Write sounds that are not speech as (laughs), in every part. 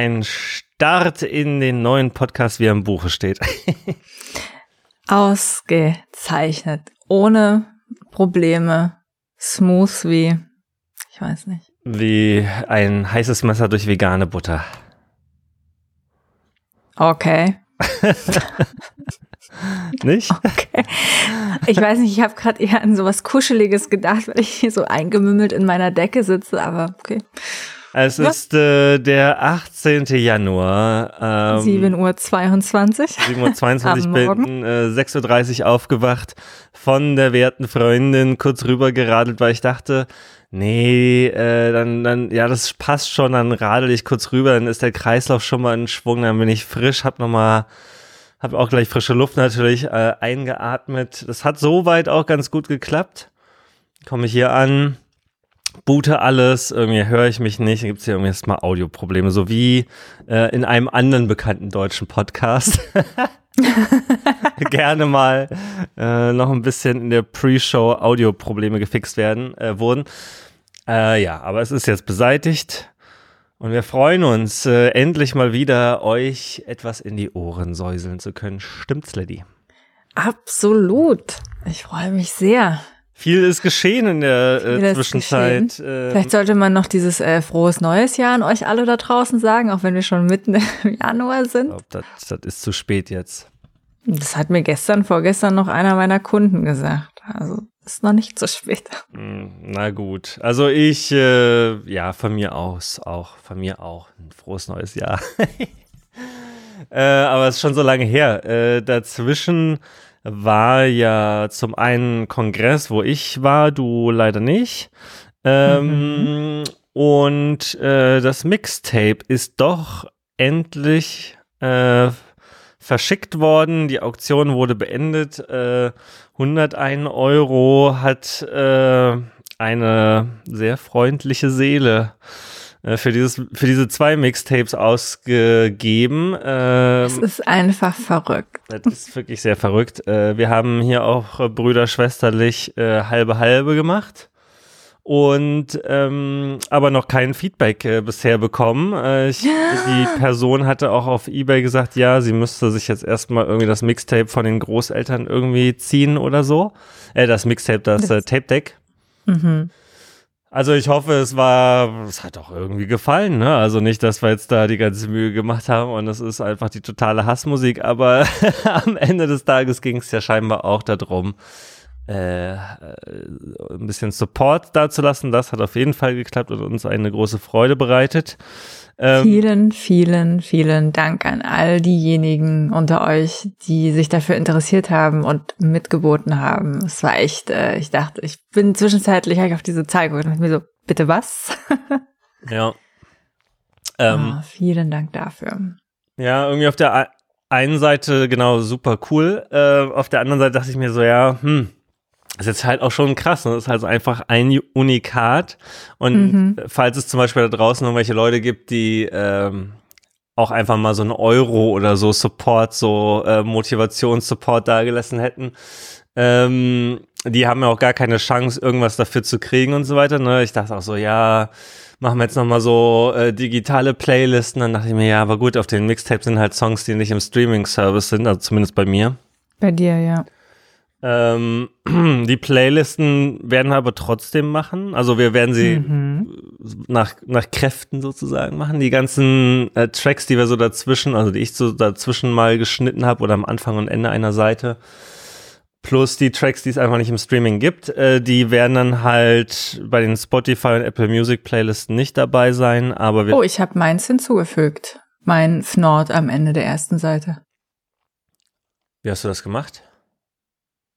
Ein Start in den neuen Podcast, wie er im Buche steht. (laughs) Ausgezeichnet. Ohne Probleme. Smooth wie, ich weiß nicht. Wie ein heißes Messer durch vegane Butter. Okay. (laughs) nicht? (laughs) Okay. Ich weiß nicht, ich habe gerade eher an sowas Kuscheliges gedacht, weil ich hier so eingemümmelt in meiner Decke sitze, aber okay. Es ja. ist äh, der 18. Januar. Ähm, 7 Uhr 22. 7 Uhr 22. ich (laughs) bin äh, 6.30 Uhr aufgewacht, von der werten Freundin kurz rüber geradelt, weil ich dachte, nee, äh, dann, dann, ja, das passt schon, dann radel ich kurz rüber, dann ist der Kreislauf schon mal in Schwung, dann bin ich frisch, hab nochmal habe auch gleich frische Luft natürlich äh, eingeatmet. Das hat soweit auch ganz gut geklappt. Komme ich hier an, boote alles, irgendwie höre ich mich nicht, gibt es hier irgendwie erstmal Audioprobleme, so wie äh, in einem anderen bekannten deutschen Podcast. (laughs) Gerne mal äh, noch ein bisschen in der Pre-Show Audioprobleme gefixt werden, äh, wurden. Äh, ja, aber es ist jetzt beseitigt. Und wir freuen uns, äh, endlich mal wieder euch etwas in die Ohren säuseln zu können. Stimmt's, Lady? Absolut. Ich freue mich sehr. Viel ist geschehen in der äh, Zwischenzeit. Ähm, Vielleicht sollte man noch dieses äh, frohes neues Jahr an euch alle da draußen sagen, auch wenn wir schon mitten (laughs) im Januar sind. Ich glaube, das, das ist zu spät jetzt. Das hat mir gestern, vorgestern noch einer meiner Kunden gesagt. Also ist noch nicht zu spät. Hm, na gut. Also ich, äh, ja, von mir aus auch, von mir auch. Ein frohes neues Jahr. (laughs) äh, aber es ist schon so lange her. Äh, dazwischen war ja zum einen Kongress, wo ich war, du leider nicht. Ähm, mhm. Und äh, das Mixtape ist doch endlich äh, verschickt worden. Die Auktion wurde beendet. Äh, 101 Euro hat äh, eine sehr freundliche Seele äh, für, dieses, für diese zwei Mixtapes ausgegeben. Es ähm, ist einfach verrückt. Das ist wirklich sehr verrückt. Äh, wir haben hier auch Brüder schwesterlich äh, halbe halbe gemacht und ähm, aber noch kein Feedback äh, bisher bekommen. Äh, ich, (laughs) die Person hatte auch auf eBay gesagt, ja, sie müsste sich jetzt erstmal irgendwie das Mixtape von den Großeltern irgendwie ziehen oder so. Äh, das Mixtape, das, das äh, Tape Deck. Mhm. Also ich hoffe, es war, es hat auch irgendwie gefallen, ne? Also nicht, dass wir jetzt da die ganze Mühe gemacht haben und es ist einfach die totale Hassmusik, aber (laughs) am Ende des Tages ging es ja scheinbar auch darum, äh, ein bisschen Support dazulassen. Das hat auf jeden Fall geklappt und uns eine große Freude bereitet. Ähm, vielen, vielen, vielen Dank an all diejenigen unter euch, die sich dafür interessiert haben und mitgeboten haben. Es war echt, äh, ich dachte, ich bin zwischenzeitlich auf diese Zahl geguckt und mir so, bitte was? (laughs) ja. Ähm, oh, vielen Dank dafür. Ja, irgendwie auf der einen Seite genau super cool. Äh, auf der anderen Seite dachte ich mir so, ja, hm, das ist jetzt halt auch schon krass. Ne? Das ist halt einfach ein Unikat. Und mhm. falls es zum Beispiel da draußen irgendwelche Leute gibt, die ähm, auch einfach mal so einen Euro oder so Support, so äh, Motivationssupport dagelassen hätten, ähm, die haben ja auch gar keine Chance, irgendwas dafür zu kriegen und so weiter. Ne? Ich dachte auch so, ja, machen wir jetzt nochmal so äh, digitale Playlisten. Dann dachte ich mir, ja, aber gut, auf den Mixtapes sind halt Songs, die nicht im Streaming-Service sind, also zumindest bei mir. Bei dir, ja. Ähm, (clears throat) die Playlisten werden wir aber trotzdem machen. Also wir werden sie mhm. nach, nach Kräften sozusagen machen. Die ganzen äh, Tracks, die wir so dazwischen, also die ich so dazwischen mal geschnitten habe oder am Anfang und Ende einer Seite, plus die Tracks, die es einfach nicht im Streaming gibt, äh, die werden dann halt bei den Spotify und Apple Music Playlisten nicht dabei sein. Aber wir oh, ich habe meins hinzugefügt. Mein Fnord am Ende der ersten Seite. Wie hast du das gemacht?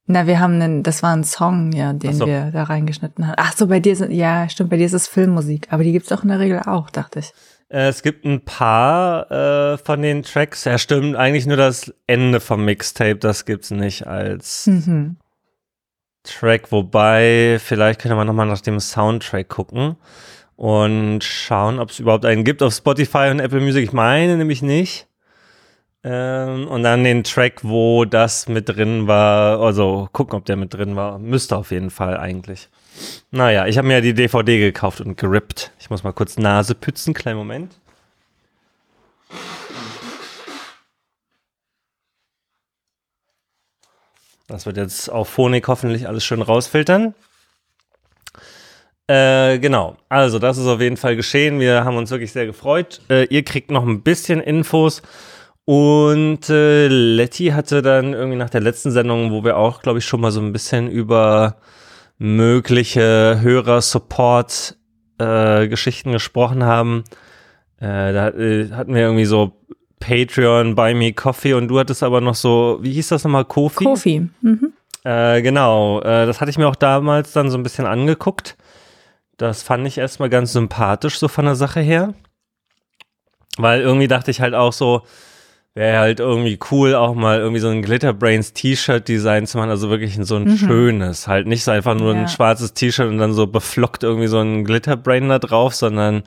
Na, wir haben einen, das war ein Song, ja, den so. wir da reingeschnitten haben. Ach so, bei dir sind, ja, stimmt, bei dir ist es Filmmusik, aber die gibt's doch in der Regel auch, dachte ich. Äh, es gibt ein paar äh, von den Tracks, ja stimmt, eigentlich nur das Ende vom Mixtape, das gibt's nicht als mhm. Track, wobei, vielleicht könnte man nochmal nach dem Soundtrack gucken und schauen, ob es überhaupt einen gibt auf Spotify und Apple Music. Ich meine nämlich nicht. Ähm, und dann den Track, wo das mit drin war. Also gucken, ob der mit drin war. Müsste auf jeden Fall eigentlich. Naja, ich habe mir ja die DVD gekauft und gerippt. Ich muss mal kurz Nase pützen, kleinen Moment. Das wird jetzt auf Phonik hoffentlich alles schön rausfiltern. Äh, genau, also das ist auf jeden Fall geschehen. Wir haben uns wirklich sehr gefreut. Äh, ihr kriegt noch ein bisschen Infos und äh, Letty hatte dann irgendwie nach der letzten Sendung, wo wir auch, glaube ich, schon mal so ein bisschen über mögliche Hörer-Support-Geschichten äh, gesprochen haben, äh, da äh, hatten wir irgendwie so Patreon, Buy Me Coffee und du hattest aber noch so, wie hieß das nochmal, Kofi? Kofi, mhm. Äh, genau, äh, das hatte ich mir auch damals dann so ein bisschen angeguckt. Das fand ich erstmal ganz sympathisch, so von der Sache her. Weil irgendwie dachte ich halt auch so, wäre halt irgendwie cool, auch mal irgendwie so ein Glitterbrains T-Shirt-Design zu machen, also wirklich so ein mhm. schönes, halt nicht so einfach nur ja. ein schwarzes T-Shirt und dann so beflockt irgendwie so ein Glitterbrain da drauf, sondern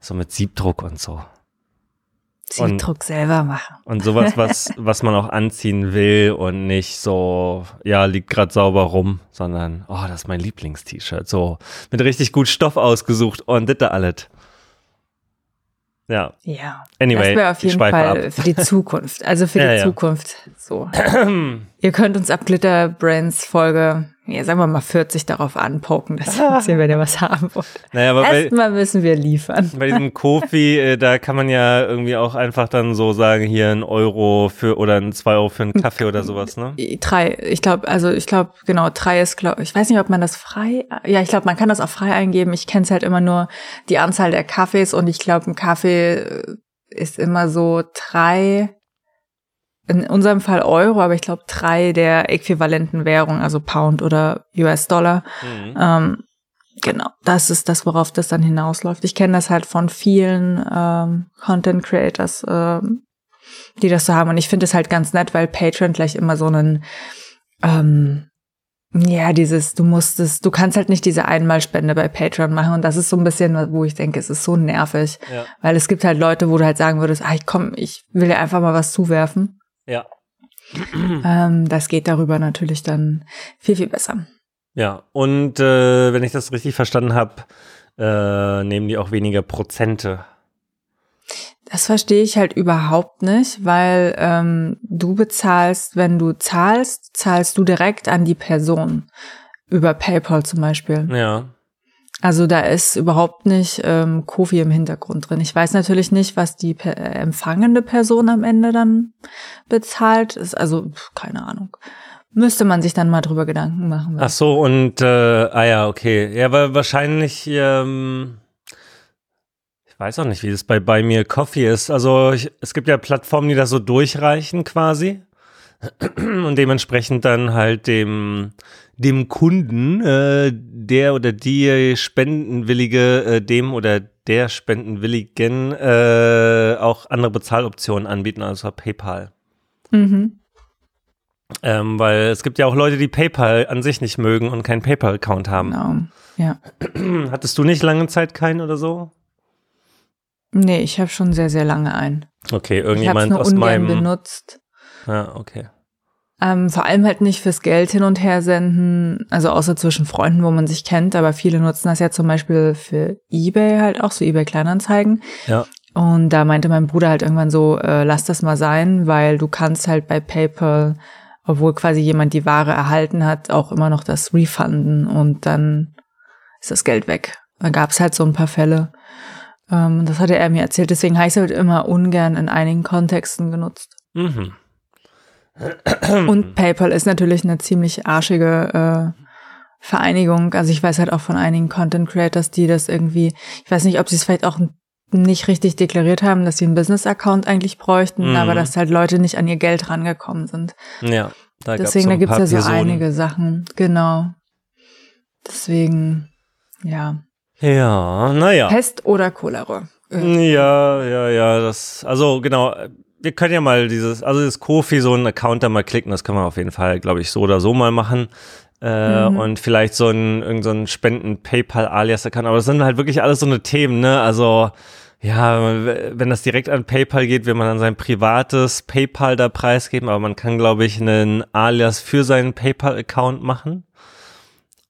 so mit Siebdruck und so. Siebdruck und, selber machen. Und sowas, (laughs) was, was man auch anziehen will und nicht so, ja, liegt gerade sauber rum, sondern, oh, das ist mein Lieblingst-T-Shirt. So, mit richtig gut Stoff ausgesucht und das alles. Ja. Ja. Anyway, das wäre auf jeden Fall ab. für die Zukunft. Also für (laughs) ja, die ja. Zukunft. So. (clears throat) Ihr könnt uns ab Glitter Brands Folge ja, sagen wir mal 40 darauf anpoken, dass wir sehen, wenn ihr was haben wollt. Naja, aber Erstmal müssen wir liefern. Bei diesem Kofi, (laughs) äh, da kann man ja irgendwie auch einfach dann so sagen, hier ein Euro für oder ein zwei Euro für einen Kaffee oder sowas, ne? Drei, ich glaube, also ich glaube, genau, drei ist, glaube ich, weiß nicht, ob man das frei, ja, ich glaube, man kann das auch frei eingeben. Ich kenne es halt immer nur die Anzahl der Kaffees und ich glaube, ein Kaffee äh, ist immer so drei in unserem Fall Euro, aber ich glaube drei der äquivalenten Währungen, also Pound oder US-Dollar. Mhm. Ähm, genau, das ist das, worauf das dann hinausläuft. Ich kenne das halt von vielen ähm, Content Creators, ähm, die das so haben. Und ich finde es halt ganz nett, weil Patreon gleich immer so einen ähm, ja, dieses, du musstest, du kannst halt nicht diese Einmalspende bei Patreon machen und das ist so ein bisschen, wo ich denke, es ist so nervig, ja. weil es gibt halt Leute, wo du halt sagen würdest, ah, ich komm, ich will dir einfach mal was zuwerfen. Ja. Ähm, das geht darüber natürlich dann viel, viel besser. Ja, und äh, wenn ich das richtig verstanden habe, äh, nehmen die auch weniger Prozente. Das verstehe ich halt überhaupt nicht, weil ähm, du bezahlst, wenn du zahlst, zahlst du direkt an die Person. Über PayPal zum Beispiel. Ja. Also da ist überhaupt nicht ähm, Kofi im Hintergrund drin. Ich weiß natürlich nicht, was die äh, empfangende Person am Ende dann bezahlt. Ist also keine Ahnung. Müsste man sich dann mal drüber Gedanken machen. Ach so und äh, ah ja okay, ja, aber wahrscheinlich. Ähm ich weiß auch nicht, wie das bei bei mir Coffee ist. Also ich, es gibt ja Plattformen, die das so durchreichen quasi und dementsprechend dann halt dem dem Kunden, äh, der oder die Spendenwillige, äh, dem oder der Spendenwilligen äh, auch andere Bezahloptionen anbieten, also PayPal. Mhm. Ähm, weil es gibt ja auch Leute, die PayPal an sich nicht mögen und keinen PayPal-Account haben. Genau. Ja. (clears throat) Hattest du nicht lange Zeit keinen oder so? Nee, ich habe schon sehr, sehr lange einen. Okay, irgendjemand ich aus meinem benutzt. Ja, okay. Ähm, vor allem halt nicht fürs Geld hin und her senden, also außer zwischen Freunden, wo man sich kennt, aber viele nutzen das ja zum Beispiel für Ebay halt auch, so Ebay Kleinanzeigen. Ja. Und da meinte mein Bruder halt irgendwann so, äh, lass das mal sein, weil du kannst halt bei PayPal, obwohl quasi jemand die Ware erhalten hat, auch immer noch das refunden und dann ist das Geld weg. Da gab es halt so ein paar Fälle. Ähm, das hatte er mir erzählt, deswegen habe ich es halt immer ungern in einigen Kontexten genutzt. Mhm. Und PayPal ist natürlich eine ziemlich arschige äh, Vereinigung. Also ich weiß halt auch von einigen Content Creators, die das irgendwie, ich weiß nicht, ob sie es vielleicht auch nicht richtig deklariert haben, dass sie einen Business-Account eigentlich bräuchten, mhm. aber dass halt Leute nicht an ihr Geld rangekommen sind. Ja, da Deswegen, da gibt's ja so Personen. einige Sachen. Genau. Deswegen, ja. Ja, naja. Pest oder Cholera. Ja, ja, ja, das, also genau, wir können ja mal dieses, also das Kofi, so ein Account da mal klicken, das können wir auf jeden Fall, glaube ich, so oder so mal machen. Äh, mhm. Und vielleicht so ein, irgend so ein Spenden-PayPal-Alias-Account. Aber das sind halt wirklich alles so eine Themen, ne? Also, ja, wenn das direkt an PayPal geht, will man dann sein privates PayPal da preisgeben, aber man kann, glaube ich, einen Alias für seinen PayPal-Account machen.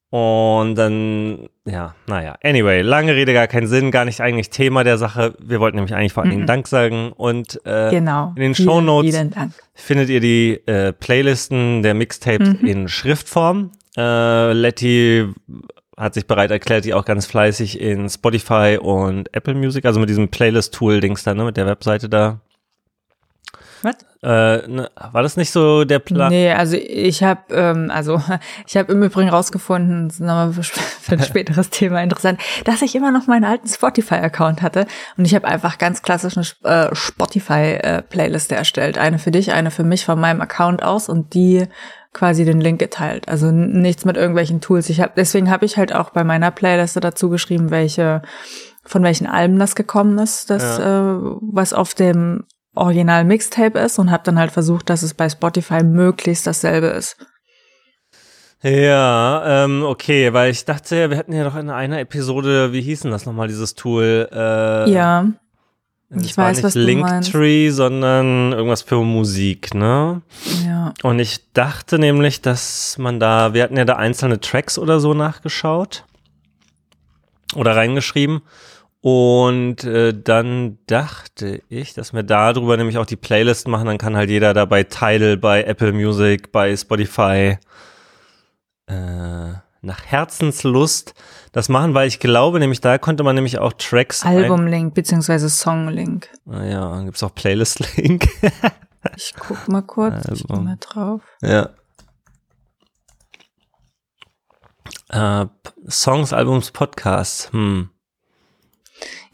Und dann, ja, naja. Anyway, lange Rede, gar keinen Sinn, gar nicht eigentlich Thema der Sache. Wir wollten nämlich eigentlich vor allen Dingen Mhm. Dank sagen. Und äh, Genau. in den Vielen Dank. findet ihr die äh, Playlisten der Mixtapes Mhm. in Schriftform. Äh, Letty hat sich bereit erklärt, die auch ganz fleißig in Spotify und Apple Music, also mit diesem Playlist-Tool-Dings da, ne, mit der Webseite da. Was? Äh, ne, war das nicht so der Plan? Nee, also ich habe ähm, also (laughs) ich habe im Übrigen rausgefunden, das ist nochmal für, ein (laughs) späteres Thema interessant, dass ich immer noch meinen alten Spotify-Account hatte und ich habe einfach ganz klassisch eine äh, Spotify-Playliste erstellt. Eine für dich, eine für mich von meinem Account aus und die quasi den Link geteilt. Also nichts mit irgendwelchen Tools. Ich habe deswegen habe ich halt auch bei meiner Playliste dazu geschrieben, welche von welchen Alben das gekommen ist, das äh, was auf dem Original Mixtape ist und habe dann halt versucht, dass es bei Spotify möglichst dasselbe ist. Ja, ähm, okay, weil ich dachte, ja, wir hatten ja doch in einer Episode, wie hieß denn das nochmal, dieses Tool? Äh, ja, ich weiß, nicht was du Linktree, sondern irgendwas für Musik, ne? ja. Und ich dachte nämlich, dass man da, wir hatten ja da einzelne Tracks oder so nachgeschaut oder reingeschrieben. Und äh, dann dachte ich, dass wir darüber nämlich auch die Playlist machen. Dann kann halt jeder da bei Tidal, bei Apple Music, bei Spotify äh, nach Herzenslust das machen, weil ich glaube, nämlich da konnte man nämlich auch Tracks. Albumlink beziehungsweise Songlink. Naja, dann gibt's auch Playlist-Link. (laughs) Ich guck mal kurz, ich Album. geh mal drauf. Ja. Äh, Songs, Albums, Podcasts. Hm.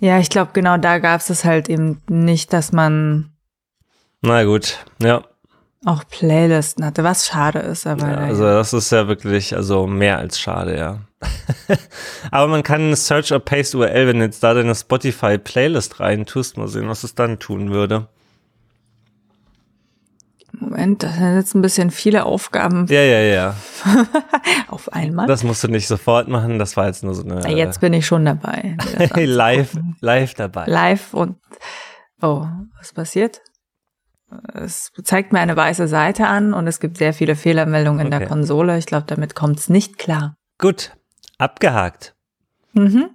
Ja, ich glaube, genau da gab es es halt eben nicht, dass man Na gut, ja. auch Playlisten hatte, was schade ist, aber ja. Also das ist ja wirklich, also mehr als schade, ja. (laughs) Aber man kann Search or Paste URL, wenn du jetzt da deine Spotify Playlist rein tust, mal sehen, was es dann tun würde. Moment, das sind jetzt ein bisschen viele Aufgaben Ja, ja, ja. (laughs) auf einmal. Das musst du nicht sofort machen, das war jetzt nur so eine Na, jetzt bin ich schon dabei. (laughs) live, live dabei. Live und oh, was passiert? Es zeigt mir eine weiße Seite an und es gibt sehr viele Fehlermeldungen in Okay. der Konsole. Ich glaube, damit kommt es nicht klar. Gut, abgehakt. Mhm.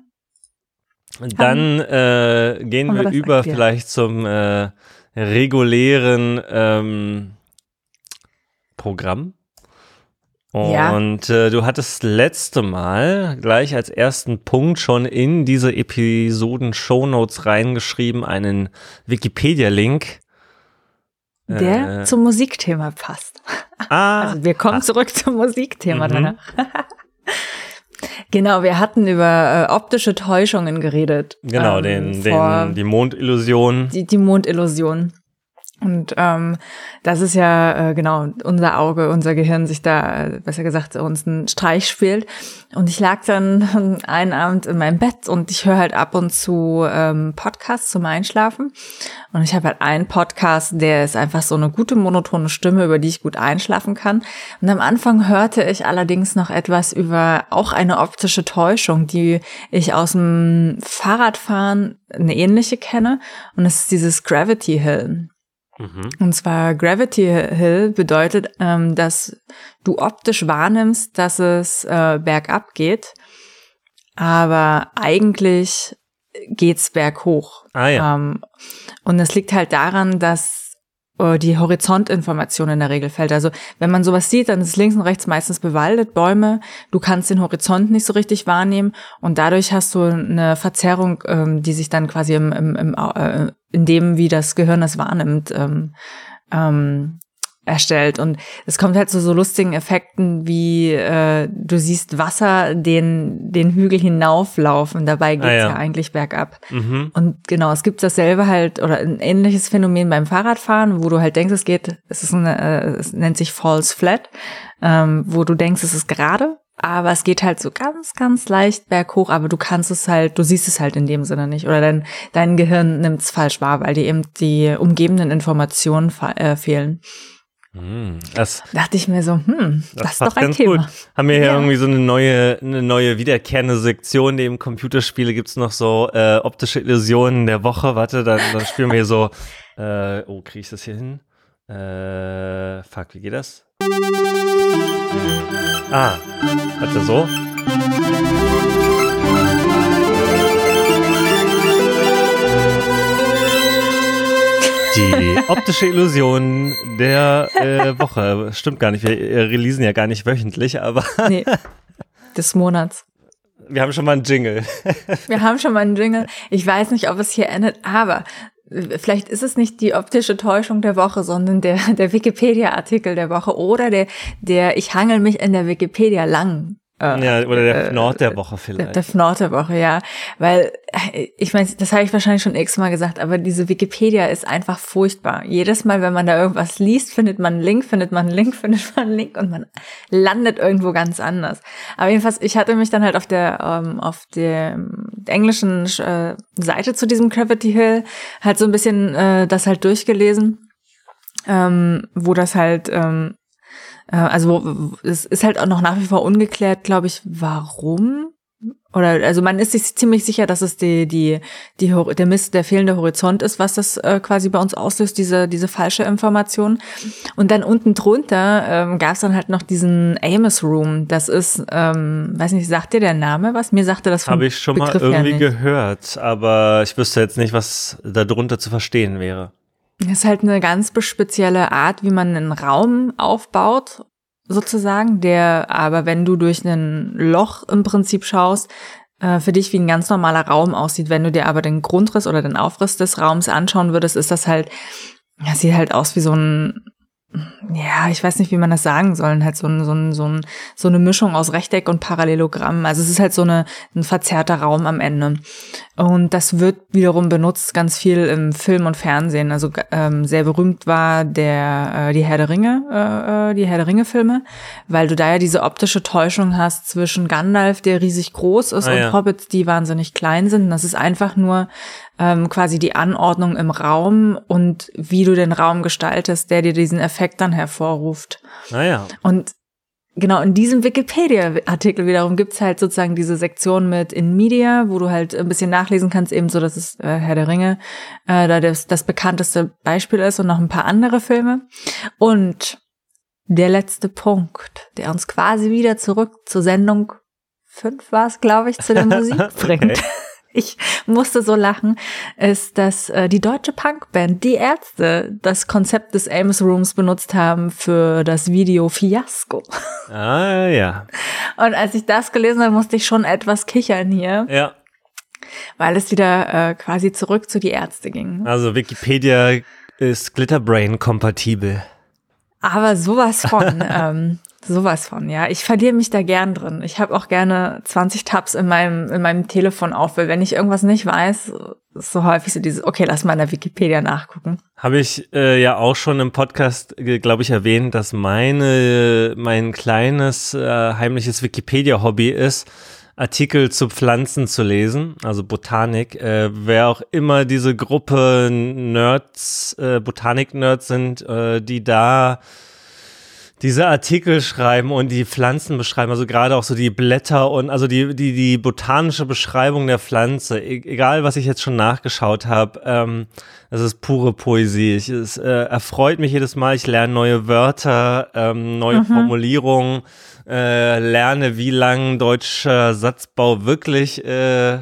Dann äh, gehen wir über erklärt. vielleicht zum äh, regulären ähm, Programm. Ja. Und äh, du hattest letzte Mal gleich als ersten Punkt schon in diese Episoden Shownotes reingeschrieben einen Wikipedia-Link. Der Äh, zum Musikthema passt. ah, (laughs) Also wir kommen zurück zum Musikthema Mhm. danach. (laughs) genau, wir hatten über äh, optische Täuschungen geredet. genau, ähm, den, den, die Mondillusion. die, die Mondillusion. Und ähm, das ist ja äh, genau unser Auge, unser Gehirn sich da, äh, besser gesagt, uns einen Streich spielt. Und ich lag dann (laughs) einen Abend in meinem Bett und ich höre halt ab und zu ähm, Podcasts zum Einschlafen. Und ich habe halt einen Podcast, der ist einfach so eine gute monotone Stimme, über die ich gut einschlafen kann. Und am Anfang hörte ich allerdings noch etwas über auch eine optische Täuschung, die ich aus dem Fahrradfahren eine ähnliche kenne. Und es ist dieses Gravity Hill. Mhm. Und zwar Gravity Hill bedeutet, ähm, dass du optisch wahrnimmst, dass es äh, bergab geht, aber eigentlich geht's berghoch. Ah ja. Ähm, und es liegt halt daran, dass die Horizontinformation in der Regel fällt. Also wenn man sowas sieht, dann ist links und rechts meistens bewaldet, Bäume. Du kannst den Horizont nicht so richtig wahrnehmen und dadurch hast du eine Verzerrung, ähm, die sich dann quasi im, im, im, äh, in dem, wie das Gehirn das wahrnimmt, ähm, ähm, erstellt. Und es kommt halt zu so lustigen Effekten, wie äh, du siehst Wasser den, den Hügel hinauflaufen. Dabei geht's Ah, ja. ja eigentlich bergab. Mhm. Und genau, es gibt dasselbe halt oder ein ähnliches Phänomen beim Fahrradfahren, wo du halt denkst, es geht, es ist eine, äh, es nennt sich False Flat, ähm, wo du denkst, es ist gerade, aber es geht halt so ganz, ganz leicht berghoch, aber du kannst es halt, du siehst es halt in dem Sinne nicht oder dein, dein Gehirn nimmt es falsch wahr, weil dir eben die umgebenden Informationen äh, fehlen. Mhm. Das, Dachte ich mir so, hm, das, ist passt doch ein Thema. Gut. Haben wir hier Ja. irgendwie so eine neue, eine neue wiederkehrende Sektion neben Computerspiele gibt's noch so äh, optische Illusionen der Woche. Warte, dann, dann spielen wir hier so. Äh, oh, kriege ich das hier hin? Äh, fuck, wie geht das? Ah, warte, so. Die optische Illusion der äh, Woche. Stimmt gar nicht, wir releasen ja gar nicht wöchentlich, aber. (laughs) Nee, des Monats. Wir haben schon mal einen Jingle. Wir haben schon mal einen Jingle. Ich weiß nicht, ob es hier endet, aber vielleicht ist es nicht die optische Täuschung der Woche, sondern der, der Wikipedia-Artikel der Woche oder der, der Ich hangel mich in der Wikipedia lang äh, ja, oder der Fnord äh, der Woche vielleicht. Der, der Fnord der Woche, ja. Weil, äh, ich meine, das habe ich wahrscheinlich schon x-mal gesagt, aber diese Wikipedia ist einfach furchtbar. Jedes Mal, wenn man da irgendwas liest, findet man einen Link, findet man einen Link, (laughs) findet man einen Link und man landet irgendwo ganz anders. Aber jedenfalls, ich hatte mich dann halt auf der, ähm, auf der englischen äh, Seite zu diesem Gravity Hill halt so ein bisschen äh, das halt durchgelesen, ähm, wo das halt ähm, äh, also es ist halt auch noch nach wie vor ungeklärt, glaube ich, warum. Oder also man ist sich ziemlich sicher, dass es die die die der Mist der fehlende Horizont ist, was das äh, quasi bei uns auslöst, diese diese falsche Information. Und dann unten drunter ähm, gab es dann halt noch diesen Amos Room. Das ist, ähm, weiß nicht, sagt dir der Name was? Mir sagte das vom Habe ich schon Begriff mal irgendwie gehört, aber ich wüsste jetzt nicht, was da drunter zu verstehen wäre. Das ist halt eine ganz spezielle Art, wie man einen Raum aufbaut, sozusagen, der aber, wenn du durch ein Loch im Prinzip schaust, äh, für dich wie ein ganz normaler Raum aussieht. Wenn du dir aber den Grundriss oder den Aufriss des Raums anschauen würdest, ist das halt, ja, sieht halt aus wie so ein ja, ich weiß nicht, wie man das sagen soll, halt so, ein, so, ein, so, ein, so eine Mischung aus Rechteck und Parallelogramm. Also es ist halt so eine, ein verzerrter Raum am Ende. Und das wird wiederum benutzt ganz viel im Film und Fernsehen. Also ähm, sehr berühmt war der äh, die Herr der Ringe, äh, äh, die Herr der Ringe Filme, weil du da ja diese optische Täuschung hast zwischen Gandalf, der riesig groß ist, ah, und ja. Hobbits, die wahnsinnig klein sind. Das ist einfach nur ähm, quasi die Anordnung im Raum und wie du den Raum gestaltest, der dir diesen Effekt dann hervorruft. Naja. Ah, und genau in diesem Wikipedia-Artikel wiederum gibt's halt sozusagen diese Sektion mit in Media, wo du halt ein bisschen nachlesen kannst, eben so, dass es äh, Herr der Ringe äh, da das, das bekannteste Beispiel ist und noch ein paar andere Filme. Und der letzte Punkt, der uns quasi wieder zurück zur Sendung fünf war es, glaube ich, zu der (laughs) Musik bringt ich musste so lachen, ist, dass äh, die deutsche Punkband Die Ärzte das Konzept des Ames Rooms benutzt haben für das Video Fiasco. (laughs) Ah ja. Und als ich das gelesen habe, musste ich schon etwas kichern hier. Ja. Weil es wieder äh, quasi zurück zu Die Ärzte ging. Also Wikipedia ist Glitterbrain kompatibel. Aber sowas von. (laughs) ähm, Sowas von, ja. Ich verliere mich da gern drin. Ich habe auch gerne 20 Tabs in meinem, in meinem Telefon auf, weil wenn ich irgendwas nicht weiß, ist so häufig so dieses, okay, lass mal in der Wikipedia nachgucken. Habe ich äh, ja auch schon im Podcast, äh, glaube ich, erwähnt, dass meine, mein kleines äh, heimliches Wikipedia-Hobby ist, Artikel zu Pflanzen zu lesen, also Botanik. Äh, wer auch immer diese Gruppe Nerds, äh, Botanik-Nerds sind, äh, die da diese Artikel schreiben und die Pflanzen beschreiben, also gerade auch so die Blätter und also die, die, die botanische Beschreibung der Pflanze, e egal was ich jetzt schon nachgeschaut habe, ähm, das ist pure Poesie. Ich, es äh, erfreut mich jedes Mal, ich lerne neue Wörter, ähm, neue mhm. Formulierungen, äh, lerne, wie lang deutscher Satzbau wirklich äh,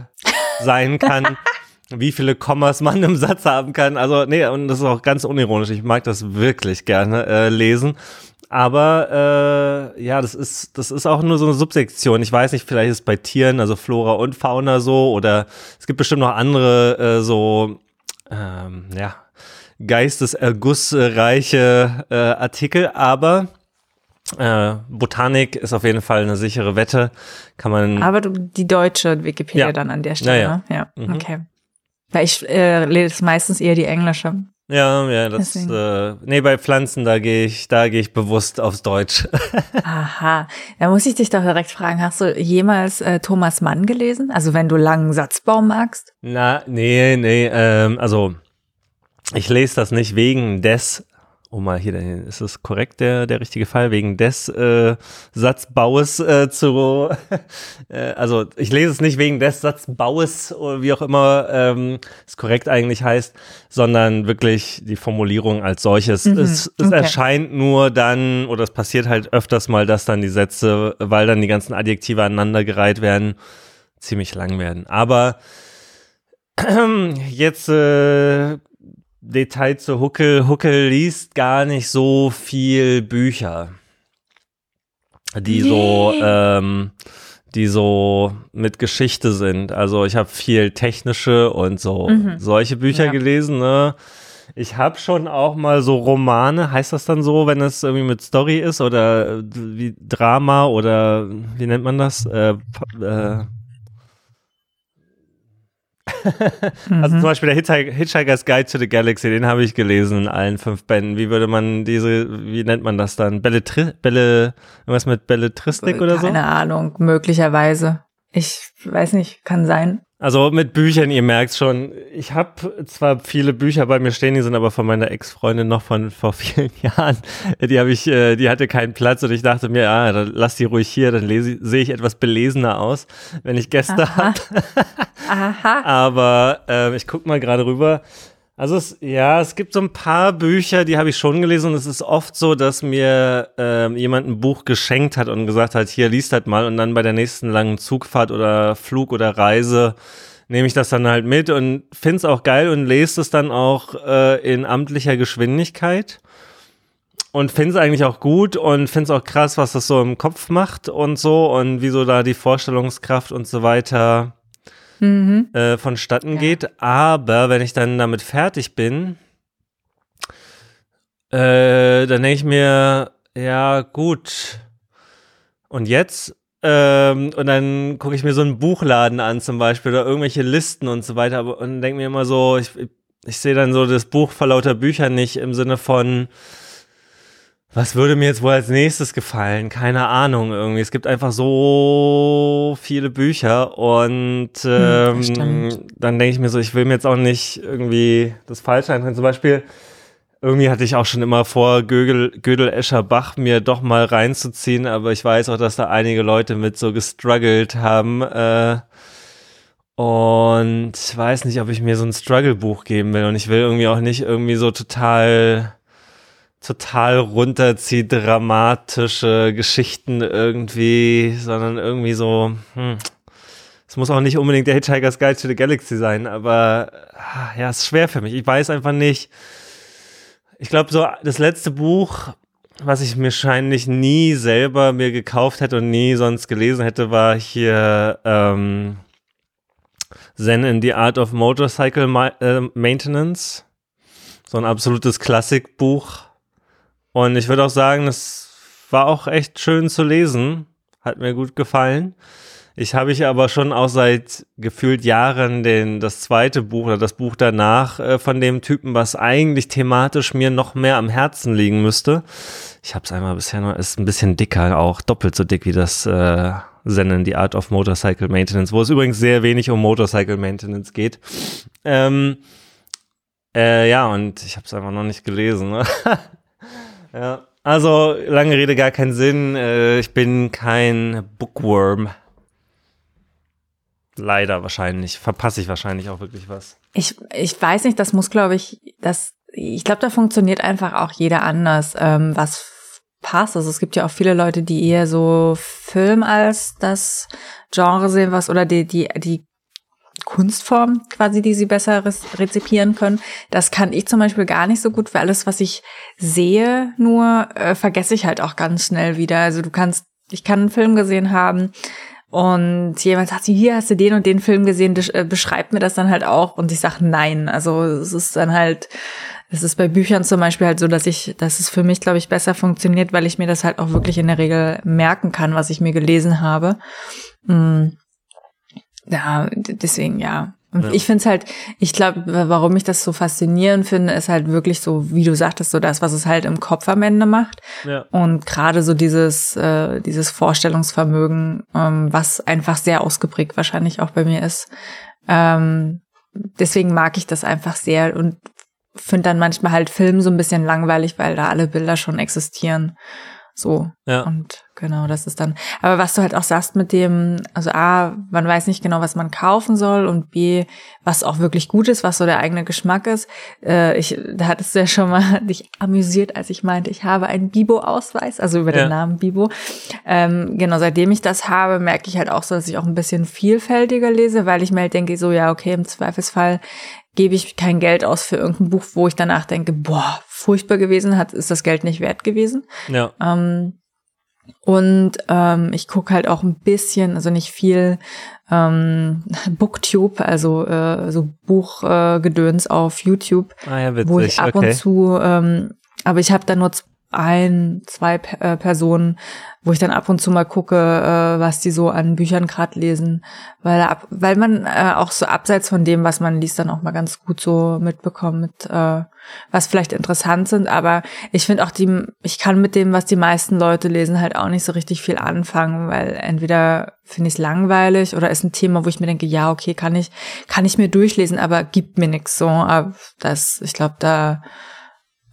sein kann. (laughs) wie viele Kommas man im Satz haben kann. Also, nee, und das ist auch ganz unironisch. Ich mag das wirklich gerne äh, lesen. Aber äh, ja, das ist, das ist auch nur so eine Subsektion. Ich weiß nicht, vielleicht ist es bei Tieren, also Flora und Fauna so, oder es gibt bestimmt noch andere äh, so, ähm, ja, geistesergussreiche äh, Artikel, aber äh, Botanik ist auf jeden Fall eine sichere Wette. Kann man. Aber du, die deutsche Wikipedia ja. dann an der Stelle. Ja, ja. ja. Mhm. okay. Weil ich äh, lese meistens eher die englische. Ja, ja, das, äh, nee, bei Pflanzen, da gehe ich, da gehe ich bewusst aufs Deutsch. (laughs) Aha, da muss ich dich doch direkt fragen, hast du jemals äh, Thomas Mann gelesen? Also wenn du langen Satzbau magst? Na, nee, nee, ähm, also ich lese das nicht wegen des um mal hier, ist es korrekt, der, der richtige Fall, wegen des äh, Satzbaues äh, zu, (laughs) äh, also ich lese es nicht wegen des Satzbaues oder wie auch immer ähm, es korrekt eigentlich heißt, sondern wirklich die Formulierung als solches. Mhm, es, es okay. erscheint nur dann, oder es passiert halt öfters mal, dass dann die Sätze, weil dann die ganzen Adjektive aneinandergereiht werden, ziemlich lang werden. Aber (clears throat) jetzt äh, Detail zu Huckel. Huckel liest gar nicht so viel Bücher, die nee. so, ähm, die so mit Geschichte sind. Also ich habe viel technische und so mhm. solche Bücher ja. gelesen. Ne? Ich habe schon auch mal so Romane, heißt das dann so, wenn es irgendwie mit Story ist oder wie Drama oder wie nennt man das? Äh, äh, also zum mhm. Beispiel der Hitchhiker's Guide to the Galaxy, den habe ich gelesen in allen fünf Bänden. Wie würde man diese, wie nennt man das dann? Belletri Belle, irgendwas mit Belletristik oder so? Keine Ahnung, möglicherweise. Ich weiß nicht, kann sein. Also mit Büchern, ihr merkt schon, ich habe zwar viele Bücher bei mir stehen, die sind aber von meiner Ex-Freundin noch von vor (laughs) vielen Jahren. Die habe ich, äh, die hatte keinen Platz und ich dachte mir, ah, dann lass die ruhig hier, dann sehe ich etwas belesener aus, wenn ich Gäste habe. (laughs) Aha. aber äh, ich guck mal gerade rüber. Also es, ja, es gibt so ein paar Bücher, die habe ich schon gelesen und es ist oft so, dass mir äh, jemand ein Buch geschenkt hat und gesagt hat, hier liest halt mal und dann bei der nächsten langen Zugfahrt oder Flug oder Reise nehme ich das dann halt mit und finde es auch geil und lese es dann auch äh, in amtlicher Geschwindigkeit und finde es eigentlich auch gut und finde es auch krass, was das so im Kopf macht und so und wieso da die Vorstellungskraft und so weiter mhm. äh, vonstatten ja. geht. Aber wenn ich dann damit fertig bin, äh, dann denke ich mir, ja, gut. Und jetzt? Ähm, und dann gucke ich mir so einen Buchladen an zum Beispiel oder irgendwelche Listen und so weiter und denke mir immer so, ich, ich sehe dann so das Buch vor lauter Büchern nicht im Sinne von, was würde mir jetzt wohl als nächstes gefallen? Keine Ahnung irgendwie. Es gibt einfach so viele Bücher und hm, ähm, hm, dann denke ich mir so, ich will mir jetzt auch nicht irgendwie das Falsche eintrennen. Zum Beispiel, irgendwie hatte ich auch schon immer vor, Gödel, Gödel Escher Bach mir doch mal reinzuziehen, aber ich weiß auch, dass da einige Leute mit so gestruggelt haben. Äh, und ich weiß nicht, ob ich mir so ein Struggle-Buch geben will. Und ich will irgendwie auch nicht irgendwie so total total runterzieht, dramatische Geschichten irgendwie, sondern irgendwie so, hm, es muss auch nicht unbedingt der Hitchhiker's Guide to the Galaxy sein, aber ah, ja, es ist schwer für mich. Ich weiß einfach nicht. Ich glaube, so das letzte Buch, was ich mir wahrscheinlich nie selber mir gekauft hätte und nie sonst gelesen hätte, war hier ähm, Zen in the Art of Motorcycle Ma äh, Maintenance. So ein absolutes Klassikbuch und ich würde auch sagen, es war auch echt schön zu lesen. Hat mir gut gefallen. Ich habe ich aber schon auch seit gefühlt Jahren den, das zweite Buch oder das Buch danach äh, von dem Typen, was eigentlich thematisch mir noch mehr am Herzen liegen müsste. Ich habe es einmal bisher noch, ist ein bisschen dicker, auch doppelt so dick wie das äh, Zen The Art of Motorcycle Maintenance, wo es übrigens sehr wenig um Motorcycle Maintenance geht. Ähm, äh, ja, und ich habe es einfach noch nicht gelesen. (laughs) Ja, also lange Rede, gar keinen Sinn. Äh, ich bin kein Bookworm. Leider wahrscheinlich. Verpasse ich wahrscheinlich auch wirklich was. Ich, ich weiß nicht, das muss, glaube ich, das, ich glaube, da funktioniert einfach auch jeder anders, ähm, was passt. Also es gibt ja auch viele Leute, die eher so Film als das Genre sehen, was oder die, die, die Kunstform quasi, die sie besser rezipieren können. Das kann ich zum Beispiel gar nicht so gut, weil alles, was ich sehe, nur äh, vergesse ich halt auch ganz schnell wieder. Also du kannst, ich kann einen Film gesehen haben und jemand sagt, hier hast du den und den Film gesehen, äh, beschreibt mir das dann halt auch und ich sage nein. Also es ist dann halt, es ist bei Büchern zum Beispiel halt so, dass ich, dass es für mich, glaube ich, besser funktioniert, weil ich mir das halt auch wirklich in der Regel merken kann, was ich mir gelesen habe. Mm ja, deswegen ja. Und ja. ich finde es halt, ich glaube, warum ich das so faszinierend finde, ist halt wirklich so, wie du sagtest, so das, was es halt im Kopf am Ende macht. Ja. Und gerade so dieses, äh, dieses Vorstellungsvermögen, ähm, was einfach sehr ausgeprägt wahrscheinlich auch bei mir ist. Ähm, deswegen mag ich das einfach sehr und finde dann manchmal halt Film so ein bisschen langweilig, weil da alle Bilder schon existieren. So. Ja. Und genau, das ist dann. Aber was du halt auch sagst mit dem, also A, man weiß nicht genau, was man kaufen soll und B, was auch wirklich gut ist, was so der eigene Geschmack ist. Äh, ich, da hattest du ja schon mal (laughs) dich amüsiert, als ich meinte, ich habe einen Bibo-Ausweis, also über Ja. den Namen Bibo. Ähm, genau, seitdem ich das habe, merke ich halt auch so, dass ich auch ein bisschen vielfältiger lese, weil ich mir halt denke, so, ja, okay, im Zweifelsfall gebe ich kein Geld aus für irgendein Buch, wo ich danach denke, boah, furchtbar gewesen, hat, ist das Geld nicht wert gewesen. Ja. Ähm, und ähm, ich gucke halt auch ein bisschen, also nicht viel ähm, (laughs) Booktube, also äh, so Buchgedöns äh, Gedöns auf YouTube, Ah ja, witzig. wo ich ab okay. und zu, ähm, aber ich habe da nur ein, zwei äh, Personen, wo ich dann ab und zu mal gucke, äh, was die so an Büchern gerade lesen, weil ab, weil man äh, auch so abseits von dem, was man liest, dann auch mal ganz gut so mitbekommt, mit, äh, was vielleicht interessant sind. Aber ich finde auch die, ich kann mit dem, was die meisten Leute lesen, halt auch nicht so richtig viel anfangen, weil entweder finde ich es langweilig oder ist ein Thema, wo ich mir denke, ja okay, kann ich, kann ich mir durchlesen, aber gibt mir nichts so. Aber das, ich glaube, da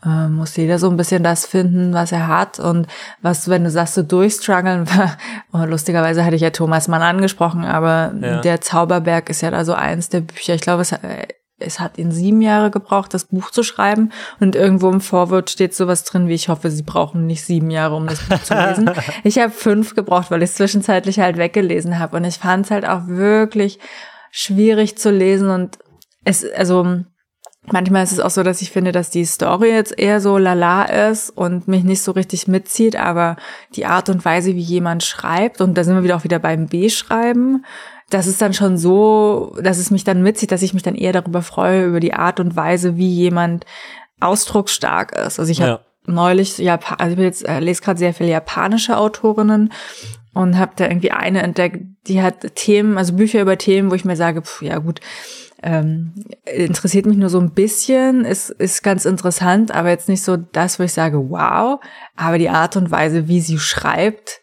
äh, muss jeder so ein bisschen das finden, was er hat und was, wenn du sagst, so durchstruggeln, (laughs) oh, lustigerweise hatte ich ja Thomas Mann angesprochen, aber Ja. der Zauberberg ist ja da so eins der Bücher. Ich glaube, es, äh, es hat ihn sieben Jahre gebraucht, das Buch zu schreiben und irgendwo im Vorwort steht sowas drin, wie ich hoffe, sie brauchen nicht sieben Jahre, um das Buch zu lesen. (laughs) Ich habe fünf gebraucht, weil ich es zwischenzeitlich halt weggelesen habe und ich fand es halt auch wirklich schwierig zu lesen und es, also Manchmal ist es auch so, dass ich finde, dass die Story jetzt eher so lala ist und mich nicht so richtig mitzieht, aber die Art und Weise, wie jemand schreibt, und da sind wir wieder auch wieder beim B-Schreiben, das ist dann schon so, dass es mich dann mitzieht, dass ich mich dann eher darüber freue, über die Art und Weise, wie jemand ausdrucksstark ist. Also ich habe Ja. neulich, Japan, also ich jetzt, äh, lese gerade sehr viele japanische Autorinnen und habe da irgendwie eine entdeckt, die hat Themen, also Bücher über Themen, wo ich mir sage, pf, ja gut, ähm, interessiert mich nur so ein bisschen, ist, ist ganz interessant, aber jetzt nicht so das, wo ich sage, wow, aber die Art und Weise, wie sie schreibt,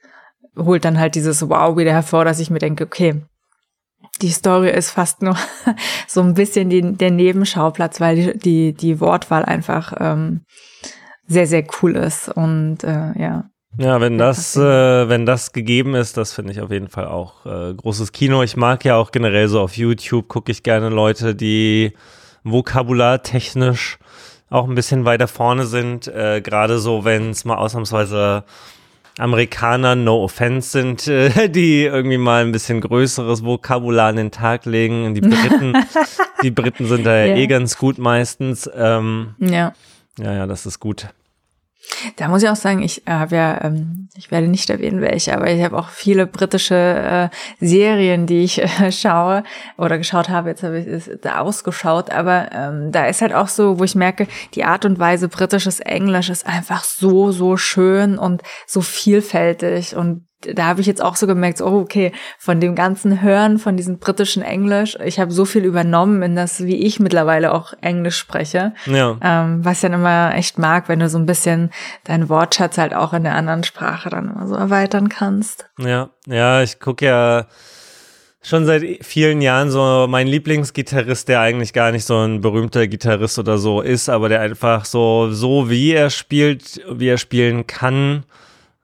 holt dann halt dieses Wow wieder hervor, dass ich mir denke, okay, die Story ist fast nur (laughs) so ein bisschen die, der Nebenschauplatz, weil die, die, die Wortwahl einfach ähm, sehr, sehr cool ist. Und äh, ja. Ja, wenn das, äh, wenn das gegeben ist, das finde ich auf jeden Fall auch äh, großes Kino. Ich mag ja auch generell so auf YouTube, gucke ich gerne Leute, die vokabulartechnisch auch ein bisschen weiter vorne sind. Äh, Gerade so, wenn es mal ausnahmsweise Amerikaner, no offense sind, äh, (laughs) die irgendwie mal ein bisschen größeres Vokabular an den Tag legen. Die Briten, (laughs) die Briten sind da ja Ja. eh ganz gut meistens. Ähm, Ja. ja, ja, das ist gut. Da muss ich auch sagen, ich habe ja, ähm, ich werde nicht erwähnen, welche, aber ich habe auch viele britische äh, Serien, die ich äh, schaue oder geschaut habe. Jetzt habe ich es da ausgeschaut, aber ähm, da ist halt auch so, wo ich merke, die Art und Weise britisches Englisch ist einfach so, so schön und so vielfältig und da habe ich jetzt auch so gemerkt, oh, okay, von dem ganzen Hören von diesem britischen Englisch, ich habe so viel übernommen in das, wie ich mittlerweile auch Englisch spreche. Ja. Ähm, was ich dann immer echt mag, wenn du so ein bisschen deinen Wortschatz halt auch in der anderen Sprache dann immer so erweitern kannst. Ja, ja, ich gucke ja schon seit vielen Jahren so mein Lieblingsgitarrist, der eigentlich gar nicht so ein berühmter Gitarrist oder so ist, aber der einfach so, so wie er spielt, wie er spielen kann,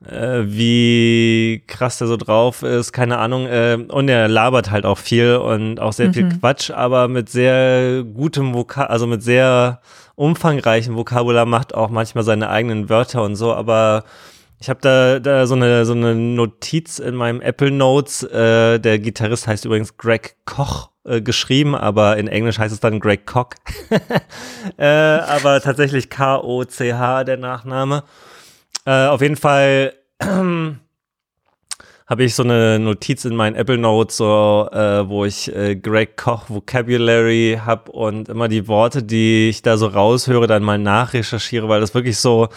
äh, wie krass der so drauf ist, keine Ahnung. Äh, und er labert halt auch viel und auch sehr viel Quatsch, aber mit sehr gutem Vokal, also mit sehr umfangreichem Vokabular macht auch manchmal seine eigenen Wörter und so, aber ich habe da, da so, eine, so eine Notiz in meinem Apple Notes. Äh, der Gitarrist heißt übrigens Greg Koch äh, geschrieben, aber in Englisch heißt es dann Greg Koch. (laughs) äh, aber tatsächlich K-O-C-H der Nachname. Äh, auf jeden Fall (clears throat) habe ich so eine Notiz in meinen Apple Notes, so, äh, wo ich äh, Greg Koch Vocabulary habe und immer die Worte, die ich da so raushöre, dann mal nachrecherchiere, weil das wirklich so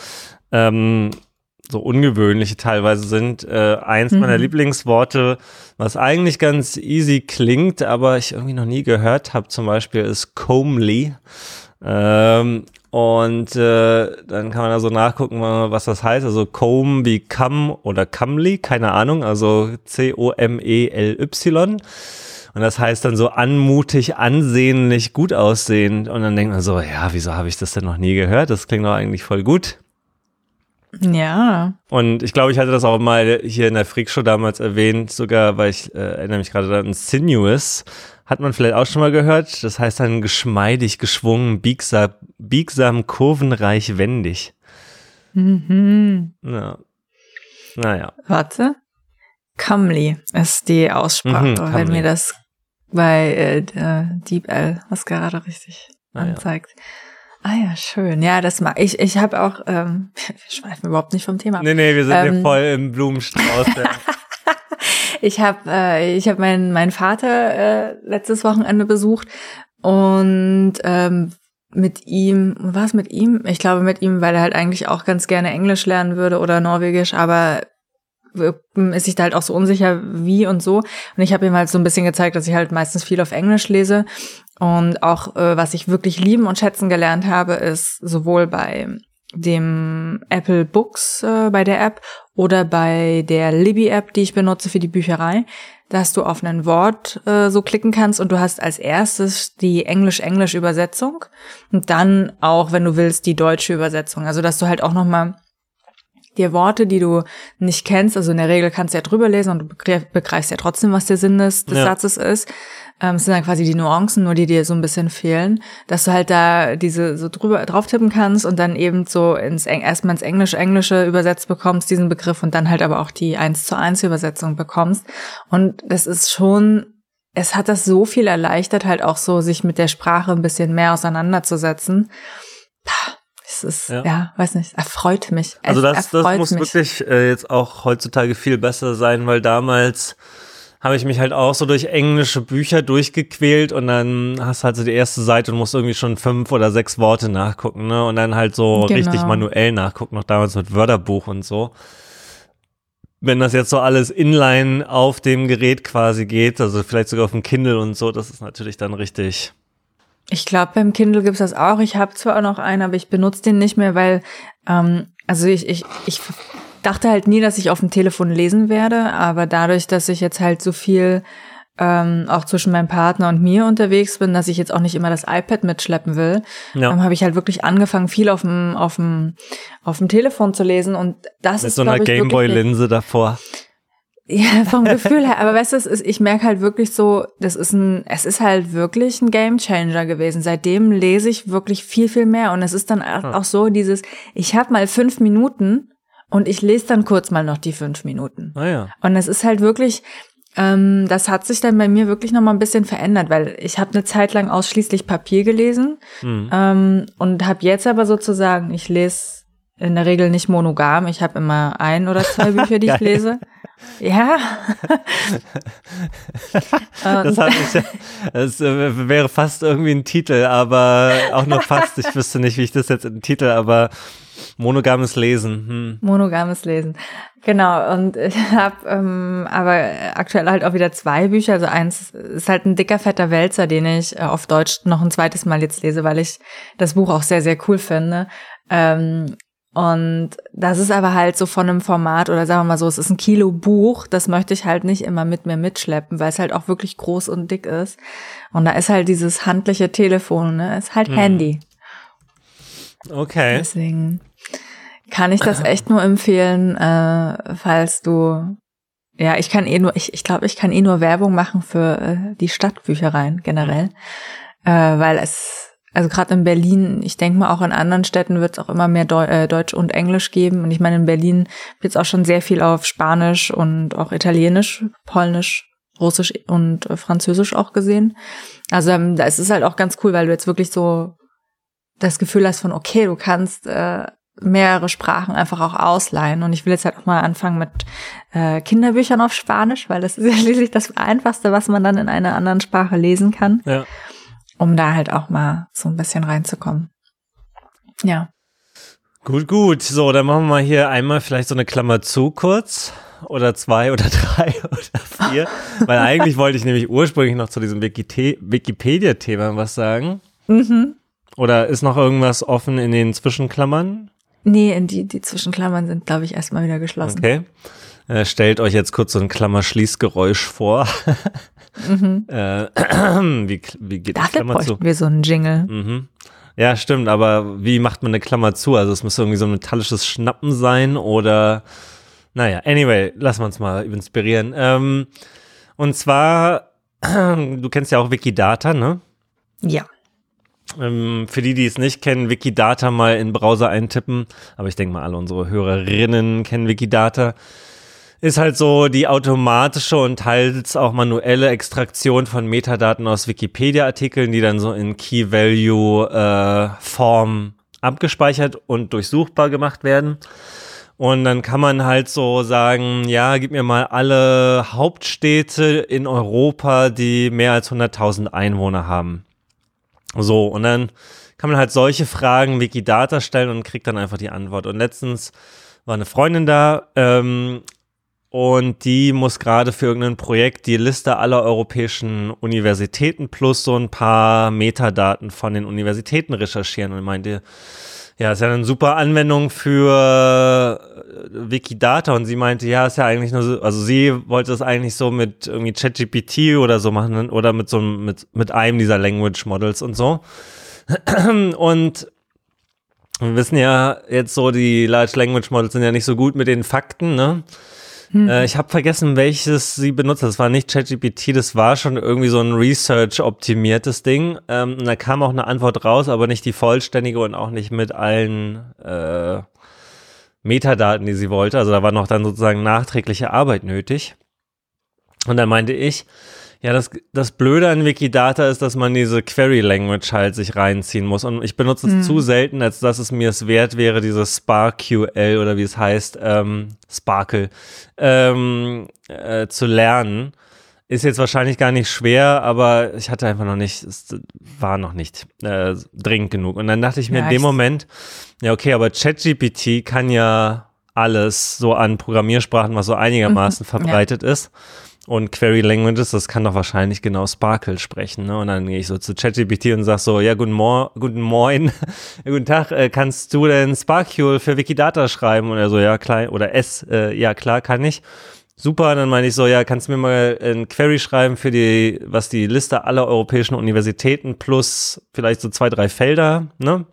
ähm, so ungewöhnliche teilweise sind. Äh, eins Mhm. meiner Lieblingsworte, was eigentlich ganz easy klingt, aber ich irgendwie noch nie gehört habe, zum Beispiel ist comely. Ähm, und äh, dann kann man da so nachgucken, was das heißt. Also comb wie come oder comely, keine Ahnung, also C-O-M-E-L-Y. Und das heißt dann so anmutig, ansehnlich, gut aussehend. Und dann denkt man so, ja, wieso habe ich das denn noch nie gehört? Das klingt doch eigentlich voll gut. Ja. Und ich glaube, ich hatte das auch mal hier in der Freakshow damals erwähnt, sogar, weil ich äh, erinnere mich gerade an Sinuous. Hat man vielleicht auch schon mal gehört. Das heißt dann geschmeidig, geschwungen, biegsam, biegsam kurvenreich, wendig. Mhm. Ja. Naja. Warte. Comely ist die Aussprache, Mhm, wenn mir das bei äh, äh, DeepL was gerade richtig Ah, ja. Ah ja, schön. Ja, das mag ich. Ich habe auch, ähm, (laughs) wir schweifen überhaupt nicht vom Thema. ab. Nee, nee, wir sind hier Ähm. voll im Blumenstrauß. (laughs) Ich habe äh, ich hab meinen meinen Vater äh, letztes Wochenende besucht und ähm, mit ihm, was mit ihm? Ich glaube mit ihm, weil er halt eigentlich auch ganz gerne Englisch lernen würde oder Norwegisch, aber ist sich da halt auch so unsicher wie und so. Und ich habe ihm halt so ein bisschen gezeigt, dass ich halt meistens viel auf Englisch lese. Und auch, äh, was ich wirklich lieben und schätzen gelernt habe, ist sowohl bei dem Apple Books äh, bei der App oder bei der Libby App, die ich benutze für die Bücherei, dass du auf ein Wort äh, so klicken kannst und du hast als erstes die Englisch-Englisch-Übersetzung und dann auch, wenn du willst, die deutsche Übersetzung. Also dass du halt auch noch mal dir Worte, die du nicht kennst, also in der Regel kannst du ja drüber lesen und du begreif- begreifst ja trotzdem, was der Sinn des, des Ja. Satzes ist. Ähm, es sind dann quasi die Nuancen, nur die dir so ein bisschen fehlen, dass du halt da diese so drüber drauf tippen kannst und dann eben so ins Eng- erstmal ins Englisch Englische übersetzt bekommst diesen Begriff und dann halt aber auch die eins zu eins Übersetzung bekommst und das ist schon es hat das so viel erleichtert halt auch so sich mit der Sprache ein bisschen mehr auseinanderzusetzen. Pah, Es ist, Ja. ja. weiß nicht, erfreut mich. Es Also das, das muss mich. wirklich äh, jetzt auch heutzutage viel besser sein, weil damals habe ich mich halt auch so durch englische Bücher durchgequält und dann hast halt so die erste Seite und musst irgendwie schon fünf oder sechs Worte nachgucken, ne? Und dann halt so Genau. richtig manuell nachgucken, noch damals mit Wörterbuch und so. Wenn das jetzt so alles inline auf dem Gerät quasi geht, also vielleicht sogar auf dem Kindle und so, das ist natürlich dann richtig. Ich glaube, beim Kindle gibt's das auch. Ich habe zwar auch noch einen, aber ich benutze den nicht mehr, weil, ähm, also ich, ich, ich dachte halt nie, dass ich auf dem Telefon lesen werde, aber dadurch, dass ich jetzt halt so viel ähm, auch zwischen meinem Partner und mir unterwegs bin, dass ich jetzt auch nicht immer das iPad mitschleppen will, Ja. ähm, habe ich halt wirklich angefangen, viel auf dem, auf dem, auf dem Telefon zu lesen und das Mit ist so einer Gameboy-Linse davor. Ja, vom Gefühl her. Aber weißt du, es ist, ich merke halt wirklich so, das ist ein, es ist halt wirklich ein Gamechanger gewesen. Seitdem lese ich wirklich viel, viel mehr. Und es ist dann auch auch so dieses, ich habe mal fünf Minuten und ich lese dann kurz mal noch die fünf Minuten. Naja. Und es ist halt wirklich, ähm, das hat sich dann bei mir wirklich noch mal ein bisschen verändert, weil ich habe eine Zeit lang ausschließlich Papier gelesen Hm. ähm, und habe jetzt aber sozusagen, ich lese in der Regel nicht monogam, ich habe immer ein oder zwei Bücher, die ich (laughs) lese. Ja. (laughs) Das, hat mich, das äh, wäre fast irgendwie ein Titel, aber auch nur fast. Ich wüsste nicht, wie ich das jetzt in den Titel, aber monogames Lesen. Hm. Monogames Lesen. Genau, und ich habe ähm, aber aktuell halt auch wieder zwei Bücher. Also eins ist halt ein dicker, fetter Wälzer, den ich äh, auf Deutsch noch ein zweites Mal jetzt lese, weil ich das Buch auch sehr, sehr cool finde. Ähm, und das ist aber halt so von einem Format, oder sagen wir mal so, es ist ein Kilo Buch, das möchte ich halt nicht immer mit mir mitschleppen, weil es halt auch wirklich groß und dick ist. Und da ist halt dieses handliche Telefon, ne? Ist halt Handy. Okay. Deswegen kann ich das echt nur empfehlen, äh, falls du ja, ich kann eh nur, ich, ich glaube, ich kann eh nur Werbung machen für äh, die Stadtbüchereien generell, äh, weil es, also gerade in Berlin, ich denke mal auch in anderen Städten wird es auch immer mehr Deu äh, Deutsch und Englisch geben und ich meine in Berlin wird es auch schon sehr viel auf Spanisch und auch Italienisch, Polnisch, Russisch und äh, Französisch auch gesehen. Also ähm, da ist es halt auch ganz cool, weil du jetzt wirklich so das Gefühl hast von, okay, du kannst äh, mehrere Sprachen einfach auch ausleihen. Und ich will jetzt halt auch mal anfangen mit äh, Kinderbüchern auf Spanisch, weil das ist (laughs) ja schließlich das Einfachste, was man dann in einer anderen Sprache lesen kann, Ja. Um da halt auch mal so ein bisschen reinzukommen. Ja. Gut, gut. So, dann machen wir mal hier einmal vielleicht so eine Klammer zu kurz. Oder zwei oder (laughs) drei oder vier. Weil eigentlich wollte ich nämlich ursprünglich noch zu diesem Wikipedia-Thema was sagen. Mhm. Oder ist noch irgendwas offen in den Zwischenklammern? Nee, in die, die Zwischenklammern sind, glaube ich, erstmal wieder geschlossen. Okay. Äh, stellt euch jetzt kurz so ein Klammerschließgeräusch vor. (laughs) mhm. äh, (clears throat) wie, wie geht Dafür Klammer zu? wir so einen Jingle. Mhm. Ja, stimmt, aber wie macht man eine Klammer zu? Also es muss irgendwie so ein metallisches Schnappen sein oder naja, anyway, lassen wir uns mal inspirieren. Ähm, und zwar, (clears throat) du kennst ja auch Wikidata, ne? Ja. Ähm, für die, die es nicht kennen, Wikidata mal in Browser eintippen, aber ich denke mal, alle unsere Hörerinnen kennen Wikidata. Ist halt so die automatische und teils auch manuelle Extraktion von Metadaten aus Wikipedia-Artikeln, die dann so in Key-Value-Form abgespeichert und durchsuchbar gemacht werden. Und dann kann man halt so sagen, ja, gib mir mal alle Hauptstädte in Europa, die mehr als 100.000 Einwohner haben. So, und dann kann man halt solche Fragen Wikidata stellen und kriegt dann einfach die Antwort. Und letztens war eine Freundin da ähm, und die muss gerade für irgendein Projekt die Liste aller europäischen Universitäten plus so ein paar Metadaten von den Universitäten recherchieren und meinte, ja, ist ja eine super Anwendung für Wikidata und sie meinte, ja, ist ja eigentlich nur so, also sie wollte es eigentlich so mit irgendwie ChatGPT oder so machen oder mit so mit, mit einem dieser Language Models und so. Und wir wissen ja jetzt so, die Large Language Models sind ja nicht so gut mit den Fakten, ne? Hm. Äh, ich habe vergessen, welches sie benutzt. Das war nicht ChatGPT, das war schon irgendwie so ein Research-optimiertes Ding. Ähm, da kam auch eine Antwort raus, aber nicht die vollständige und auch nicht mit allen äh, Metadaten, die sie wollte. Also da war noch dann sozusagen nachträgliche Arbeit nötig. Und dann meinte ich, ja, das, das Blöde an Wikidata ist, dass man diese Query Language halt sich reinziehen muss. Und ich benutze es mhm. zu selten, als dass es mir es wert wäre, dieses SparkQL oder wie es heißt, ähm, Sparkle, ähm, äh, zu lernen. Ist jetzt wahrscheinlich gar nicht schwer, aber ich hatte einfach noch nicht, es war noch nicht äh, dringend genug. Und dann dachte ich mir ja, in dem Moment, ja, okay, aber ChatGPT kann ja alles so an Programmiersprachen, was so einigermaßen (laughs) mhm, verbreitet ja. ist und Query Languages, das kann doch wahrscheinlich genau Sparkle sprechen. Ne? Und dann gehe ich so zu ChatGPT und sage so, ja, guten, Mor guten Moin, (laughs) guten Tag, äh, kannst du denn Sparkule für Wikidata schreiben? Und er so, ja, klar, oder S, äh, ja, klar, kann ich. Super, dann meine ich so, ja, kannst du mir mal ein Query schreiben für die, was die Liste aller europäischen Universitäten plus vielleicht so zwei, drei Felder, ne,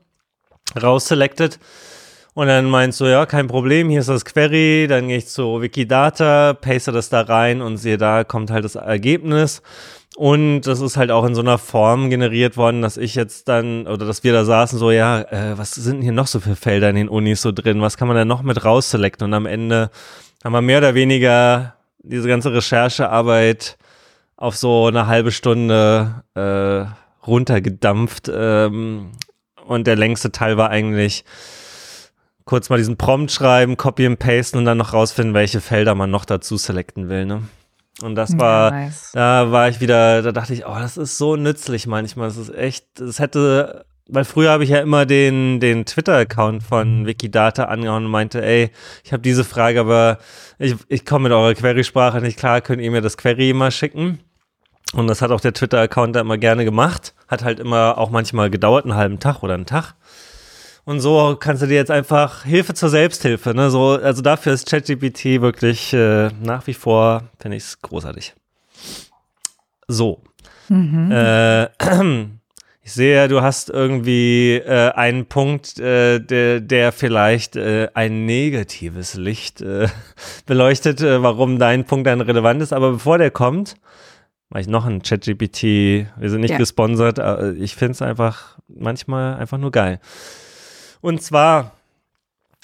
rausselected. Und dann meinst du, ja, kein Problem, hier ist das Query, dann gehe ich zu Wikidata, paste das da rein und sehe, da kommt halt das Ergebnis. Und das ist halt auch in so einer Form generiert worden, dass ich jetzt dann, oder dass wir da saßen, so, ja, äh, was sind hier noch so für Felder in den Unis so drin? Was kann man da noch mit rausselecten? Und am Ende haben wir mehr oder weniger diese ganze Recherchearbeit auf so eine halbe Stunde äh, runtergedampft. Ähm, und der längste Teil war eigentlich kurz mal diesen Prompt schreiben, copy and paste und dann noch rausfinden, welche Felder man noch dazu selecten will, ne? Und das war, ja, nice. da war ich wieder, da dachte ich, oh, das ist so nützlich manchmal. Das ist echt, das hätte, weil früher habe ich ja immer den, den Twitter-Account von Wikidata angehauen und meinte, ey, ich habe diese Frage, aber ich, ich komme mit eurer Query-Sprache nicht klar, könnt ihr mir das Query immer schicken? Und das hat auch der Twitter-Account da immer gerne gemacht. Hat halt immer auch manchmal gedauert, einen halben Tag oder einen Tag. Und so kannst du dir jetzt einfach Hilfe zur Selbsthilfe, ne? So, also dafür ist ChatGPT wirklich äh, nach wie vor, finde ich es großartig. So. Mhm. Äh, (clears throat) ich sehe, du hast irgendwie äh, einen Punkt, äh, der, der vielleicht äh, ein negatives Licht äh, (laughs) beleuchtet, äh, warum dein Punkt dann relevant ist. Aber bevor der kommt, mache ich noch ein ChatGPT. Wir sind nicht ja. gesponsert, ich finde es einfach manchmal einfach nur geil. Und zwar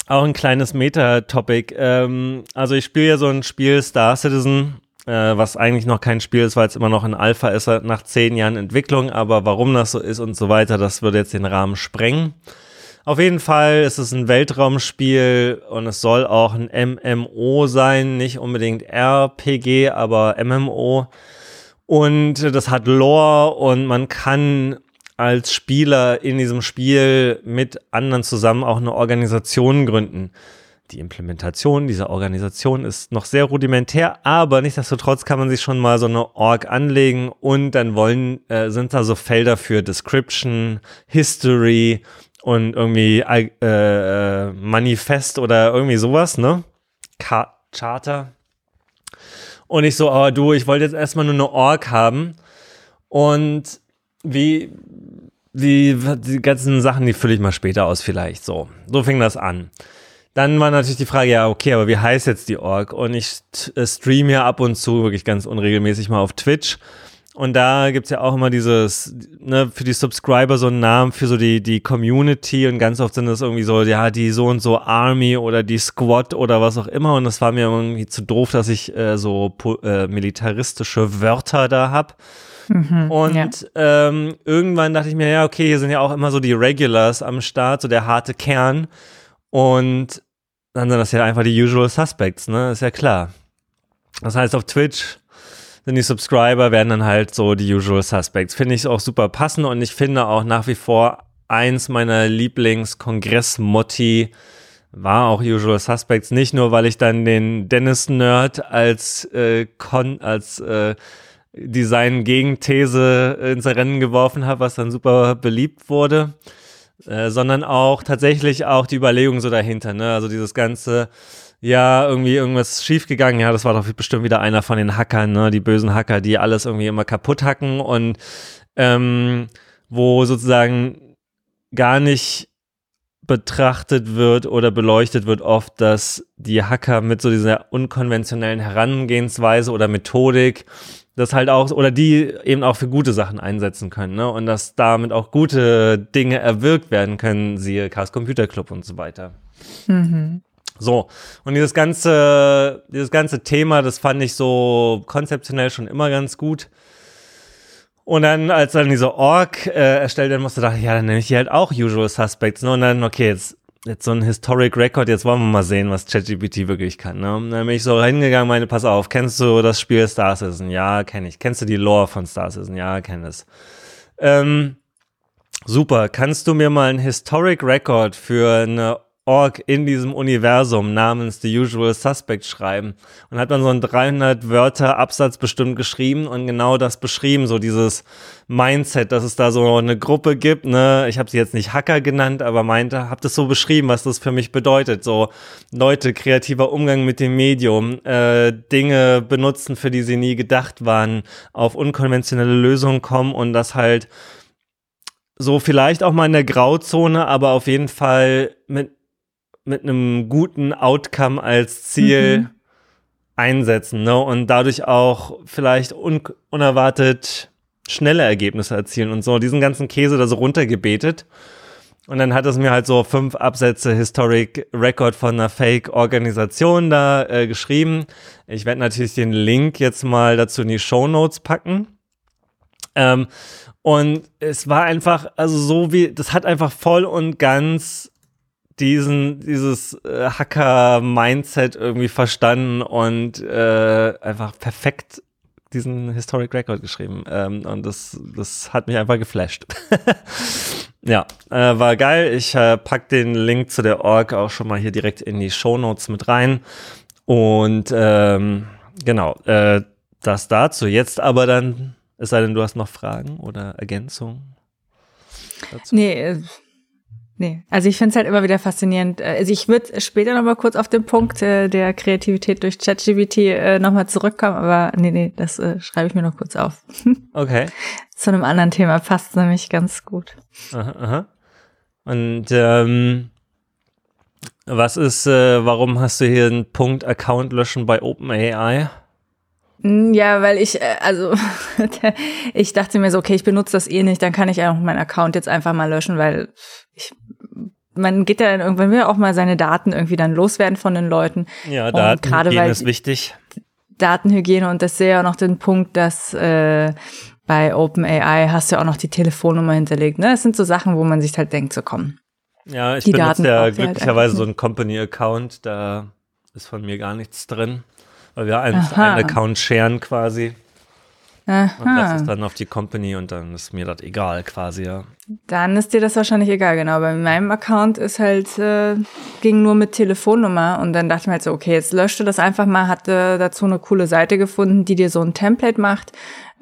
auch ein kleines Meta-Topic. Ähm, also ich spiele ja so ein Spiel Star Citizen, äh, was eigentlich noch kein Spiel ist, weil es immer noch in Alpha ist, nach zehn Jahren Entwicklung. Aber warum das so ist und so weiter, das würde jetzt den Rahmen sprengen. Auf jeden Fall ist es ein Weltraumspiel und es soll auch ein MMO sein, nicht unbedingt RPG, aber MMO. Und das hat Lore und man kann als Spieler in diesem Spiel mit anderen zusammen auch eine Organisation gründen. Die Implementation dieser Organisation ist noch sehr rudimentär, aber nichtsdestotrotz kann man sich schon mal so eine Org anlegen und dann wollen, äh, sind da so Felder für Description, History und irgendwie äh, äh Manifest oder irgendwie sowas, ne? Ka Charter. Und ich so, oh du, ich wollte jetzt erstmal nur eine Org haben. Und wie, wie, die ganzen Sachen, die fülle ich mal später aus vielleicht. So, so fing das an. Dann war natürlich die Frage, ja, okay, aber wie heißt jetzt die Org? Und ich äh, stream ja ab und zu wirklich ganz unregelmäßig mal auf Twitch. Und da gibt's ja auch immer dieses, ne, für die Subscriber so einen Namen für so die, die Community und ganz oft sind das irgendwie so, ja, die so und so Army oder die Squad oder was auch immer. Und das war mir irgendwie zu doof, dass ich äh, so äh, militaristische Wörter da hab. Mhm, und ja. ähm, irgendwann dachte ich mir, ja, okay, hier sind ja auch immer so die Regulars am Start, so der harte Kern. Und dann sind das ja einfach die Usual Suspects, ne? Ist ja klar. Das heißt, auf Twitch sind die Subscriber, werden dann halt so die Usual Suspects. Finde ich auch super passend und ich finde auch nach wie vor eins meiner Lieblings-Kongress-Motti war auch Usual Suspects. Nicht nur, weil ich dann den Dennis-Nerd als, äh, Kon als äh, Design-Gegenthese ins Rennen geworfen habe, was dann super beliebt wurde, äh, sondern auch tatsächlich auch die Überlegung so dahinter. Ne? Also dieses ganze ja, irgendwie irgendwas schiefgegangen. Ja, das war doch bestimmt wieder einer von den Hackern, ne? Die bösen Hacker, die alles irgendwie immer kaputt hacken und ähm, wo sozusagen gar nicht betrachtet wird oder beleuchtet wird oft, dass die Hacker mit so dieser unkonventionellen Herangehensweise oder Methodik das halt auch, oder die eben auch für gute Sachen einsetzen können, ne? Und dass damit auch gute Dinge erwirkt werden können, siehe Chaos Computer Club und so weiter. Mhm. So, und dieses ganze, dieses ganze Thema, das fand ich so konzeptionell schon immer ganz gut. Und dann, als dann diese Org äh, erstellt werden musste, dachte ich, ja, dann nehme ich hier halt auch Usual Suspects. Ne? Und dann, okay, jetzt, jetzt so ein Historic Record, jetzt wollen wir mal sehen, was ChatGPT wirklich kann. Ne? Und dann bin ich so hingegangen, meine, pass auf, kennst du das Spiel Star Citizen? Ja, kenne ich. Kennst du die Lore von Star Citizen? Ja, kenne es. Ähm, super, kannst du mir mal ein Historic Record für eine Org in diesem Universum namens The Usual Suspect schreiben. Und hat dann so einen 300 Wörter Absatz bestimmt geschrieben und genau das beschrieben, so dieses Mindset, dass es da so eine Gruppe gibt, ne, ich habe sie jetzt nicht Hacker genannt, aber meinte, habe das so beschrieben, was das für mich bedeutet, so Leute, kreativer Umgang mit dem Medium, äh, Dinge benutzen, für die sie nie gedacht waren, auf unkonventionelle Lösungen kommen und das halt so vielleicht auch mal in der Grauzone, aber auf jeden Fall mit mit einem guten Outcome als Ziel mhm. einsetzen ne? und dadurch auch vielleicht un unerwartet schnelle Ergebnisse erzielen und so diesen ganzen Käse da so runtergebetet. Und dann hat es mir halt so fünf Absätze Historic Record von einer Fake-Organisation da äh, geschrieben. Ich werde natürlich den Link jetzt mal dazu in die Show Notes packen. Ähm, und es war einfach, also so wie, das hat einfach voll und ganz diesen, dieses äh, Hacker-Mindset irgendwie verstanden und äh, einfach perfekt diesen Historic Record geschrieben. Ähm, und das, das hat mich einfach geflasht. (laughs) ja, äh, war geil. Ich äh, pack den Link zu der Org auch schon mal hier direkt in die Show Notes mit rein. Und ähm, genau, äh, das dazu. Jetzt aber dann, es sei denn, du hast noch Fragen oder Ergänzungen? Dazu? Nee, äh, Nee, also ich finde es halt immer wieder faszinierend. Äh, also ich würde später noch mal kurz auf den Punkt äh, der Kreativität durch ChatGPT äh, noch mal zurückkommen, aber nee, nee, das äh, schreibe ich mir noch kurz auf. (laughs) Okay. Zu einem anderen Thema passt nämlich ganz gut. Aha, aha. Und ähm, was ist, äh, warum hast du hier einen Punkt Account löschen bei OpenAI? Hm, ja, weil ich, äh, also (laughs) ich dachte mir so, okay, ich benutze das eh nicht, dann kann ich auch meinen Account jetzt einfach mal löschen, weil ich man geht ja dann irgendwann will auch mal seine Daten irgendwie dann loswerden von den Leuten. Ja, Datenhygiene ist wichtig. Datenhygiene und das sehe ja auch noch den Punkt, dass äh, bei OpenAI hast du ja auch noch die Telefonnummer hinterlegt. Ne? Das sind so Sachen, wo man sich halt denkt, so komm. Ja, ich benutze ja halt glücklicherweise halt so einen Company-Account, da ist von mir gar nichts drin, weil wir einen, einen Account sharen quasi. Aha. Und das ist dann auf die Company und dann ist mir das egal quasi, ja. Dann ist dir das wahrscheinlich egal, genau. Bei meinem Account ist halt, äh, ging nur mit Telefonnummer und dann dachte ich mir halt so, okay, jetzt löschte das einfach mal, hatte dazu eine coole Seite gefunden, die dir so ein Template macht,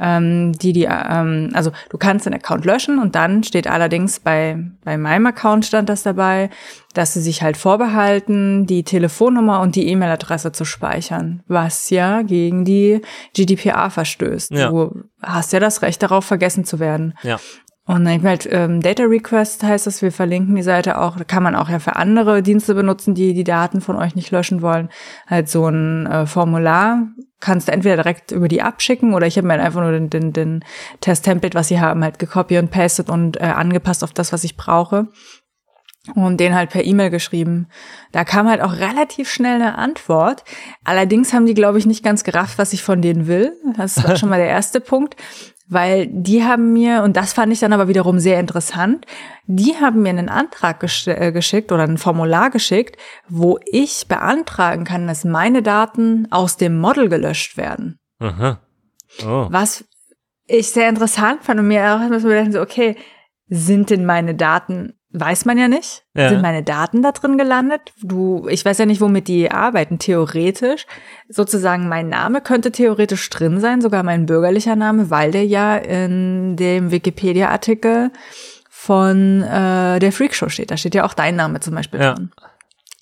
ähm, die die, ähm, also du kannst den Account löschen und dann steht allerdings bei, bei meinem Account stand das dabei, dass sie sich halt vorbehalten, die Telefonnummer und die E-Mail-Adresse zu speichern, was ja gegen die GDPR verstößt. Ja. Du hast ja das Recht darauf, vergessen zu werden. Ja. Und dann halt ähm, Data Request heißt das, wir verlinken die Seite auch, da kann man auch ja für andere Dienste benutzen, die die Daten von euch nicht löschen wollen. Halt so ein äh, Formular kannst du entweder direkt über die abschicken oder ich habe mir halt einfach nur den, den, den Test-Template, was sie haben, halt gekopiert und pastet und äh, angepasst auf das, was ich brauche. Und den halt per E-Mail geschrieben. Da kam halt auch relativ schnell eine Antwort. Allerdings haben die, glaube ich, nicht ganz gerafft, was ich von denen will. Das war schon mal der (laughs) erste Punkt weil die haben mir, und das fand ich dann aber wiederum sehr interessant, die haben mir einen Antrag gesch äh, geschickt oder ein Formular geschickt, wo ich beantragen kann, dass meine Daten aus dem Model gelöscht werden. Aha. Oh. Was ich sehr interessant fand und mir auch immer so okay, sind denn meine Daten Weiß man ja nicht. Ja. Sind meine Daten da drin gelandet? Du, ich weiß ja nicht, womit die arbeiten. Theoretisch, sozusagen mein Name könnte theoretisch drin sein, sogar mein bürgerlicher Name, weil der ja in dem Wikipedia-Artikel von äh, der Freakshow steht. Da steht ja auch dein Name zum Beispiel ja. drin.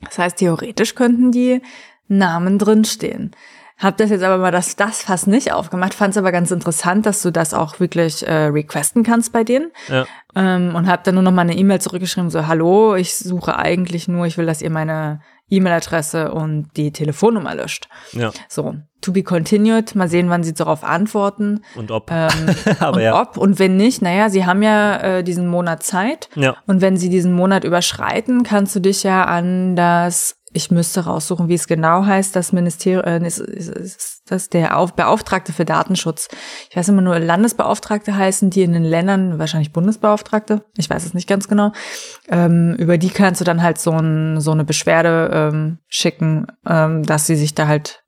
Das heißt, theoretisch könnten die Namen drinstehen. Hab das jetzt aber mal das, das fast nicht aufgemacht, fand es aber ganz interessant, dass du das auch wirklich äh, requesten kannst bei denen. Ja. Ähm, und hab dann nur noch mal eine E-Mail zurückgeschrieben, so, hallo, ich suche eigentlich nur, ich will, dass ihr meine E-Mail-Adresse und die Telefonnummer löscht. Ja. So, to be continued, mal sehen, wann sie darauf antworten. Und ob. Ähm, (laughs) aber und ja. ob und wenn nicht, naja, sie haben ja äh, diesen Monat Zeit. Ja. Und wenn sie diesen Monat überschreiten, kannst du dich ja an das ich müsste raussuchen, wie es genau heißt, das Ministerium, äh, ist, ist, ist das der Auf, Beauftragte für Datenschutz. Ich weiß immer nur, Landesbeauftragte heißen die in den Ländern, wahrscheinlich Bundesbeauftragte, ich weiß es nicht ganz genau. Ähm, über die kannst du dann halt so, ein, so eine Beschwerde ähm, schicken, ähm, dass sie sich da halt,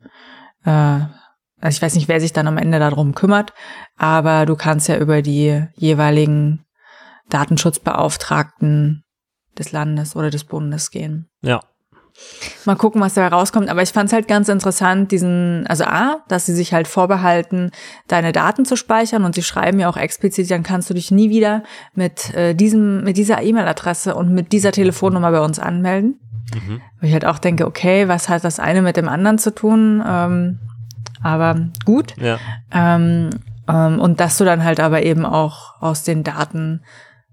äh, also ich weiß nicht, wer sich dann am Ende darum kümmert, aber du kannst ja über die jeweiligen Datenschutzbeauftragten des Landes oder des Bundes gehen. Ja. Mal gucken, was da rauskommt. Aber ich fand es halt ganz interessant, diesen, also A, dass sie sich halt vorbehalten, deine Daten zu speichern und sie schreiben ja auch explizit, dann kannst du dich nie wieder mit äh, diesem, mit dieser E-Mail-Adresse und mit dieser Telefonnummer bei uns anmelden. Mhm. Wo ich halt auch denke, okay, was hat das eine mit dem anderen zu tun? Ähm, aber gut. Ja. Ähm, ähm, und dass du dann halt aber eben auch aus den Daten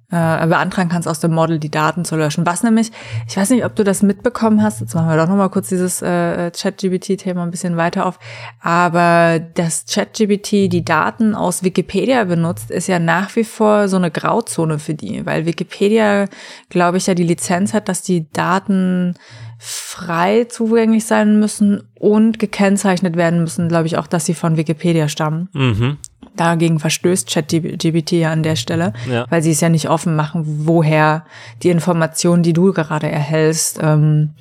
äh, beantragen kannst, aus dem Model die Daten zu löschen. Was nämlich, ich weiß nicht, ob du das mitbekommen hast, jetzt machen wir doch nochmal kurz dieses äh, Chat-GBT-Thema ein bisschen weiter auf, aber dass Chat-GBT die Daten aus Wikipedia benutzt, ist ja nach wie vor so eine Grauzone für die, weil Wikipedia, glaube ich, ja die Lizenz hat, dass die Daten frei zugänglich sein müssen und gekennzeichnet werden müssen, glaube ich auch, dass sie von Wikipedia stammen. Mhm. Dagegen verstößt ChatGPT ja an der Stelle, ja. weil sie es ja nicht offen machen, woher die Informationen, die du gerade erhältst, ähm,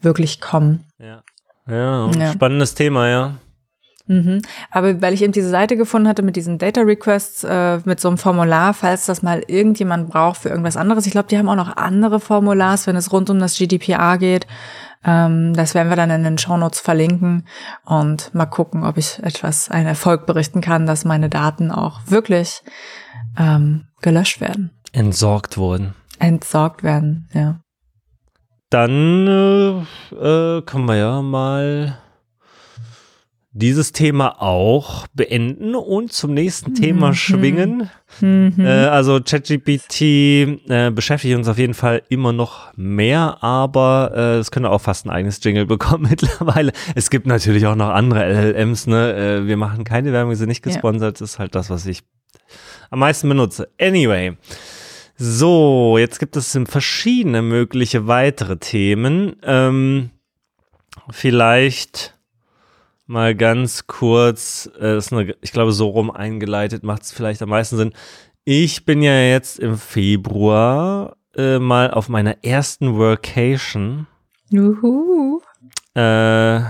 wirklich kommen. Ja. Ja, ja. spannendes Thema, ja. Mhm. Aber weil ich eben diese Seite gefunden hatte mit diesen Data Requests, äh, mit so einem Formular, falls das mal irgendjemand braucht für irgendwas anderes. Ich glaube, die haben auch noch andere Formulars, wenn es rund um das GDPR geht. Ähm, das werden wir dann in den Shownotes verlinken und mal gucken, ob ich etwas, einen Erfolg berichten kann, dass meine Daten auch wirklich ähm, gelöscht werden. Entsorgt wurden. Entsorgt werden, ja. Dann äh, äh, können wir ja mal dieses Thema auch beenden und zum nächsten Thema mhm. schwingen. Mhm. Äh, also ChatGPT äh, beschäftigt uns auf jeden Fall immer noch mehr, aber äh, es könnte auch fast ein eigenes Jingle (laughs) bekommen mittlerweile. Es gibt natürlich auch noch andere LLMs. Ne? Äh, wir machen keine Werbung, wir sind nicht gesponsert. Ja. Ist halt das, was ich am meisten benutze. Anyway. So, jetzt gibt es verschiedene mögliche weitere Themen. Ähm, vielleicht mal ganz kurz, äh, ist eine, ich glaube, so rum eingeleitet macht es vielleicht am meisten Sinn. Ich bin ja jetzt im Februar äh, mal auf meiner ersten Workation. Juhu. Äh,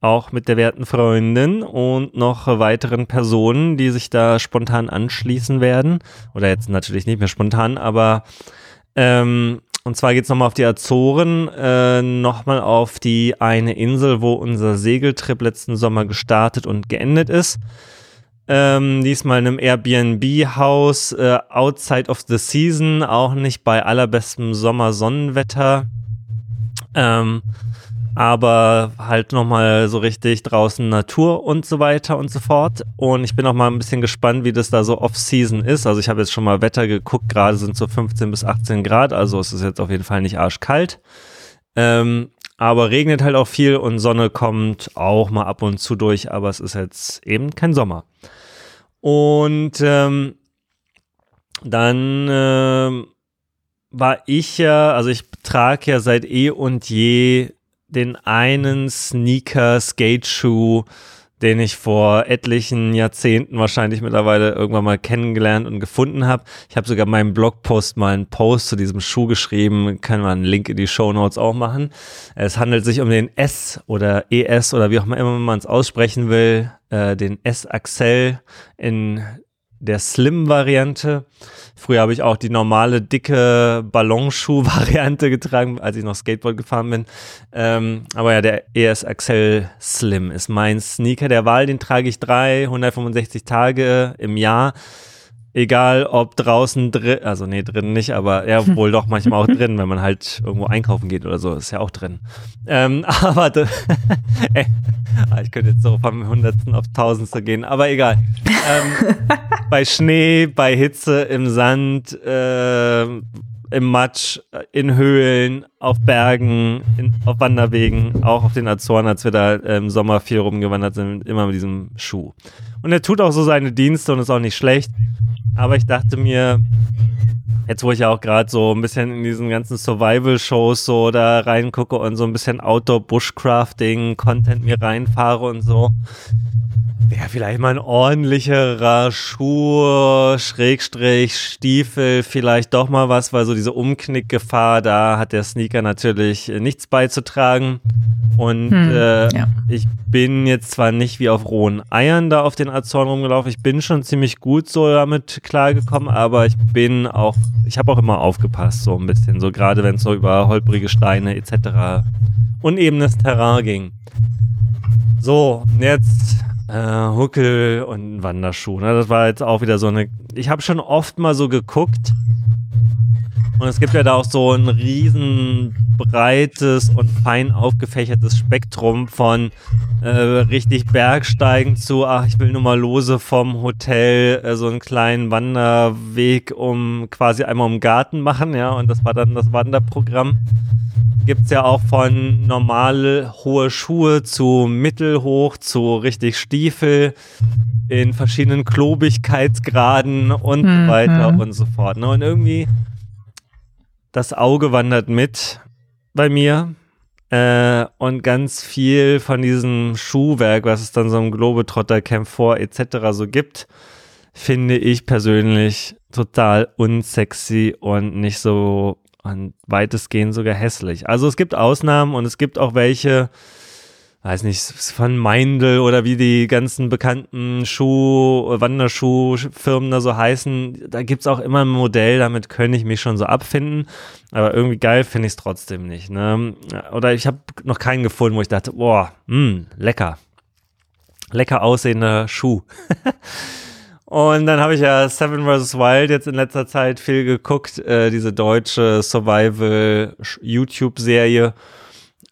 auch mit der werten Freundin und noch weiteren Personen, die sich da spontan anschließen werden. Oder jetzt natürlich nicht mehr spontan, aber ähm, und zwar geht es nochmal auf die Azoren, äh, nochmal auf die eine Insel, wo unser Segeltrip letzten Sommer gestartet und geendet ist. Ähm, diesmal in einem Airbnb-Haus, äh, outside of the season, auch nicht bei allerbestem Sommersonnenwetter. Ähm, aber halt nochmal so richtig draußen Natur und so weiter und so fort. Und ich bin auch mal ein bisschen gespannt, wie das da so off-season ist. Also ich habe jetzt schon mal Wetter geguckt, gerade sind so 15 bis 18 Grad, also es ist jetzt auf jeden Fall nicht arschkalt. Ähm, aber regnet halt auch viel und Sonne kommt auch mal ab und zu durch, aber es ist jetzt eben kein Sommer. Und ähm, dann äh, war ich ja, also ich trage ja seit eh und je den einen Sneaker, Skate-Shoe, den ich vor etlichen Jahrzehnten wahrscheinlich mittlerweile irgendwann mal kennengelernt und gefunden habe. Ich habe sogar meinem Blogpost mal einen Post zu diesem Schuh geschrieben, kann man einen Link in die Show Notes auch machen. Es handelt sich um den S oder ES oder wie auch immer man es aussprechen will, äh, den S Axel in der Slim-Variante. Früher habe ich auch die normale dicke Ballonschuh-Variante (laughs) getragen, als ich noch Skateboard gefahren bin. Ähm, aber ja, der ES Axel Slim ist mein Sneaker der Wahl. Den trage ich 365 Tage im Jahr egal ob draußen drin, also nee, drin nicht, aber ja, (laughs) wohl doch manchmal auch drin, wenn man halt irgendwo einkaufen geht oder so, ist ja auch drin. Ähm, (laughs) aber (laughs) ey, ah, ich könnte jetzt so vom Hundertsten auf Tausendste gehen, aber egal. Ähm, bei Schnee, bei Hitze, im Sand, äh, im Matsch, in Höhlen, auf Bergen, in, auf Wanderwegen, auch auf den Azoren, als wir da im Sommer viel rumgewandert sind, immer mit diesem Schuh. Und er tut auch so seine Dienste und ist auch nicht schlecht. Aber ich dachte mir, jetzt wo ich ja auch gerade so ein bisschen in diesen ganzen Survival-Shows so da reingucke und so ein bisschen Outdoor-Bushcrafting-Content mir reinfahre und so, wäre vielleicht mal ein ordentlicherer Schuh, Schrägstrich, Stiefel, vielleicht doch mal was, weil so diese Umknickgefahr, da hat der Sneaker natürlich nichts beizutragen. Und hm, äh, ja. ich bin jetzt zwar nicht wie auf rohen Eiern da auf den Azoren rumgelaufen, ich bin schon ziemlich gut so damit klargekommen, aber ich bin auch, ich habe auch immer aufgepasst, so ein bisschen, so gerade wenn es so über holprige Steine etc. unebenes Terrain ging. So, jetzt äh, Huckel und Wanderschuh. Ne? Das war jetzt auch wieder so eine. Ich habe schon oft mal so geguckt. Und es gibt ja da auch so ein riesen breites und fein aufgefächertes Spektrum von äh, richtig Bergsteigen zu, ach, ich will nur mal lose vom Hotel äh, so einen kleinen Wanderweg um quasi einmal um den Garten machen, ja, und das war dann das Wanderprogramm gibt es ja auch von normal hohe Schuhe zu mittelhoch zu richtig Stiefel in verschiedenen Klobigkeitsgraden und mhm. weiter und so fort. Ne? Und irgendwie das Auge wandert mit bei mir äh, und ganz viel von diesem Schuhwerk, was es dann so im Globetrotter Camp 4 etc. so gibt, finde ich persönlich total unsexy und nicht so und weitestgehend sogar hässlich. Also es gibt Ausnahmen und es gibt auch welche, weiß nicht, von Meindl oder wie die ganzen bekannten Schuh, Wanderschuhfirmen da so heißen. Da gibt's auch immer ein Modell, damit könnte ich mich schon so abfinden. Aber irgendwie geil finde ich es trotzdem nicht. Ne? Oder ich habe noch keinen gefunden, wo ich dachte, boah, mh, hm, lecker. Lecker aussehender Schuh. (laughs) Und dann habe ich ja Seven vs. Wild jetzt in letzter Zeit viel geguckt, äh, diese deutsche Survival-YouTube-Serie.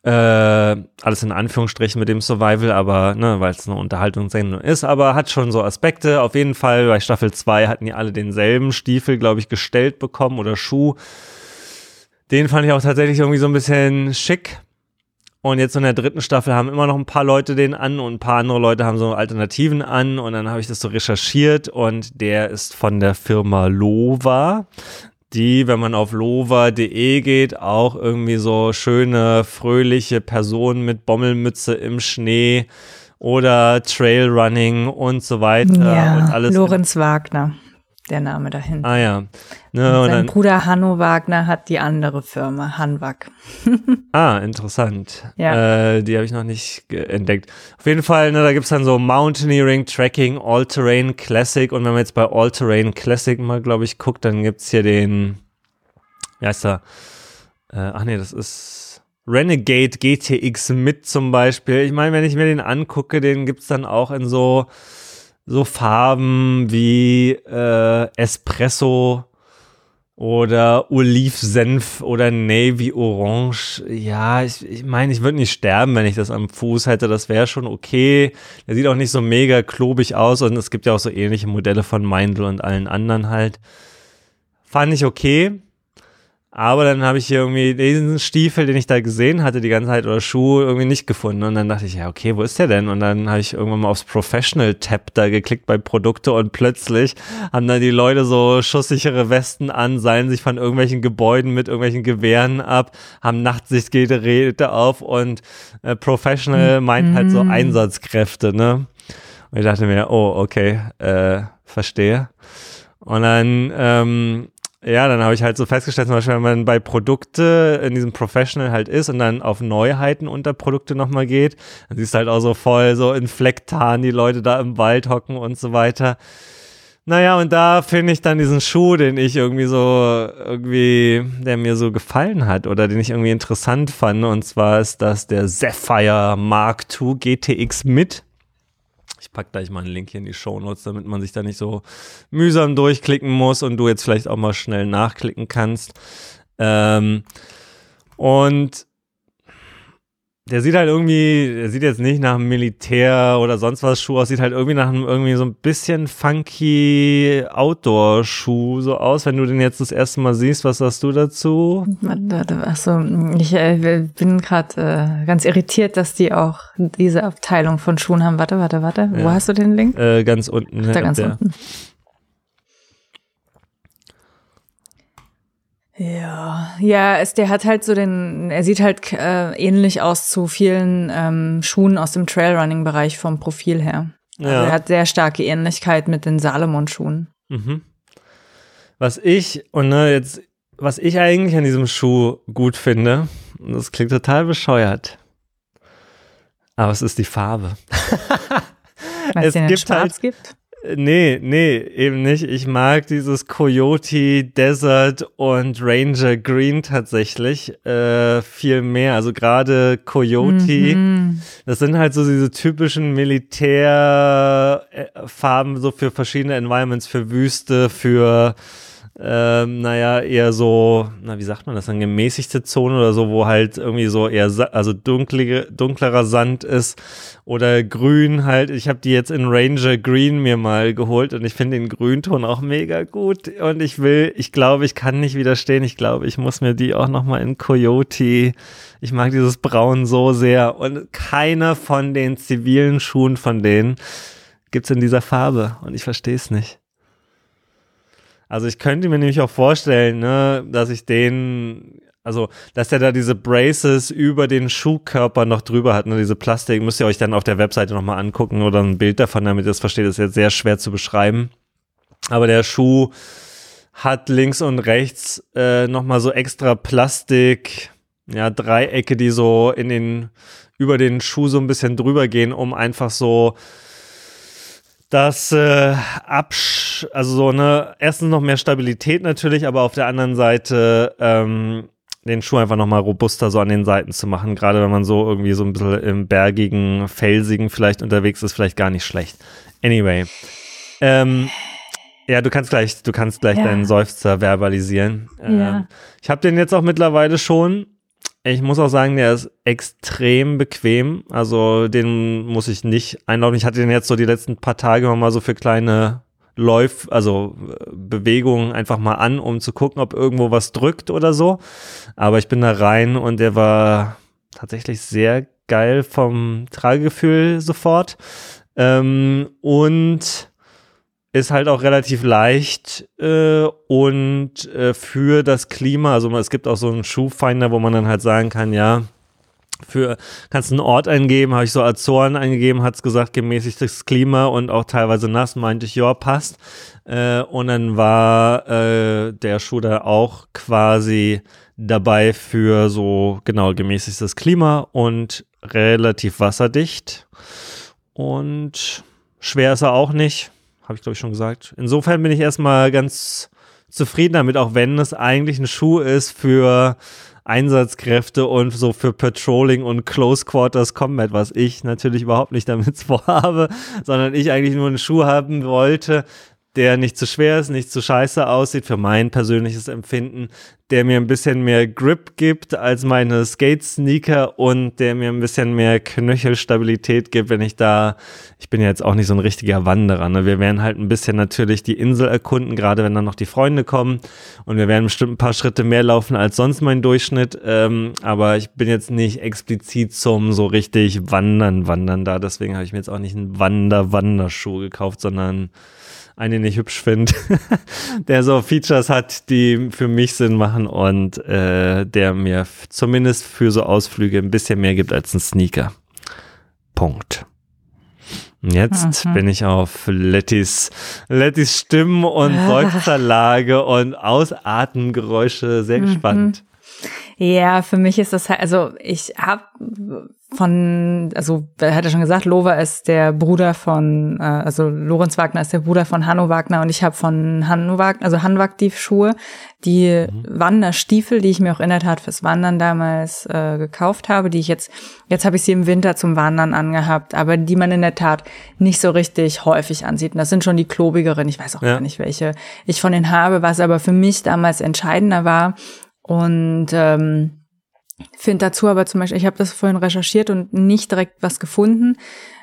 Äh, alles in Anführungsstrichen mit dem Survival, aber ne, weil es eine Unterhaltungssendung ist, aber hat schon so Aspekte. Auf jeden Fall bei Staffel 2 hatten die alle denselben Stiefel, glaube ich, gestellt bekommen oder Schuh. Den fand ich auch tatsächlich irgendwie so ein bisschen schick. Und jetzt in der dritten Staffel haben immer noch ein paar Leute den an und ein paar andere Leute haben so Alternativen an. Und dann habe ich das so recherchiert und der ist von der Firma Lova, die, wenn man auf lova.de geht, auch irgendwie so schöne, fröhliche Personen mit Bommelmütze im Schnee oder Trailrunning und so weiter ja, und alles. Lorenz Wagner der Name dahinter. Ah ja. Ne, sein Bruder Hanno Wagner hat die andere Firma, Hanwag. (laughs) ah, interessant. Ja. Äh, die habe ich noch nicht entdeckt. Auf jeden Fall, ne, da gibt es dann so Mountaineering, Trekking, All-Terrain Classic. Und wenn man jetzt bei All-Terrain Classic mal, glaube ich, guckt, dann gibt es hier den, wie heißt er? Äh, ach nee, das ist Renegade GTX mit zum Beispiel. Ich meine, wenn ich mir den angucke, den gibt es dann auch in so so Farben wie äh, Espresso oder Olivsenf oder Navy Orange. Ja, ich, ich meine, ich würde nicht sterben, wenn ich das am Fuß hätte. Das wäre schon okay. Der sieht auch nicht so mega klobig aus und es gibt ja auch so ähnliche Modelle von Meindl und allen anderen halt. Fand ich okay. Aber dann habe ich hier irgendwie diesen Stiefel, den ich da gesehen hatte, die ganze Zeit oder Schuh irgendwie nicht gefunden. Und dann dachte ich, ja, okay, wo ist der denn? Und dann habe ich irgendwann mal aufs Professional-Tab da geklickt bei Produkte und plötzlich haben dann die Leute so schusssichere Westen an, seilen sich von irgendwelchen Gebäuden mit irgendwelchen Gewehren ab, haben Nachtsichtgeräte auf und äh, Professional meint halt so mhm. Einsatzkräfte, ne? Und ich dachte mir, oh, okay, äh, verstehe. Und dann ähm, ja, dann habe ich halt so festgestellt, zum Beispiel, wenn man bei Produkte in diesem Professional halt ist und dann auf Neuheiten unter Produkte nochmal geht, dann siehst du halt auch so voll so in Flecktarn die Leute da im Wald hocken und so weiter. Naja, und da finde ich dann diesen Schuh, den ich irgendwie so, irgendwie, der mir so gefallen hat oder den ich irgendwie interessant fand. Und zwar ist das der Sapphire Mark II GTX mit ich packe gleich mal einen Link hier in die Show Notes, damit man sich da nicht so mühsam durchklicken muss und du jetzt vielleicht auch mal schnell nachklicken kannst. Ähm, und der sieht halt irgendwie, der sieht jetzt nicht nach einem Militär oder sonst was Schuh aus, sieht halt irgendwie nach einem irgendwie so ein bisschen funky Outdoor-Schuh so aus. Wenn du den jetzt das erste Mal siehst, was sagst du dazu? Achso, ich äh, bin gerade äh, ganz irritiert, dass die auch diese Abteilung von Schuhen haben. Warte, warte, warte. Ja. Wo hast du den Link? Äh, ganz unten. Da ganz der. unten. Ja, ja, es, der hat halt so den, er sieht halt äh, ähnlich aus zu vielen ähm, Schuhen aus dem Trailrunning-Bereich vom Profil her. Also ja. er hat sehr starke Ähnlichkeit mit den Salomon-Schuhen. Mhm. Was ich, und ne, jetzt, was ich eigentlich an diesem Schuh gut finde, und das klingt total bescheuert, aber es ist die Farbe. (laughs) (laughs) Weil es, es gibt halt, gibt? Nee, nee, eben nicht. Ich mag dieses Coyote, Desert und Ranger Green tatsächlich äh, viel mehr. Also gerade Coyote, mhm. das sind halt so diese typischen Militärfarben so für verschiedene Environments, für Wüste, für ähm, naja, eher so, na, wie sagt man das, eine gemäßigte Zone oder so, wo halt irgendwie so eher, also dunklige, dunklerer Sand ist oder grün halt. Ich habe die jetzt in Ranger Green mir mal geholt und ich finde den Grünton auch mega gut und ich will, ich glaube, ich kann nicht widerstehen. Ich glaube, ich muss mir die auch nochmal in Coyote, ich mag dieses Braun so sehr und keiner von den zivilen Schuhen von denen gibt's in dieser Farbe und ich verstehe es nicht. Also ich könnte mir nämlich auch vorstellen, ne, dass ich den, also dass der da diese Braces über den Schuhkörper noch drüber hat, ne, diese Plastik, müsst ihr euch dann auf der Webseite nochmal angucken oder ein Bild davon, damit ihr das versteht, das ist jetzt sehr schwer zu beschreiben. Aber der Schuh hat links und rechts äh, nochmal so extra Plastik, ja, Dreiecke, die so in den, über den Schuh so ein bisschen drüber gehen, um einfach so das äh, Absch also so ne erstens noch mehr Stabilität natürlich, aber auf der anderen Seite ähm, den Schuh einfach nochmal robuster so an den Seiten zu machen, gerade wenn man so irgendwie so ein bisschen im bergigen, felsigen vielleicht unterwegs ist, vielleicht gar nicht schlecht. Anyway. Ähm, ja, du kannst gleich, du kannst gleich ja. deinen Seufzer verbalisieren. Ähm, ja. Ich habe den jetzt auch mittlerweile schon ich muss auch sagen, der ist extrem bequem. Also den muss ich nicht einlaufen. Ich hatte den jetzt so die letzten paar Tage mal so für kleine Läuf, also äh, Bewegungen einfach mal an, um zu gucken, ob irgendwo was drückt oder so. Aber ich bin da rein und der war tatsächlich sehr geil vom Tragegefühl sofort. Ähm, und ist halt auch relativ leicht äh, und äh, für das Klima, also es gibt auch so einen Schuhfinder, wo man dann halt sagen kann, ja, für kannst einen Ort eingeben, habe ich so Azoren eingegeben, hat es gesagt, gemäßigtes Klima und auch teilweise nass, meinte ich, ja, passt. Äh, und dann war äh, der Schuh da auch quasi dabei für so genau gemäßigtes Klima und relativ wasserdicht. Und schwer ist er auch nicht habe ich glaube ich schon gesagt. Insofern bin ich erstmal ganz zufrieden damit, auch wenn es eigentlich ein Schuh ist für Einsatzkräfte und so für Patrolling und Close Quarters Combat, was ich natürlich überhaupt nicht damit (laughs) vorhabe, sondern ich eigentlich nur einen Schuh haben wollte, der nicht zu schwer ist, nicht zu scheiße aussieht, für mein persönliches Empfinden, der mir ein bisschen mehr Grip gibt als meine Skate-Sneaker und der mir ein bisschen mehr Knöchelstabilität gibt, wenn ich da, ich bin ja jetzt auch nicht so ein richtiger Wanderer, ne? wir werden halt ein bisschen natürlich die Insel erkunden, gerade wenn dann noch die Freunde kommen und wir werden bestimmt ein paar Schritte mehr laufen als sonst mein Durchschnitt, ähm, aber ich bin jetzt nicht explizit zum so richtig Wandern, Wandern da, deswegen habe ich mir jetzt auch nicht einen Wander-Wanderschuh gekauft, sondern einen, den ich hübsch finde, (laughs) der so Features hat, die für mich Sinn machen und äh, der mir zumindest für so Ausflüge ein bisschen mehr gibt als ein Sneaker. Punkt. Und jetzt mhm. bin ich auf Lettys, Lettys Stimmen und (laughs) Seufzerlage und Ausatmengeräusche sehr mhm. gespannt. Ja, für mich ist das halt, also ich habe von, also hat ja schon gesagt, Lova ist der Bruder von, äh, also Lorenz Wagner ist der Bruder von Hanno Wagner und ich habe von Hanno Wagner, also Hanwag die Schuhe, die mhm. Wanderstiefel, die ich mir auch in der Tat fürs Wandern damals äh, gekauft habe, die ich jetzt, jetzt habe ich sie im Winter zum Wandern angehabt, aber die man in der Tat nicht so richtig häufig ansieht. Und das sind schon die klobigeren, ich weiß auch ja. gar nicht, welche ich von denen habe, was aber für mich damals entscheidender war. Und ähm, Finde dazu aber zum Beispiel, ich habe das vorhin recherchiert und nicht direkt was gefunden.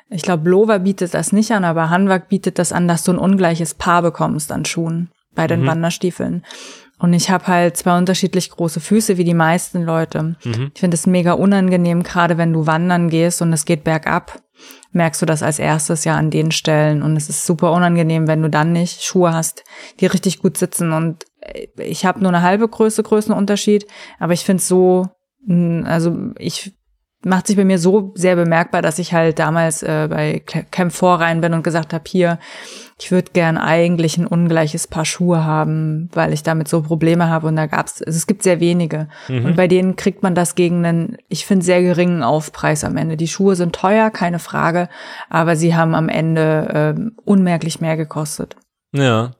Ich glaube, Lova bietet das nicht an, aber Hanwag bietet das an, dass du ein ungleiches Paar bekommst an Schuhen bei den mhm. Wanderstiefeln. Und ich habe halt zwei unterschiedlich große Füße wie die meisten Leute. Mhm. Ich finde es mega unangenehm, gerade wenn du wandern gehst und es geht bergab, merkst du das als erstes ja an den Stellen. Und es ist super unangenehm, wenn du dann nicht Schuhe hast, die richtig gut sitzen. Und äh, ich habe nur eine halbe Größe Größenunterschied, aber ich finde es so also ich macht sich bei mir so sehr bemerkbar, dass ich halt damals äh, bei Camp 4 rein bin und gesagt habe, hier, ich würde gern eigentlich ein ungleiches Paar Schuhe haben, weil ich damit so Probleme habe und da gab's, also es gibt sehr wenige mhm. und bei denen kriegt man das gegen einen, ich finde sehr geringen Aufpreis am Ende. Die Schuhe sind teuer, keine Frage, aber sie haben am Ende äh, unmerklich mehr gekostet. Ja.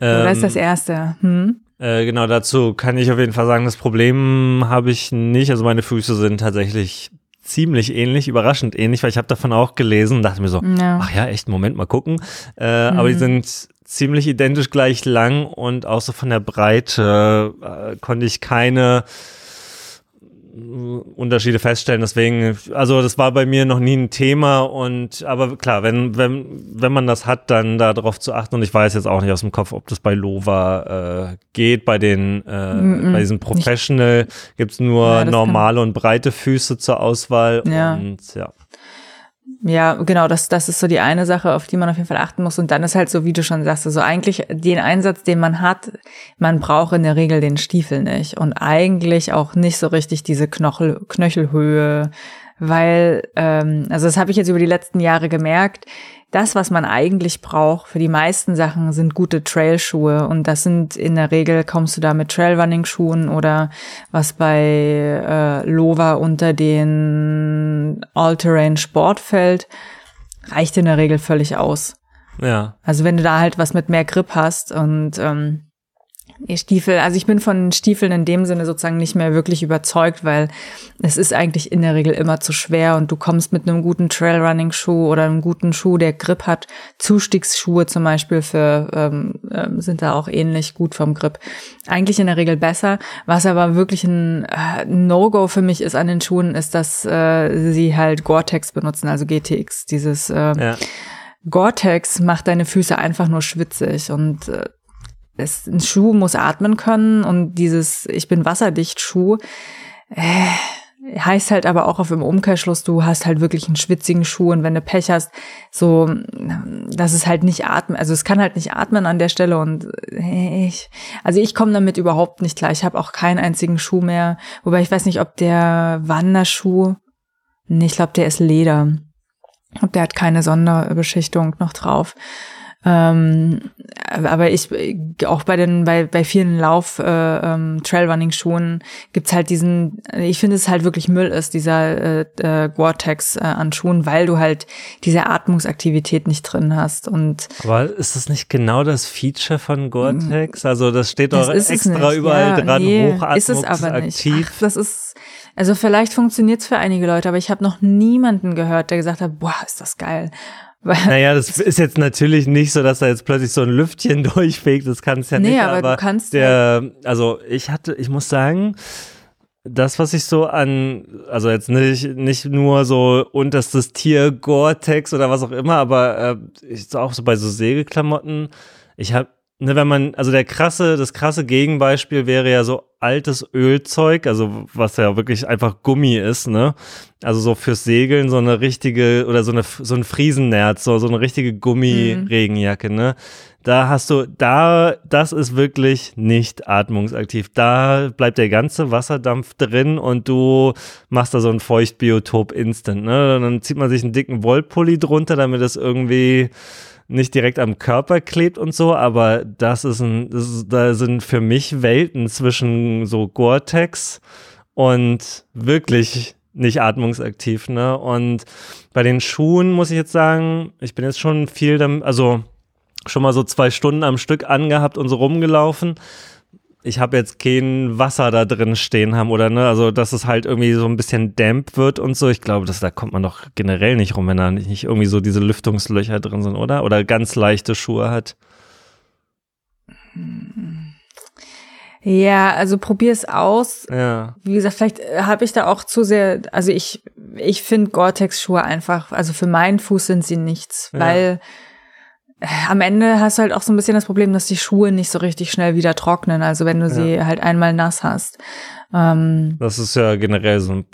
Ähm, das ist das Erste. Hm? Äh, genau, dazu kann ich auf jeden Fall sagen, das Problem habe ich nicht. Also meine Füße sind tatsächlich ziemlich ähnlich, überraschend ähnlich, weil ich habe davon auch gelesen und dachte mir so, ja. ach ja, echt, Moment, mal gucken. Äh, mhm. Aber die sind ziemlich identisch gleich lang und auch so von der Breite äh, konnte ich keine Unterschiede feststellen. Deswegen, also das war bei mir noch nie ein Thema und aber klar, wenn, wenn, wenn man das hat, dann darauf zu achten und ich weiß jetzt auch nicht aus dem Kopf, ob das bei Lova äh, geht. Bei den äh, mm -mm. bei diesem Professional gibt's nur ja, normale und breite Füße zur Auswahl ja. und ja. Ja, genau, das, das ist so die eine Sache, auf die man auf jeden Fall achten muss. Und dann ist halt so, wie du schon sagst, also eigentlich den Einsatz, den man hat, man braucht in der Regel den Stiefel nicht. Und eigentlich auch nicht so richtig diese Knochel, Knöchelhöhe, weil, ähm, also das habe ich jetzt über die letzten Jahre gemerkt, das, was man eigentlich braucht für die meisten Sachen, sind gute Trailschuhe. Und das sind in der Regel, kommst du da mit Trailrunning-Schuhen oder was bei äh, Lova unter den All-Terrain Sport fällt, reicht in der Regel völlig aus. Ja. Also wenn du da halt was mit mehr Grip hast und ähm, Stiefel, also ich bin von Stiefeln in dem Sinne sozusagen nicht mehr wirklich überzeugt, weil es ist eigentlich in der Regel immer zu schwer und du kommst mit einem guten Trailrunning-Schuh oder einem guten Schuh, der Grip hat. Zustiegsschuhe zum Beispiel für ähm, ähm, sind da auch ähnlich gut vom Grip. Eigentlich in der Regel besser. Was aber wirklich ein äh, No-Go für mich ist an den Schuhen, ist, dass äh, sie halt Gore-Tex benutzen, also GTX. Dieses äh, ja. Gore-Tex macht deine Füße einfach nur schwitzig und äh, es, ein Schuh muss atmen können und dieses Ich bin wasserdicht Schuh äh, heißt halt aber auch auf dem Umkehrschluss, du hast halt wirklich einen schwitzigen Schuh und wenn du Pech hast, so, dass es halt nicht atmen, also es kann halt nicht atmen an der Stelle und äh, ich, also ich komme damit überhaupt nicht klar. Ich habe auch keinen einzigen Schuh mehr, wobei ich weiß nicht, ob der Wanderschuh, nee, ich glaube, der ist Leder. Und der hat keine Sonderbeschichtung noch drauf. Ähm, aber ich auch bei den bei bei vielen Lauf äh, ähm, Trailrunning Schuhen gibt's halt diesen ich finde es halt wirklich Müll ist dieser äh, äh, Gore-Tex äh, an Schuhen, weil du halt diese Atmungsaktivität nicht drin hast und Aber ist das nicht genau das Feature von Gore-Tex? Also das steht doch das extra überall ja, dran nee, Ist es aber nicht. Ach, das ist also vielleicht funktioniert's für einige Leute, aber ich habe noch niemanden gehört, der gesagt hat, boah, ist das geil. Naja, das ist jetzt natürlich nicht so, dass da jetzt plötzlich so ein Lüftchen (laughs) durchfegt, das kann es ja nee, nicht. Aber, aber du kannst der, also ich hatte, ich muss sagen, das, was ich so an, also jetzt nicht, nicht nur so unterstes Tier, Gore-Tex oder was auch immer, aber äh, ich auch so bei so Segelklamotten, ich habe ne, wenn man, also der krasse, das krasse Gegenbeispiel wäre ja so altes Ölzeug, also was ja wirklich einfach Gummi ist, ne? Also so fürs Segeln so eine richtige, oder so eine, so ein Friesennerz, so, so eine richtige Gummi-Regenjacke, ne? Da hast du, da, das ist wirklich nicht atmungsaktiv. Da bleibt der ganze Wasserdampf drin und du machst da so ein Feuchtbiotop instant, ne? Und dann zieht man sich einen dicken Wollpulli drunter, damit es irgendwie, nicht direkt am Körper klebt und so, aber das ist ein, das ist, da sind für mich Welten zwischen so Gore-Tex und wirklich nicht atmungsaktiv, ne? Und bei den Schuhen muss ich jetzt sagen, ich bin jetzt schon viel, also schon mal so zwei Stunden am Stück angehabt und so rumgelaufen ich habe jetzt kein Wasser da drin stehen haben oder ne, also dass es halt irgendwie so ein bisschen damp wird und so. Ich glaube, dass da kommt man doch generell nicht rum, wenn da nicht irgendwie so diese Lüftungslöcher drin sind, oder? Oder ganz leichte Schuhe hat. Ja, also probier es aus. Ja. Wie gesagt, vielleicht habe ich da auch zu sehr, also ich, ich finde Gore-Tex-Schuhe einfach, also für meinen Fuß sind sie nichts, ja. weil am Ende hast du halt auch so ein bisschen das Problem, dass die Schuhe nicht so richtig schnell wieder trocknen. Also wenn du ja. sie halt einmal nass hast. Ähm, das ist ja generell so ein,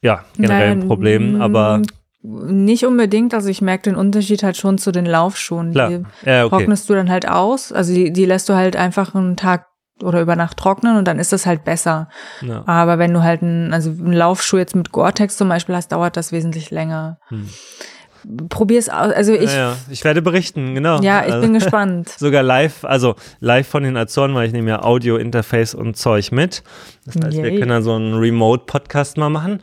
ja, generell ein Problem, aber. Nicht unbedingt, also ich merke den Unterschied halt schon zu den Laufschuhen. Klar. Die ja, okay. trocknest du dann halt aus. Also die, die lässt du halt einfach einen Tag oder über Nacht trocknen und dann ist das halt besser. Ja. Aber wenn du halt ein, also einen Laufschuh jetzt mit Gore-Tex zum Beispiel hast, dauert das wesentlich länger. Hm probier's aus. Also ich, ja, ja. ich werde berichten, genau. Ja, ich also, bin (laughs) gespannt. Sogar live, also live von den Azoren, weil ich nehme ja Audio-Interface und Zeug mit. Das heißt, Yay. wir können dann so einen Remote-Podcast mal machen.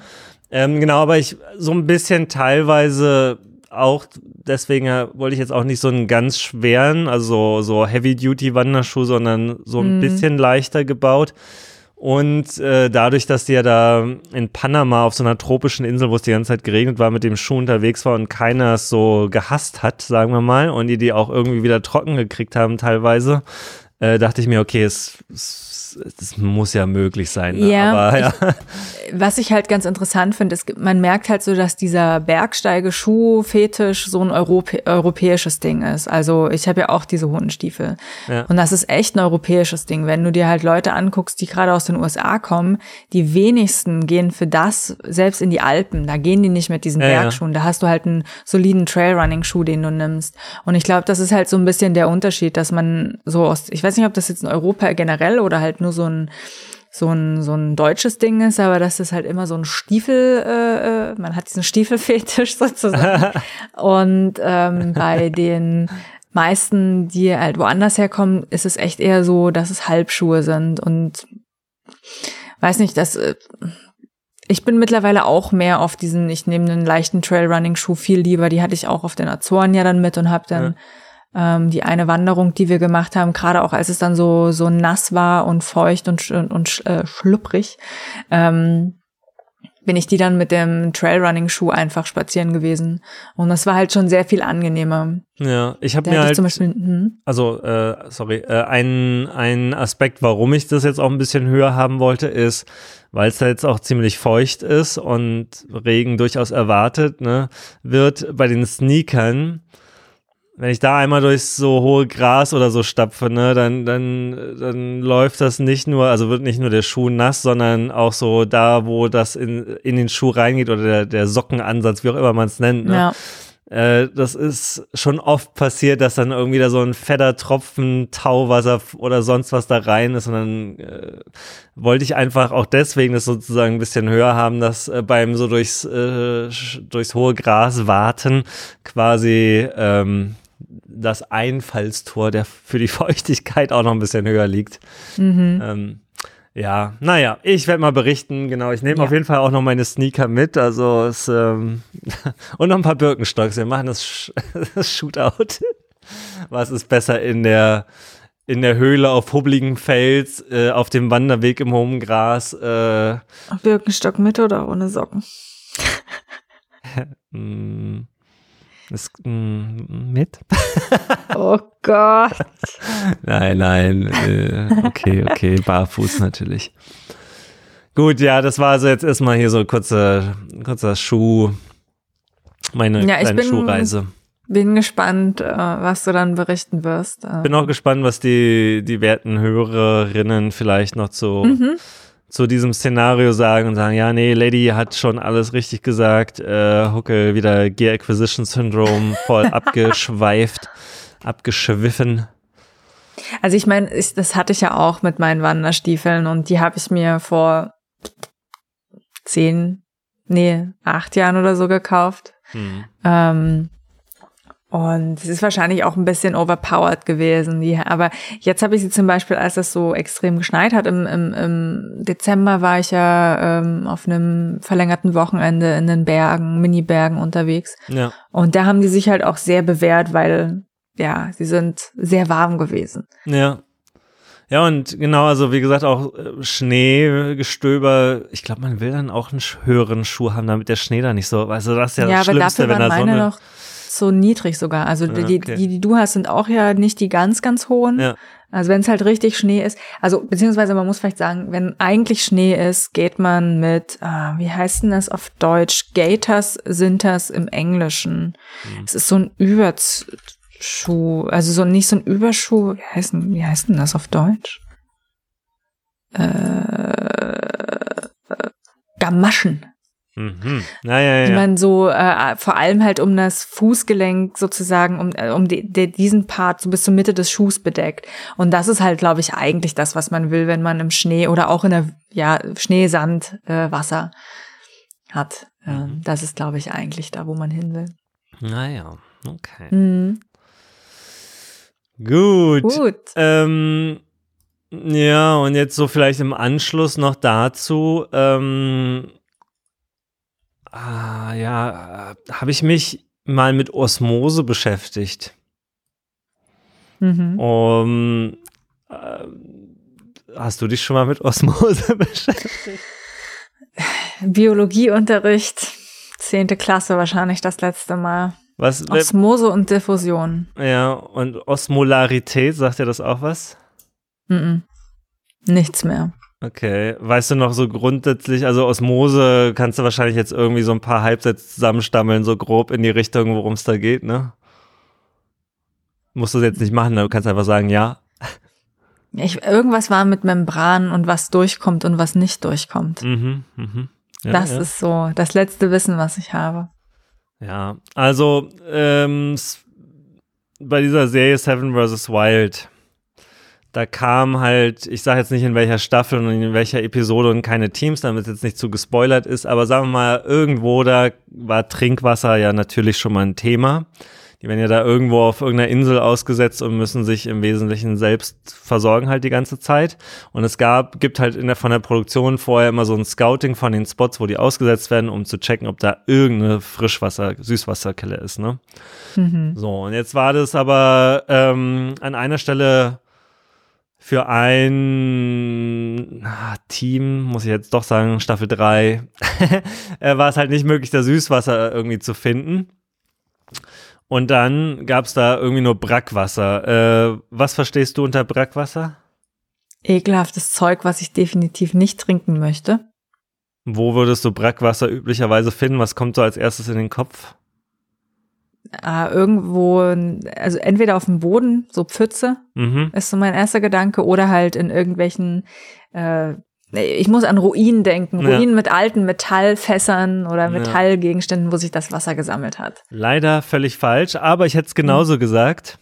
Ähm, genau, aber ich so ein bisschen teilweise auch, deswegen wollte ich jetzt auch nicht so einen ganz schweren, also so Heavy-Duty-Wanderschuh, sondern so ein mm. bisschen leichter gebaut. Und äh, dadurch, dass die ja da in Panama auf so einer tropischen Insel, wo es die ganze Zeit geregnet war, mit dem Schuh unterwegs war und keiner es so gehasst hat, sagen wir mal, und die die auch irgendwie wieder trocken gekriegt haben teilweise, äh, dachte ich mir, okay, es, es das muss ja möglich sein. Ne? Ja, Aber, ja. Ich, was ich halt ganz interessant finde, ist, man merkt halt so, dass dieser Bergsteige-Schuh-Fetisch so ein Europä europäisches Ding ist. Also ich habe ja auch diese Hundenstiefel. Ja. Und das ist echt ein europäisches Ding. Wenn du dir halt Leute anguckst, die gerade aus den USA kommen, die wenigsten gehen für das selbst in die Alpen. Da gehen die nicht mit diesen ja, Bergschuhen. Da hast du halt einen soliden Trailrunning-Schuh, den du nimmst. Und ich glaube, das ist halt so ein bisschen der Unterschied, dass man so aus, ich weiß nicht, ob das jetzt in Europa generell oder halt nur so ein so ein, so ein deutsches Ding ist, aber das ist halt immer so ein Stiefel, äh, äh man hat diesen Stiefelfetisch (laughs) sozusagen. Und ähm, bei (laughs) den meisten, die halt woanders herkommen, ist es echt eher so, dass es Halbschuhe sind und weiß nicht, dass äh, ich bin mittlerweile auch mehr auf diesen, ich nehme einen leichten Trailrunning-Schuh viel lieber, die hatte ich auch auf den Azoren ja dann mit und habe dann ja ähm, die eine Wanderung, die wir gemacht haben, gerade auch als es dann so so nass war und feucht und und, und äh, schlupprig, ähm, bin ich die dann mit dem Trailrunning-Schuh einfach spazieren gewesen. Und das war halt schon sehr viel angenehmer. Ja, ich habe mir halt, zum Beispiel, hm? also äh, sorry, äh, ein, ein Aspekt, warum ich das jetzt auch ein bisschen höher haben wollte, ist, weil es da jetzt auch ziemlich feucht ist und Regen durchaus erwartet ne, wird bei den Sneakern wenn ich da einmal durchs so hohe Gras oder so stapfe, ne, dann, dann, dann läuft das nicht nur, also wird nicht nur der Schuh nass, sondern auch so da, wo das in, in den Schuh reingeht oder der, der Sockenansatz, wie auch immer man es nennt. Ne? Ja. Äh, das ist schon oft passiert, dass dann irgendwie da so ein fetter Tropfen Tauwasser oder sonst was da rein ist und dann äh, wollte ich einfach auch deswegen das sozusagen ein bisschen höher haben, dass äh, beim so durchs, äh, durchs hohe Gras warten quasi ähm, das Einfallstor der für die (laughs) Feuchtigkeit auch noch ein bisschen höher liegt. Mhm. Ähm, ja, naja, ich werde mal berichten. Genau, ich nehme ja. auf jeden Fall auch noch meine Sneaker mit. Also es, ähm, (laughs) und noch ein paar Birkenstocks. Wir machen das, Sh (laughs) das Shootout. Was ist besser in der in der Höhle auf hubbeligem Fels, äh, auf dem Wanderweg im hohen Gras. Äh, Birkenstock mit oder ohne Socken? mm, ist, mm, mit? (laughs) oh Gott. nein, nein. Äh, okay, okay, barfuß natürlich. Gut, ja, das war also jetzt erstmal hier so kurzer, kurzer Schuh, meine ja, kleine bin, Schuhreise. Bin gespannt, äh, was du dann berichten wirst. Äh. Bin auch gespannt, was die, die werten Hörerinnen vielleicht noch zu, mhm. Zu diesem Szenario sagen und sagen, ja, nee, Lady hat schon alles richtig gesagt. Äh, Huckel wieder Gear Acquisition Syndrome voll (laughs) abgeschweift, abgeschwiffen. Also ich meine, das hatte ich ja auch mit meinen Wanderstiefeln und die habe ich mir vor zehn, nee, acht Jahren oder so gekauft. Mhm. Ähm, und es ist wahrscheinlich auch ein bisschen overpowered gewesen. Die, aber jetzt habe ich sie zum Beispiel, als es so extrem geschneit hat, im, im, im Dezember war ich ja ähm, auf einem verlängerten Wochenende in den Bergen, Mini-Bergen unterwegs. Ja. Und da haben die sich halt auch sehr bewährt, weil ja, sie sind sehr warm gewesen. Ja. Ja, und genau, also wie gesagt, auch äh, Schneegestöber. Ich glaube, man will dann auch einen höheren Schuh haben, damit der Schnee da nicht so, also das ist ja, ja das Schlimmste, wenn da Sonne... Noch so niedrig sogar. Also die, okay. die, die du hast, sind auch ja nicht die ganz, ganz hohen. Ja. Also wenn es halt richtig Schnee ist, also beziehungsweise man muss vielleicht sagen, wenn eigentlich Schnee ist, geht man mit, ah, wie heißt denn das auf Deutsch? Gators sind das im Englischen. Mhm. Es ist so ein Überschuh, also so nicht so ein Überschuh, wie heißt denn, wie heißt denn das auf Deutsch? Äh Gamaschen. Mhm. Ja, ja, ja. Die man so äh, vor allem halt um das Fußgelenk sozusagen, um, äh, um die, die, diesen Part so bis zur Mitte des Schuhs bedeckt. Und das ist halt, glaube ich, eigentlich das, was man will, wenn man im Schnee oder auch in der ja, Schneesand äh, Wasser hat. Ähm, mhm. Das ist, glaube ich, eigentlich da, wo man hin will. Naja, okay. Mhm. Gut. Gut. Ähm, ja, und jetzt so vielleicht im Anschluss noch dazu. Ähm, Ah, ja, habe ich mich mal mit Osmose beschäftigt. Mhm. Um, äh, hast du dich schon mal mit Osmose (laughs) beschäftigt? Biologieunterricht, zehnte Klasse wahrscheinlich das letzte Mal. Was, Osmose und Diffusion. Ja, und Osmolarität, sagt dir das auch was? Mhm. Nichts mehr. Okay, weißt du noch so grundsätzlich, also Osmose kannst du wahrscheinlich jetzt irgendwie so ein paar Halbsätze zusammenstammeln, so grob in die Richtung, worum es da geht, ne? Musst du jetzt nicht machen, du kannst einfach sagen, ja. Ich, irgendwas war mit Membran und was durchkommt und was nicht durchkommt. Mhm, mhm. Ja, das ja. ist so das letzte Wissen, was ich habe. Ja, also ähm, bei dieser Serie Seven vs. Wild da kam halt, ich sage jetzt nicht in welcher Staffel und in welcher Episode und keine Teams, damit es jetzt nicht zu gespoilert ist, aber sagen wir mal, irgendwo da war Trinkwasser ja natürlich schon mal ein Thema. Die werden ja da irgendwo auf irgendeiner Insel ausgesetzt und müssen sich im Wesentlichen selbst versorgen halt die ganze Zeit. Und es gab, gibt halt in der, von der Produktion vorher immer so ein Scouting von den Spots, wo die ausgesetzt werden, um zu checken, ob da irgendeine Frischwasser, Süßwasserkelle ist, ne? Mhm. So, und jetzt war das aber ähm, an einer Stelle für ein ah, Team, muss ich jetzt doch sagen, Staffel 3, (laughs) äh, war es halt nicht möglich, da Süßwasser irgendwie zu finden. Und dann gab es da irgendwie nur Brackwasser. Äh, was verstehst du unter Brackwasser? Ekelhaftes Zeug, was ich definitiv nicht trinken möchte. Wo würdest du Brackwasser üblicherweise finden? Was kommt so als erstes in den Kopf? Äh, irgendwo, also entweder auf dem Boden, so Pfütze, mhm. ist so mein erster Gedanke, oder halt in irgendwelchen, äh, ich muss an Ruinen denken, Ruinen ja. mit alten Metallfässern oder Metallgegenständen, wo sich das Wasser gesammelt hat. Leider völlig falsch, aber ich hätte es genauso mhm. gesagt.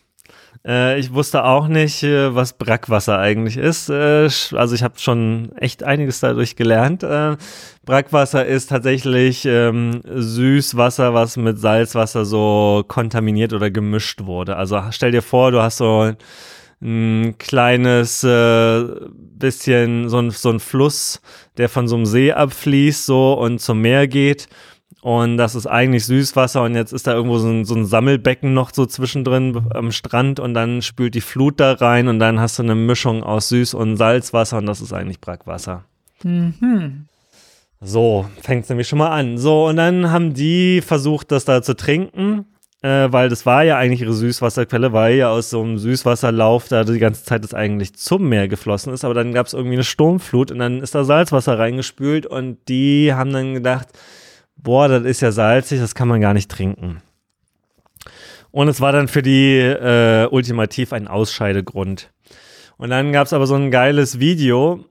Äh, ich wusste auch nicht, äh, was Brackwasser eigentlich ist. Äh, also ich habe schon echt einiges dadurch gelernt. Äh, Brackwasser ist tatsächlich ähm, Süßwasser, was mit Salzwasser so kontaminiert oder gemischt wurde. Also stell dir vor, du hast so ein kleines äh, bisschen so ein, so ein Fluss, der von so einem See abfließt so und zum Meer geht und das ist eigentlich Süßwasser und jetzt ist da irgendwo so ein, so ein Sammelbecken noch so zwischendrin am Strand und dann spült die Flut da rein und dann hast du eine Mischung aus Süß- und Salzwasser und das ist eigentlich Brackwasser. Mhm. So, fängt es nämlich schon mal an. So, und dann haben die versucht, das da zu trinken, äh, weil das war ja eigentlich ihre Süßwasserquelle, weil ja aus so einem Süßwasserlauf da die ganze Zeit das eigentlich zum Meer geflossen ist. Aber dann gab es irgendwie eine Sturmflut und dann ist da Salzwasser reingespült und die haben dann gedacht, boah, das ist ja salzig, das kann man gar nicht trinken. Und es war dann für die äh, ultimativ ein Ausscheidegrund. Und dann gab es aber so ein geiles Video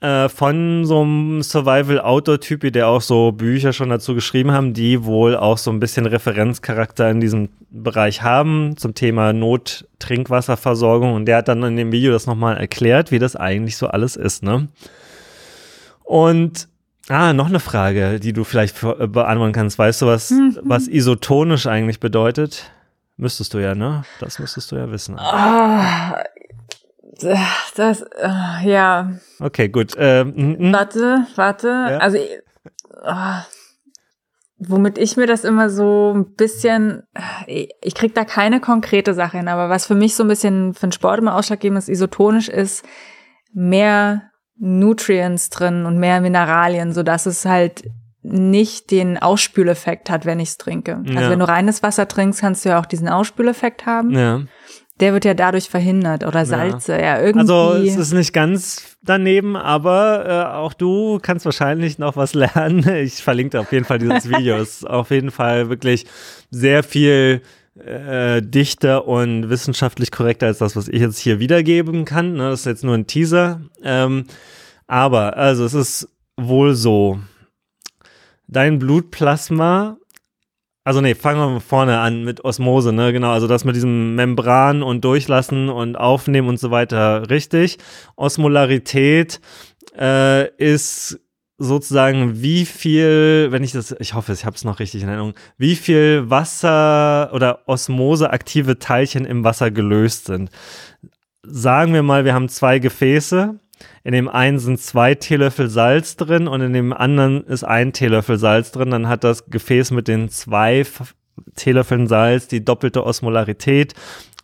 äh, von so einem Survival-Outdoor-Typi, der auch so Bücher schon dazu geschrieben haben, die wohl auch so ein bisschen Referenzcharakter in diesem Bereich haben zum Thema Not-Trinkwasserversorgung. Und der hat dann in dem Video das nochmal erklärt, wie das eigentlich so alles ist. Ne? Und Ah, noch eine Frage, die du vielleicht äh, beantworten kannst. Weißt du, was, mhm. was isotonisch eigentlich bedeutet? Müsstest du ja, ne? Das müsstest du ja wissen. Ah, das, uh, ja. Okay, gut. Ähm, warte, warte. Ja? Also, oh, womit ich mir das immer so ein bisschen, ich krieg da keine konkrete Sache hin, aber was für mich so ein bisschen für den Sport immer ausschlaggebend ist, isotonisch ist, mehr Nutrients drin und mehr Mineralien, so dass es halt nicht den Ausspüleffekt hat, wenn ich es trinke. Also ja. Also wenn du reines Wasser trinkst, kannst du ja auch diesen Ausspüleffekt haben. Ja. Der wird ja dadurch verhindert oder Salze, ja, ja irgendwie. Also es ist nicht ganz daneben, aber äh, auch du kannst wahrscheinlich noch was (laughs) lernen. Ich verlinke auf jeden Fall dieses (laughs) Video. es ist auf jeden Fall wirklich sehr viel äh, dichter und wissenschaftlich korrekter als das, was ich jetzt hier wiedergeben kann. Ne? Das ist jetzt nur ein Teaser. Ähm, aber, also es ist wohl so. Dein Blutplasma, also nee, fangen wir vorne an mit Osmose, ne? Genau, also das mit diesem Membran und Durchlassen und Aufnehmen und so weiter, richtig. Osmolarität äh, ist sozusagen, wie viel, wenn ich das, ich hoffe, ich habe es noch richtig in Erinnerung, wie viel Wasser oder osmoseaktive Teilchen im Wasser gelöst sind. Sagen wir mal, wir haben zwei Gefäße. In dem einen sind zwei Teelöffel Salz drin und in dem anderen ist ein Teelöffel Salz drin. Dann hat das Gefäß mit den zwei Teelöffeln Salz die doppelte Osmolarität,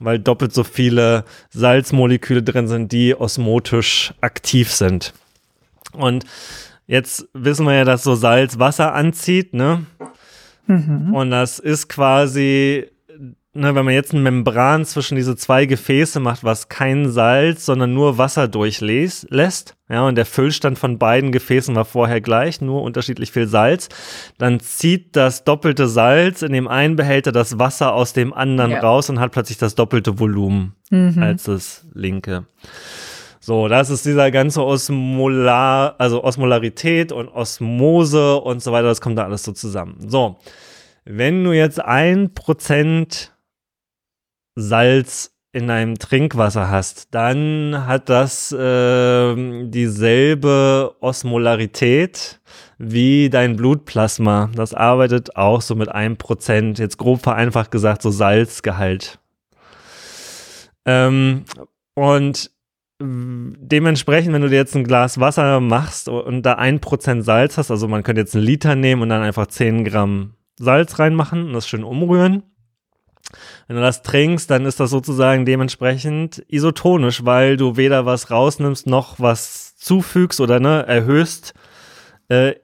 weil doppelt so viele Salzmoleküle drin sind, die osmotisch aktiv sind. Und Jetzt wissen wir ja, dass so Salz Wasser anzieht, ne? Mhm. Und das ist quasi, ne, wenn man jetzt eine Membran zwischen diese zwei Gefäße macht, was kein Salz, sondern nur Wasser durchlässt, ja, und der Füllstand von beiden Gefäßen war vorher gleich, nur unterschiedlich viel Salz, dann zieht das doppelte Salz in dem einen Behälter das Wasser aus dem anderen ja. raus und hat plötzlich das doppelte Volumen mhm. als das linke. So, das ist dieser ganze Osmolar, also Osmolarität und Osmose und so weiter, das kommt da alles so zusammen. So, wenn du jetzt ein Prozent Salz in deinem Trinkwasser hast, dann hat das äh, dieselbe Osmolarität wie dein Blutplasma. Das arbeitet auch so mit einem Prozent, jetzt grob vereinfacht gesagt, so Salzgehalt. Ähm, und dementsprechend, wenn du dir jetzt ein Glas Wasser machst und da ein Prozent Salz hast, also man könnte jetzt einen Liter nehmen und dann einfach 10 Gramm Salz reinmachen und das schön umrühren. Wenn du das trinkst, dann ist das sozusagen dementsprechend isotonisch, weil du weder was rausnimmst noch was zufügst oder ne, erhöhst äh,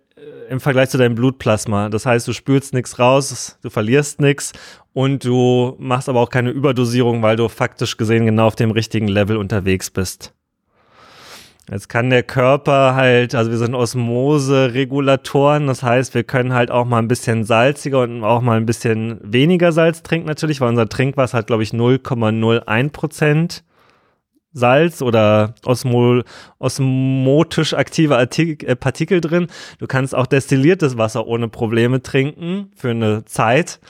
im Vergleich zu deinem Blutplasma. Das heißt, du spülst nichts raus, du verlierst nichts und du machst aber auch keine Überdosierung, weil du faktisch gesehen genau auf dem richtigen Level unterwegs bist. Jetzt kann der Körper halt, also wir sind Osmose-Regulatoren, das heißt, wir können halt auch mal ein bisschen salziger und auch mal ein bisschen weniger Salz trinken natürlich, weil unser Trinkwasser hat, glaube ich, 0,01 Prozent Salz oder osmol, osmotisch aktive Artikel, äh, Partikel drin. Du kannst auch destilliertes Wasser ohne Probleme trinken für eine Zeit.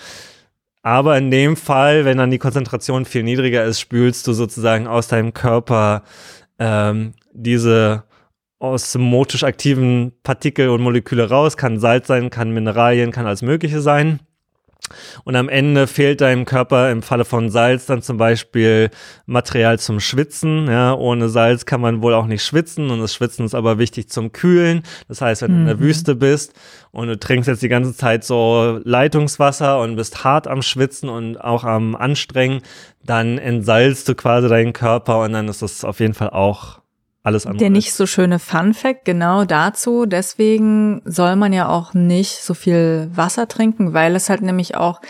Aber in dem Fall, wenn dann die Konzentration viel niedriger ist, spülst du sozusagen aus deinem Körper ähm, diese osmotisch aktiven Partikel und Moleküle raus. Kann Salz sein, kann Mineralien, kann alles Mögliche sein. Und am Ende fehlt deinem Körper im Falle von Salz dann zum Beispiel Material zum Schwitzen. Ja, ohne Salz kann man wohl auch nicht schwitzen und das Schwitzen ist aber wichtig zum Kühlen. Das heißt, wenn mhm. du in der mhm. Wüste bist und du trinkst jetzt die ganze Zeit so Leitungswasser und bist hart am Schwitzen und auch am Anstrengen, dann entsalzt du quasi deinen Körper und dann ist das auf jeden Fall auch alles andere. Der nicht so schöne Fun Fact genau dazu. Deswegen soll man ja auch nicht so viel Wasser trinken, weil es halt nämlich auch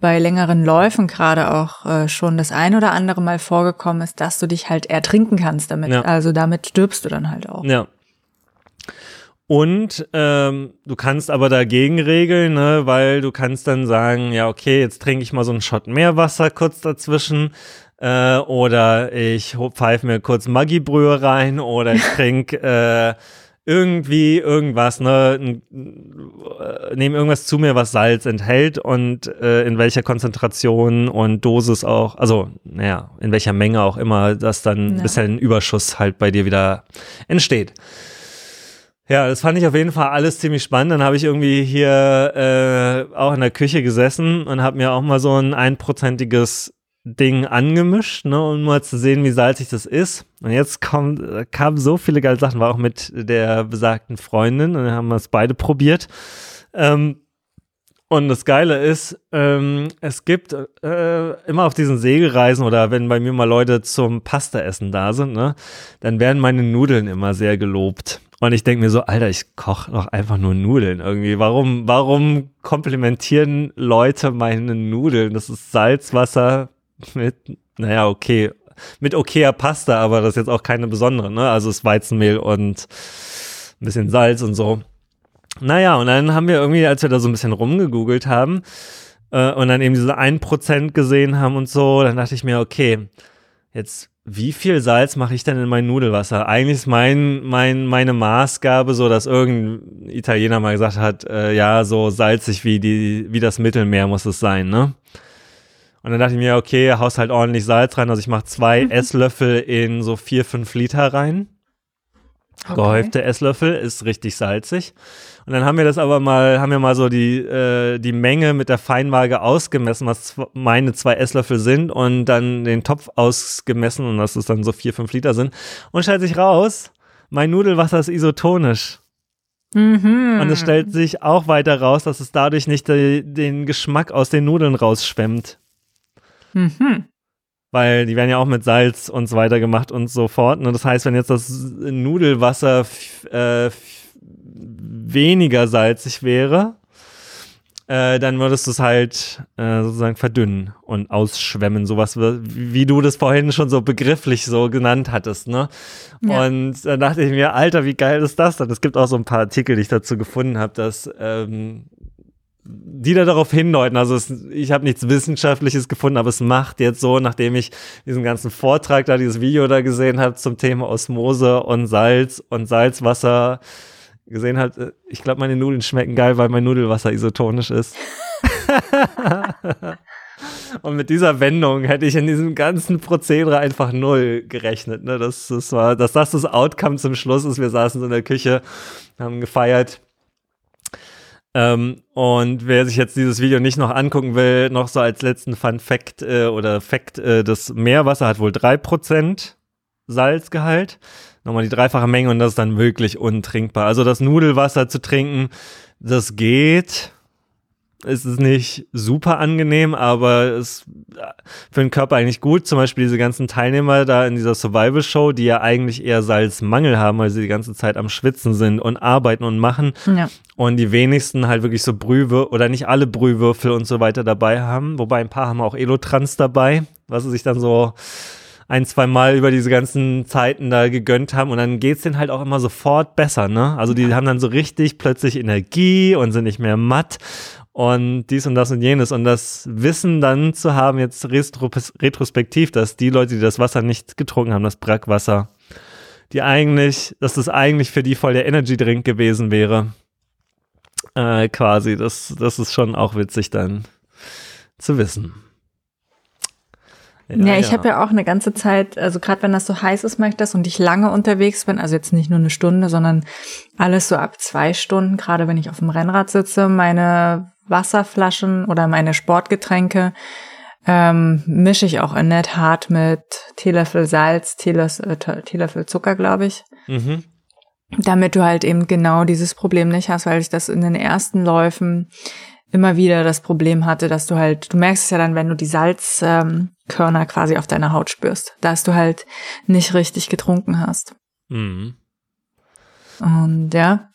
bei längeren Läufen gerade auch äh, schon das ein oder andere Mal vorgekommen ist, dass du dich halt ertrinken kannst damit. Ja. Also damit stirbst du dann halt auch. Ja. Und ähm, du kannst aber dagegen regeln, ne, weil du kannst dann sagen, ja, okay, jetzt trinke ich mal so einen Shot mehr Wasser kurz dazwischen. Äh, oder ich pfeife mir kurz Maggi-Brühe rein oder ich (laughs) trinke äh, irgendwie irgendwas, ne, äh, nehme irgendwas zu mir, was Salz enthält und äh, in welcher Konzentration und Dosis auch, also naja, in welcher Menge auch immer, dass dann ja. bisher ein Überschuss halt bei dir wieder entsteht. Ja, das fand ich auf jeden Fall alles ziemlich spannend. Dann habe ich irgendwie hier äh, auch in der Küche gesessen und habe mir auch mal so ein einprozentiges Ding angemischt, ne, um mal zu sehen, wie salzig das ist. Und jetzt kommt, kamen so viele geile Sachen, war auch mit der besagten Freundin und dann haben wir es beide probiert. Ähm, und das Geile ist, ähm, es gibt äh, immer auf diesen Segelreisen oder wenn bei mir mal Leute zum Pasta-Essen da sind, ne, dann werden meine Nudeln immer sehr gelobt. Und ich denke mir so, Alter, ich koche doch einfach nur Nudeln irgendwie. Warum, warum komplimentieren Leute meine Nudeln? Das ist Salzwasser, (laughs) mit, naja, okay, mit okayer Pasta, aber das ist jetzt auch keine besondere, ne? Also es Weizenmehl und ein bisschen Salz und so. Naja, und dann haben wir irgendwie, als wir da so ein bisschen rumgegoogelt haben äh, und dann eben diese 1% gesehen haben und so, dann dachte ich mir, okay, jetzt wie viel Salz mache ich denn in mein Nudelwasser? Eigentlich ist mein, mein, meine Maßgabe so, dass irgendein Italiener mal gesagt hat, äh, ja, so salzig wie, die, wie das Mittelmeer muss es sein, ne? Und dann dachte ich mir, okay, haust halt ordentlich Salz rein. Also ich mache zwei mhm. Esslöffel in so vier, fünf Liter rein. Okay. Gehäufte Esslöffel ist richtig salzig. Und dann haben wir das aber mal, haben wir mal so die, äh, die Menge mit der Feinwaage ausgemessen, was meine zwei Esslöffel sind und dann den Topf ausgemessen und dass es dann so vier, fünf Liter sind. Und stellt sich raus, mein Nudelwasser ist isotonisch. Mhm. Und es stellt sich auch weiter raus, dass es dadurch nicht de, den Geschmack aus den Nudeln rausschwemmt. Mhm. Weil die werden ja auch mit Salz und so weiter gemacht und so fort. Ne? Das heißt, wenn jetzt das Nudelwasser äh, weniger salzig wäre, äh, dann würdest du es halt äh, sozusagen verdünnen und ausschwemmen, sowas wie, wie du das vorhin schon so begrifflich so genannt hattest, ne? Ja. Und da dachte ich mir, Alter, wie geil ist das denn? Es gibt auch so ein paar Artikel, die ich dazu gefunden habe, dass ähm, die da darauf hindeuten. Also es, ich habe nichts Wissenschaftliches gefunden, aber es macht jetzt so, nachdem ich diesen ganzen Vortrag da, dieses Video da gesehen habe zum Thema Osmose und Salz und Salzwasser gesehen habe, ich glaube, meine Nudeln schmecken geil, weil mein Nudelwasser isotonisch ist. (laughs) und mit dieser Wendung hätte ich in diesem ganzen Prozedere einfach null gerechnet. Ne? Das, das war, dass das das Outcome zum Schluss ist. Wir saßen so in der Küche, haben gefeiert ähm, und wer sich jetzt dieses Video nicht noch angucken will, noch so als letzten Fun Fact äh, oder Fact, äh, das Meerwasser hat wohl 3% Salzgehalt. Nochmal die dreifache Menge und das ist dann wirklich untrinkbar. Also das Nudelwasser zu trinken, das geht es ist nicht super angenehm, aber es ist für den Körper eigentlich gut. Zum Beispiel diese ganzen Teilnehmer da in dieser Survival-Show, die ja eigentlich eher Salzmangel haben, weil sie die ganze Zeit am Schwitzen sind und arbeiten und machen. Ja. Und die wenigsten halt wirklich so Brühwürfel oder nicht alle Brühwürfel und so weiter dabei haben. Wobei ein paar haben auch Elotrans dabei, was sie sich dann so ein, zwei Mal über diese ganzen Zeiten da gegönnt haben und dann geht's denen halt auch immer sofort besser, ne? Also die haben dann so richtig plötzlich Energie und sind nicht mehr matt und dies und das und jenes. Und das Wissen dann zu haben, jetzt retrospektiv, dass die Leute, die das Wasser nicht getrunken haben, das Brackwasser, die eigentlich, dass das eigentlich für die voll der Energy Drink gewesen wäre. Äh, quasi, das, das ist schon auch witzig dann zu wissen. Ja, ja ich ja. habe ja auch eine ganze Zeit, also gerade wenn das so heiß ist, mache ich das und ich lange unterwegs bin, also jetzt nicht nur eine Stunde, sondern alles so ab zwei Stunden, gerade wenn ich auf dem Rennrad sitze, meine Wasserflaschen oder meine Sportgetränke ähm, mische ich auch in nett hart mit Teelöffel Salz, Teelöffel, äh, Teelöffel Zucker, glaube ich. Mhm. Damit du halt eben genau dieses Problem nicht hast, weil ich das in den ersten Läufen immer wieder das Problem hatte, dass du halt, du merkst es ja dann, wenn du die Salzkörner ähm, quasi auf deiner Haut spürst, dass du halt nicht richtig getrunken hast. Mhm. Und ja,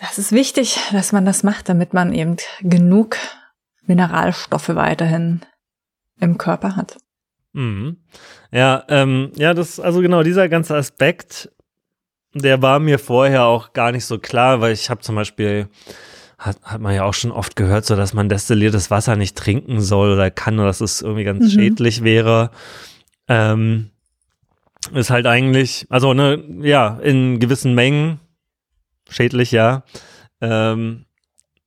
das ist wichtig, dass man das macht, damit man eben genug Mineralstoffe weiterhin im Körper hat. Mhm. Ja, ähm, ja, das, also genau, dieser ganze Aspekt, der war mir vorher auch gar nicht so klar, weil ich habe zum Beispiel hat, hat man ja auch schon oft gehört, so dass man destilliertes Wasser nicht trinken soll oder kann oder dass es irgendwie ganz mhm. schädlich wäre. Ähm, ist halt eigentlich, also ne, ja, in gewissen Mengen schädlich, ja. Ähm,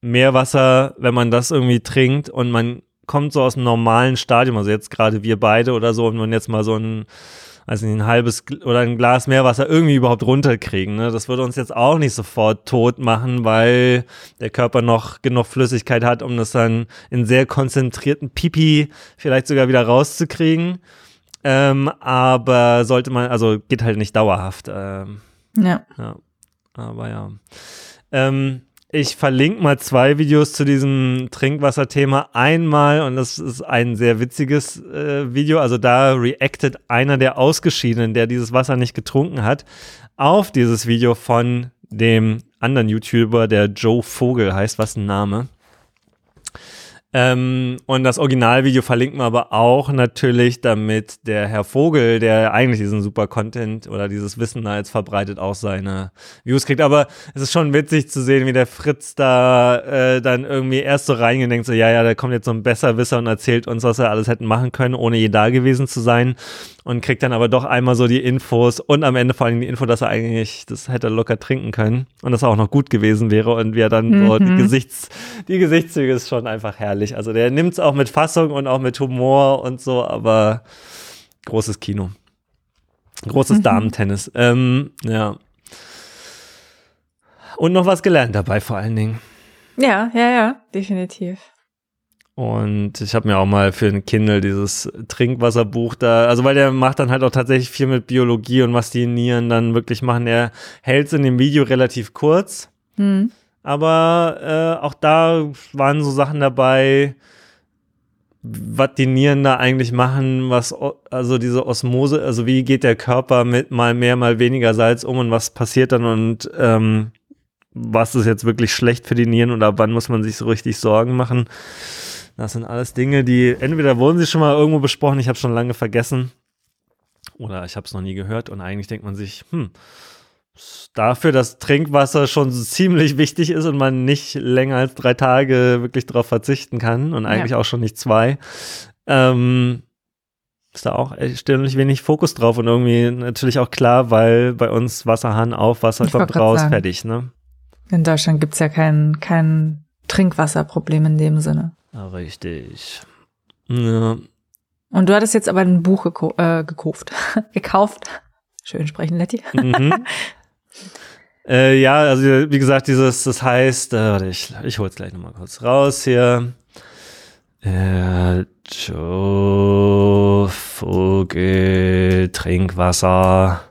Meerwasser, wenn man das irgendwie trinkt und man kommt so aus dem normalen Stadium, also jetzt gerade wir beide oder so, und man jetzt mal so ein also ein halbes oder ein Glas Meerwasser irgendwie überhaupt runterkriegen. Ne? Das würde uns jetzt auch nicht sofort tot machen, weil der Körper noch genug Flüssigkeit hat, um das dann in sehr konzentrierten Pipi vielleicht sogar wieder rauszukriegen. Ähm, aber sollte man, also geht halt nicht dauerhaft. Ähm, ja. ja. Aber ja. Ähm, ich verlinke mal zwei Videos zu diesem Trinkwasserthema. Einmal, und das ist ein sehr witziges äh, Video, also da reactet einer der Ausgeschiedenen, der dieses Wasser nicht getrunken hat, auf dieses Video von dem anderen YouTuber, der Joe Vogel heißt, was ein Name. Ähm, und das Originalvideo verlinken wir aber auch natürlich, damit der Herr Vogel, der eigentlich diesen super Content oder dieses Wissen da jetzt verbreitet, auch seine Views kriegt. Aber es ist schon witzig zu sehen, wie der Fritz da äh, dann irgendwie erst so reingeht und denkt so, ja, ja, da kommt jetzt so ein Besserwisser und erzählt uns, was er alles hätten machen können, ohne je da gewesen zu sein und kriegt dann aber doch einmal so die Infos und am Ende vor allem die Info, dass er eigentlich das hätte locker trinken können und das auch noch gut gewesen wäre und wie er dann mhm. so die Gesichts, die Gesichtszüge ist schon einfach herrlich. Also der nimmt es auch mit Fassung und auch mit Humor und so, aber großes Kino. Großes mhm. Damentennis. Ähm, ja. Und noch was gelernt dabei vor allen Dingen. Ja, ja, ja, definitiv. Und ich habe mir auch mal für ein Kindle dieses Trinkwasserbuch da, also weil der macht dann halt auch tatsächlich viel mit Biologie und was die Nieren dann wirklich machen. Er hält es in dem Video relativ kurz. Mhm. Aber äh, auch da waren so Sachen dabei, was die Nieren da eigentlich machen, was, also diese Osmose, also wie geht der Körper mit mal mehr, mal weniger Salz um und was passiert dann und ähm, was ist jetzt wirklich schlecht für die Nieren oder wann muss man sich so richtig Sorgen machen. Das sind alles Dinge, die entweder wurden sie schon mal irgendwo besprochen, ich habe schon lange vergessen, oder ich habe es noch nie gehört und eigentlich denkt man sich, hm, dafür, dass Trinkwasser schon ziemlich wichtig ist und man nicht länger als drei Tage wirklich darauf verzichten kann und eigentlich ja. auch schon nicht zwei, ähm, ist da auch erstaunlich wenig Fokus drauf und irgendwie natürlich auch klar, weil bei uns Wasserhahn auf, Wasser kommt raus, sagen. fertig, ne? In Deutschland gibt's ja kein, kein Trinkwasserproblem in dem Sinne. Richtig. Ja. Und du hattest jetzt aber ein Buch geko äh, gekauft. (laughs) gekauft. Schön sprechen, Letty. mhm. (laughs) äh, ja, also wie gesagt, dieses, das heißt, äh, warte, ich, ich hol's gleich nochmal kurz raus hier. Äh, Joe Vogel, Trinkwasser.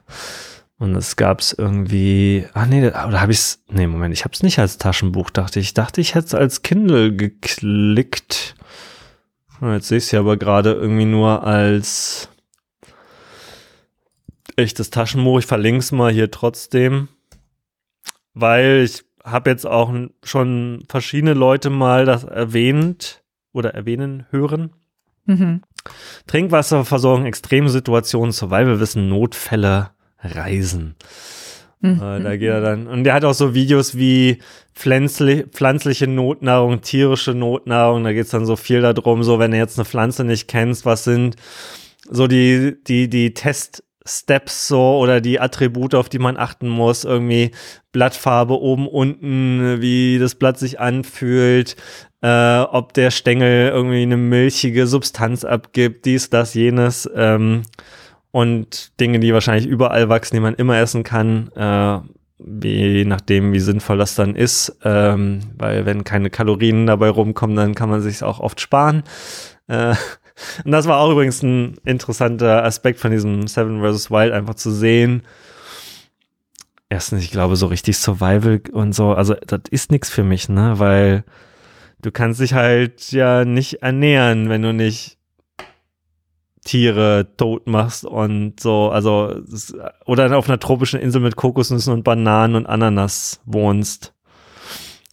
Und es gab es irgendwie, ach nee, oder habe ich es, nee, Moment, ich habe es nicht als Taschenbuch, dachte ich. Dachte, ich hätte es als Kindle geklickt. Jetzt sehe ich es ja aber gerade irgendwie nur als echtes Taschenbuch. Ich verlinke es mal hier trotzdem, weil ich habe jetzt auch schon verschiedene Leute mal das erwähnt oder erwähnen hören. Mhm. Trinkwasserversorgung, extreme Situationen, Survival-Wissen, Notfälle, Reisen. Mhm. Äh, da geht er dann. Und der hat auch so Videos wie pflanzlich, pflanzliche Notnahrung, tierische Notnahrung. Da geht es dann so viel darum, so wenn du jetzt eine Pflanze nicht kennst, was sind so die, die, die Test, Steps so oder die Attribute, auf die man achten muss, irgendwie Blattfarbe oben, unten, wie das Blatt sich anfühlt, äh, ob der Stängel irgendwie eine milchige Substanz abgibt, dies, das, jenes. Ähm, und Dinge, die wahrscheinlich überall wachsen, die man immer essen kann, äh, je nachdem, wie sinnvoll das dann ist, ähm, weil wenn keine Kalorien dabei rumkommen, dann kann man sich auch oft sparen. Äh, und das war auch übrigens ein interessanter Aspekt von diesem Seven vs. Wild, einfach zu sehen. Erstens, ich glaube, so richtig Survival und so, also das ist nichts für mich, ne, weil du kannst dich halt ja nicht ernähren, wenn du nicht Tiere tot machst und so, also oder auf einer tropischen Insel mit Kokosnüssen und Bananen und Ananas wohnst.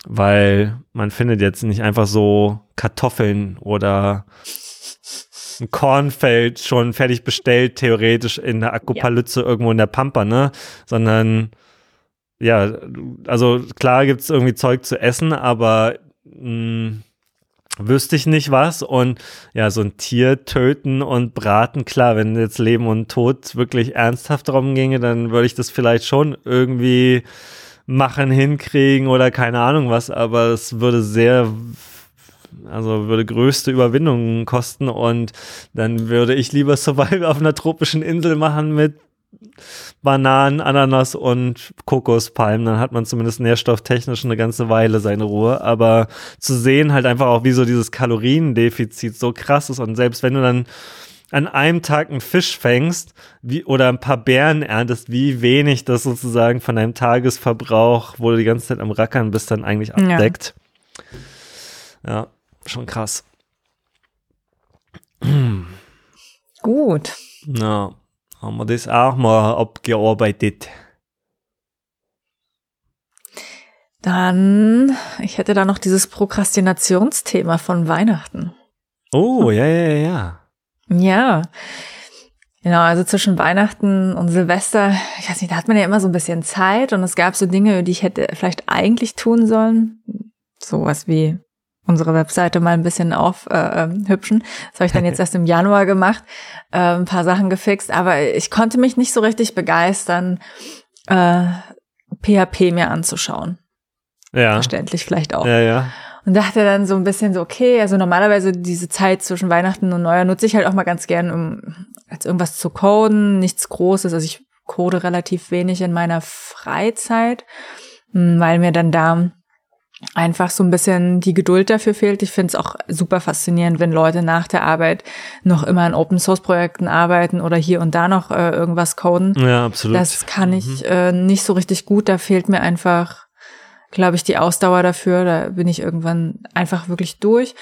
Weil man findet jetzt nicht einfach so Kartoffeln oder ein Kornfeld schon fertig bestellt, theoretisch in der Akkupalyze ja. irgendwo in der Pampa, ne? Sondern ja, also klar gibt's irgendwie Zeug zu essen, aber mh, mm, wüsste ich nicht was. Und ja, so ein Tier töten und braten, klar, wenn jetzt Leben und Tod wirklich ernsthaft darum ginge, dann würde ich das vielleicht schon irgendwie machen, hinkriegen oder keine Ahnung was, aber es würde sehr also würde größte Überwindungen kosten und dann würde ich lieber Survival auf einer tropischen Insel machen mit Bananen, Ananas und Kokospalmen, dann hat man zumindest nährstofftechnisch eine ganze Weile seine Ruhe. Aber zu sehen halt einfach auch, wie so dieses Kaloriendefizit so krass ist und selbst wenn du dann an einem Tag einen Fisch fängst wie, oder ein paar Beeren erntest, wie wenig das sozusagen von deinem Tagesverbrauch, wo du die ganze Zeit am Rackern bist, dann eigentlich abdeckt. Ja, ja schon krass. Gut. Ja haben wir das auch mal abgearbeitet. Dann, ich hätte da noch dieses Prokrastinationsthema von Weihnachten. Oh, ja, ja, ja. Ja. Genau, also zwischen Weihnachten und Silvester, ich weiß nicht, da hat man ja immer so ein bisschen Zeit und es gab so Dinge, die ich hätte vielleicht eigentlich tun sollen. Sowas wie unsere Webseite mal ein bisschen aufhübschen. Äh, ähm, das habe ich dann jetzt erst im Januar gemacht, äh, ein paar Sachen gefixt, aber ich konnte mich nicht so richtig begeistern, äh, PHP mir anzuschauen. Ja. Verständlich vielleicht auch. Ja, ja. Und dachte dann so ein bisschen so, okay, also normalerweise diese Zeit zwischen Weihnachten und Neujahr nutze ich halt auch mal ganz gern, um als irgendwas zu coden, nichts Großes. Also ich code relativ wenig in meiner Freizeit, weil mir dann da einfach so ein bisschen die Geduld dafür fehlt. Ich finde es auch super faszinierend, wenn Leute nach der Arbeit noch immer an Open Source Projekten arbeiten oder hier und da noch äh, irgendwas coden. Ja, absolut. Das kann ich mhm. äh, nicht so richtig gut. Da fehlt mir einfach, glaube ich, die Ausdauer dafür. Da bin ich irgendwann einfach wirklich durch.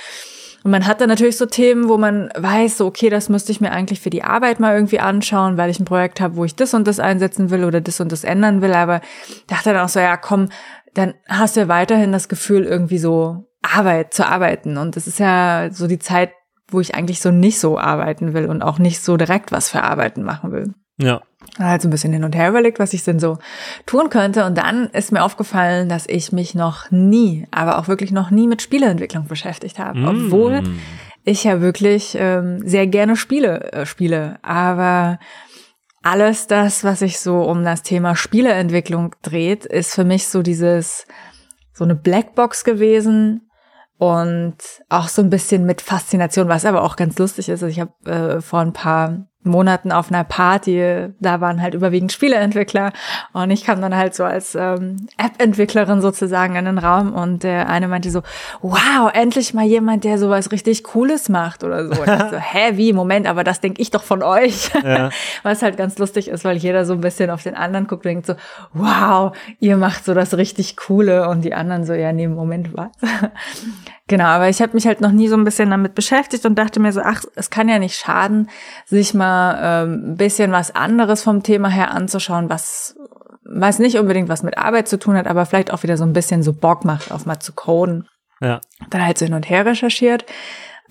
Und man hat dann natürlich so Themen, wo man weiß, so, okay, das müsste ich mir eigentlich für die Arbeit mal irgendwie anschauen, weil ich ein Projekt habe, wo ich das und das einsetzen will oder das und das ändern will. Aber dachte dann auch so, ja, komm, dann hast du ja weiterhin das Gefühl, irgendwie so Arbeit zu arbeiten. Und das ist ja so die Zeit, wo ich eigentlich so nicht so arbeiten will und auch nicht so direkt was für Arbeiten machen will. Ja. Halt so ein bisschen hin und her überlegt, was ich denn so tun könnte. Und dann ist mir aufgefallen, dass ich mich noch nie, aber auch wirklich noch nie mit Spieleentwicklung beschäftigt habe. Mm. Obwohl ich ja wirklich ähm, sehr gerne Spiele äh, spiele. Aber alles das, was sich so um das Thema Spieleentwicklung dreht, ist für mich so dieses, so eine Blackbox gewesen und auch so ein bisschen mit Faszination, was aber auch ganz lustig ist. Also ich habe äh, vor ein paar Monaten auf einer Party, da waren halt überwiegend Spieleentwickler und ich kam dann halt so als ähm, App-Entwicklerin sozusagen in den Raum und der eine meinte so, wow, endlich mal jemand, der sowas richtig Cooles macht oder so. Und ich so, (laughs) hä, wie, Moment, aber das denke ich doch von euch. Ja. (laughs) Was halt ganz lustig ist, weil jeder so ein bisschen auf den anderen guckt und denkt so, wow, ihr macht so das richtig Coole und die anderen so, ja, nee, Moment, was? Genau, aber ich habe mich halt noch nie so ein bisschen damit beschäftigt und dachte mir so, ach, es kann ja nicht schaden, sich mal ähm, ein bisschen was anderes vom Thema her anzuschauen, was was nicht unbedingt was mit Arbeit zu tun hat, aber vielleicht auch wieder so ein bisschen so Bock macht, auf mal zu coden. Ja. Dann halt so hin und her recherchiert,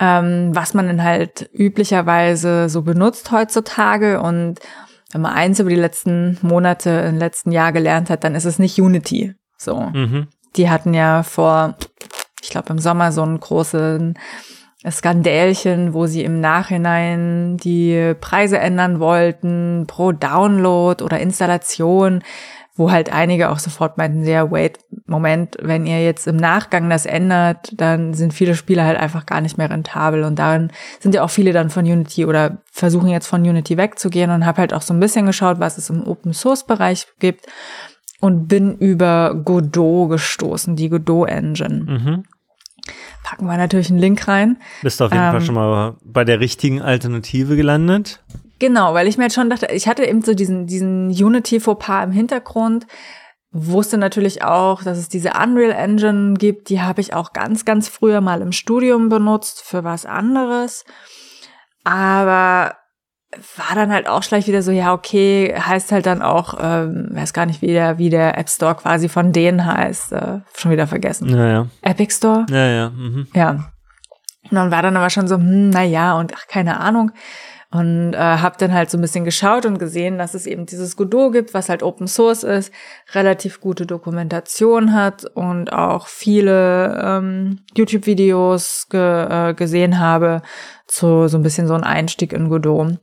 ähm, was man dann halt üblicherweise so benutzt heutzutage und wenn man eins über die letzten Monate im letzten Jahr gelernt hat, dann ist es nicht Unity. So. Mhm. Die hatten ja vor ich glaube, im Sommer so einen großen Skandälchen, wo sie im Nachhinein die Preise ändern wollten pro Download oder Installation, wo halt einige auch sofort meinten, ja, wait, Moment, wenn ihr jetzt im Nachgang das ändert, dann sind viele Spiele halt einfach gar nicht mehr rentabel und darin sind ja auch viele dann von Unity oder versuchen jetzt von Unity wegzugehen und habe halt auch so ein bisschen geschaut, was es im Open Source Bereich gibt und bin über Godot gestoßen, die Godot Engine. Mhm. Packen wir natürlich einen Link rein. Bist du auf jeden ähm, Fall schon mal bei der richtigen Alternative gelandet? Genau, weil ich mir jetzt schon dachte, ich hatte eben so diesen, diesen Unity-Fauxpas im Hintergrund, wusste natürlich auch, dass es diese Unreal Engine gibt, die habe ich auch ganz, ganz früher mal im Studium benutzt für was anderes. Aber war dann halt auch gleich wieder so, ja, okay, heißt halt dann auch, ähm, weiß gar nicht, wie der, wie der App Store quasi von denen heißt, äh, schon wieder vergessen. Ja, ja. Epic Store? Ja, ja. Mhm. Ja. Und dann war dann aber schon so, hm, na ja, und ach, keine Ahnung. Und äh, habe dann halt so ein bisschen geschaut und gesehen, dass es eben dieses Godot gibt, was halt Open Source ist, relativ gute Dokumentation hat und auch viele ähm, YouTube-Videos ge äh, gesehen habe zu so ein bisschen so ein Einstieg in Godot.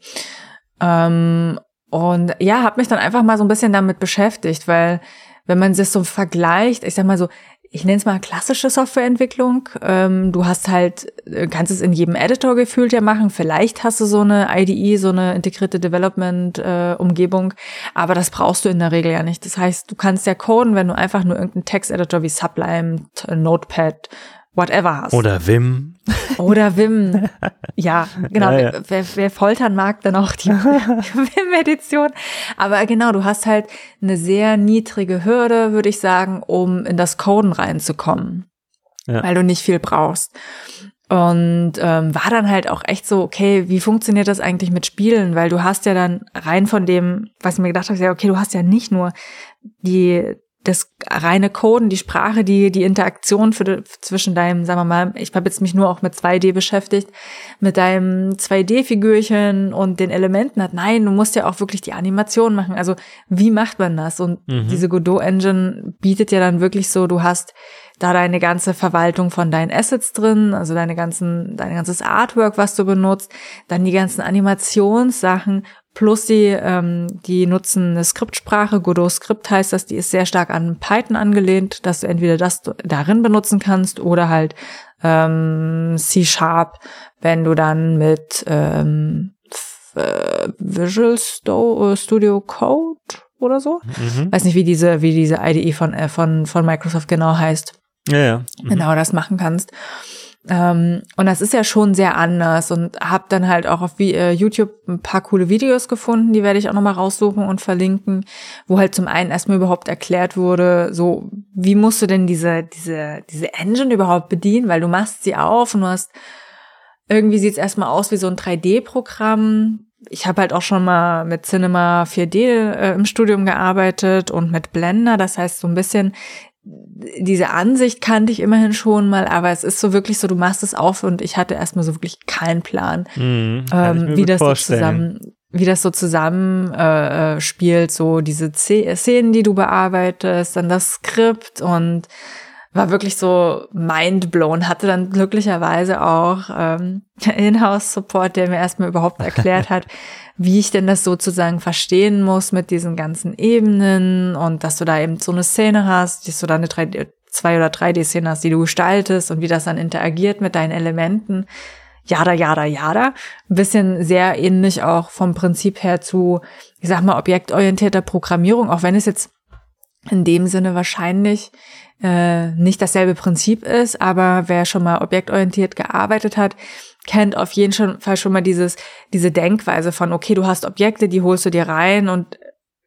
Ähm, und ja, habe mich dann einfach mal so ein bisschen damit beschäftigt, weil wenn man sich so vergleicht, ich sag mal so, ich nenne es mal klassische Softwareentwicklung. Ähm, du hast halt, äh, kannst es in jedem Editor gefühlt ja machen. Vielleicht hast du so eine IDE, so eine integrierte Development-Umgebung, äh, aber das brauchst du in der Regel ja nicht. Das heißt, du kannst ja coden, wenn du einfach nur irgendeinen Texteditor wie Sublime, Notepad, whatever hast. Oder Vim. Oder Wim. (laughs) Ja, genau. Ja, ja. Wer, wer, foltern mag, dann auch die (laughs) Wim-Edition. Aber genau, du hast halt eine sehr niedrige Hürde, würde ich sagen, um in das Coden reinzukommen. Ja. Weil du nicht viel brauchst. Und ähm, war dann halt auch echt so, okay, wie funktioniert das eigentlich mit Spielen? Weil du hast ja dann rein von dem, was ich mir gedacht habe, ja, okay, du hast ja nicht nur die das reine Coden, die Sprache, die die Interaktion für, zwischen deinem, sagen wir mal, ich habe jetzt mich nur auch mit 2D beschäftigt, mit deinem 2D-Figürchen und den Elementen hat. Nein, du musst ja auch wirklich die Animation machen. Also wie macht man das? Und mhm. diese Godot-Engine bietet ja dann wirklich so, du hast da deine ganze Verwaltung von deinen Assets drin, also deine ganzen, dein ganzes Artwork, was du benutzt, dann die ganzen Animationssachen Plus die, ähm, die nutzen eine Skriptsprache, Godot Script heißt das, die ist sehr stark an Python angelehnt, dass du entweder das darin benutzen kannst oder halt ähm, C Sharp, wenn du dann mit ähm, äh, Visual äh, Studio Code oder so, mhm. weiß nicht, wie diese, wie diese IDE von, äh, von, von Microsoft genau heißt. Ja, ja. Mhm. Genau das machen kannst. Ähm, und das ist ja schon sehr anders und habe dann halt auch auf äh, YouTube ein paar coole Videos gefunden, die werde ich auch nochmal raussuchen und verlinken, wo halt zum einen erstmal überhaupt erklärt wurde, so wie musst du denn diese, diese, diese Engine überhaupt bedienen, weil du machst sie auf und du hast, irgendwie sieht es erstmal aus wie so ein 3D-Programm. Ich habe halt auch schon mal mit Cinema 4D äh, im Studium gearbeitet und mit Blender, das heißt so ein bisschen diese Ansicht kannte ich immerhin schon mal, aber es ist so wirklich so, du machst es auf und ich hatte erstmal so wirklich keinen Plan, mhm, ähm, wie das so zusammen, wie das so zusammen äh, äh, spielt, so diese Szenen, die du bearbeitest, dann das Skript und war wirklich so mindblown, hatte dann glücklicherweise auch ähm, (laughs) Inhouse-Support, der mir erstmal überhaupt erklärt hat, (laughs) wie ich denn das sozusagen verstehen muss mit diesen ganzen Ebenen und dass du da eben so eine Szene hast, dass du da eine 3D, zwei oder 3D-Szene hast, die du gestaltest und wie das dann interagiert mit deinen Elementen. Jada, jada, jada. Ein bisschen sehr ähnlich auch vom Prinzip her zu, ich sag mal, objektorientierter Programmierung, auch wenn es jetzt in dem Sinne wahrscheinlich äh, nicht dasselbe Prinzip ist, aber wer schon mal objektorientiert gearbeitet hat, kennt auf jeden Fall schon mal dieses, diese Denkweise von, okay, du hast Objekte, die holst du dir rein und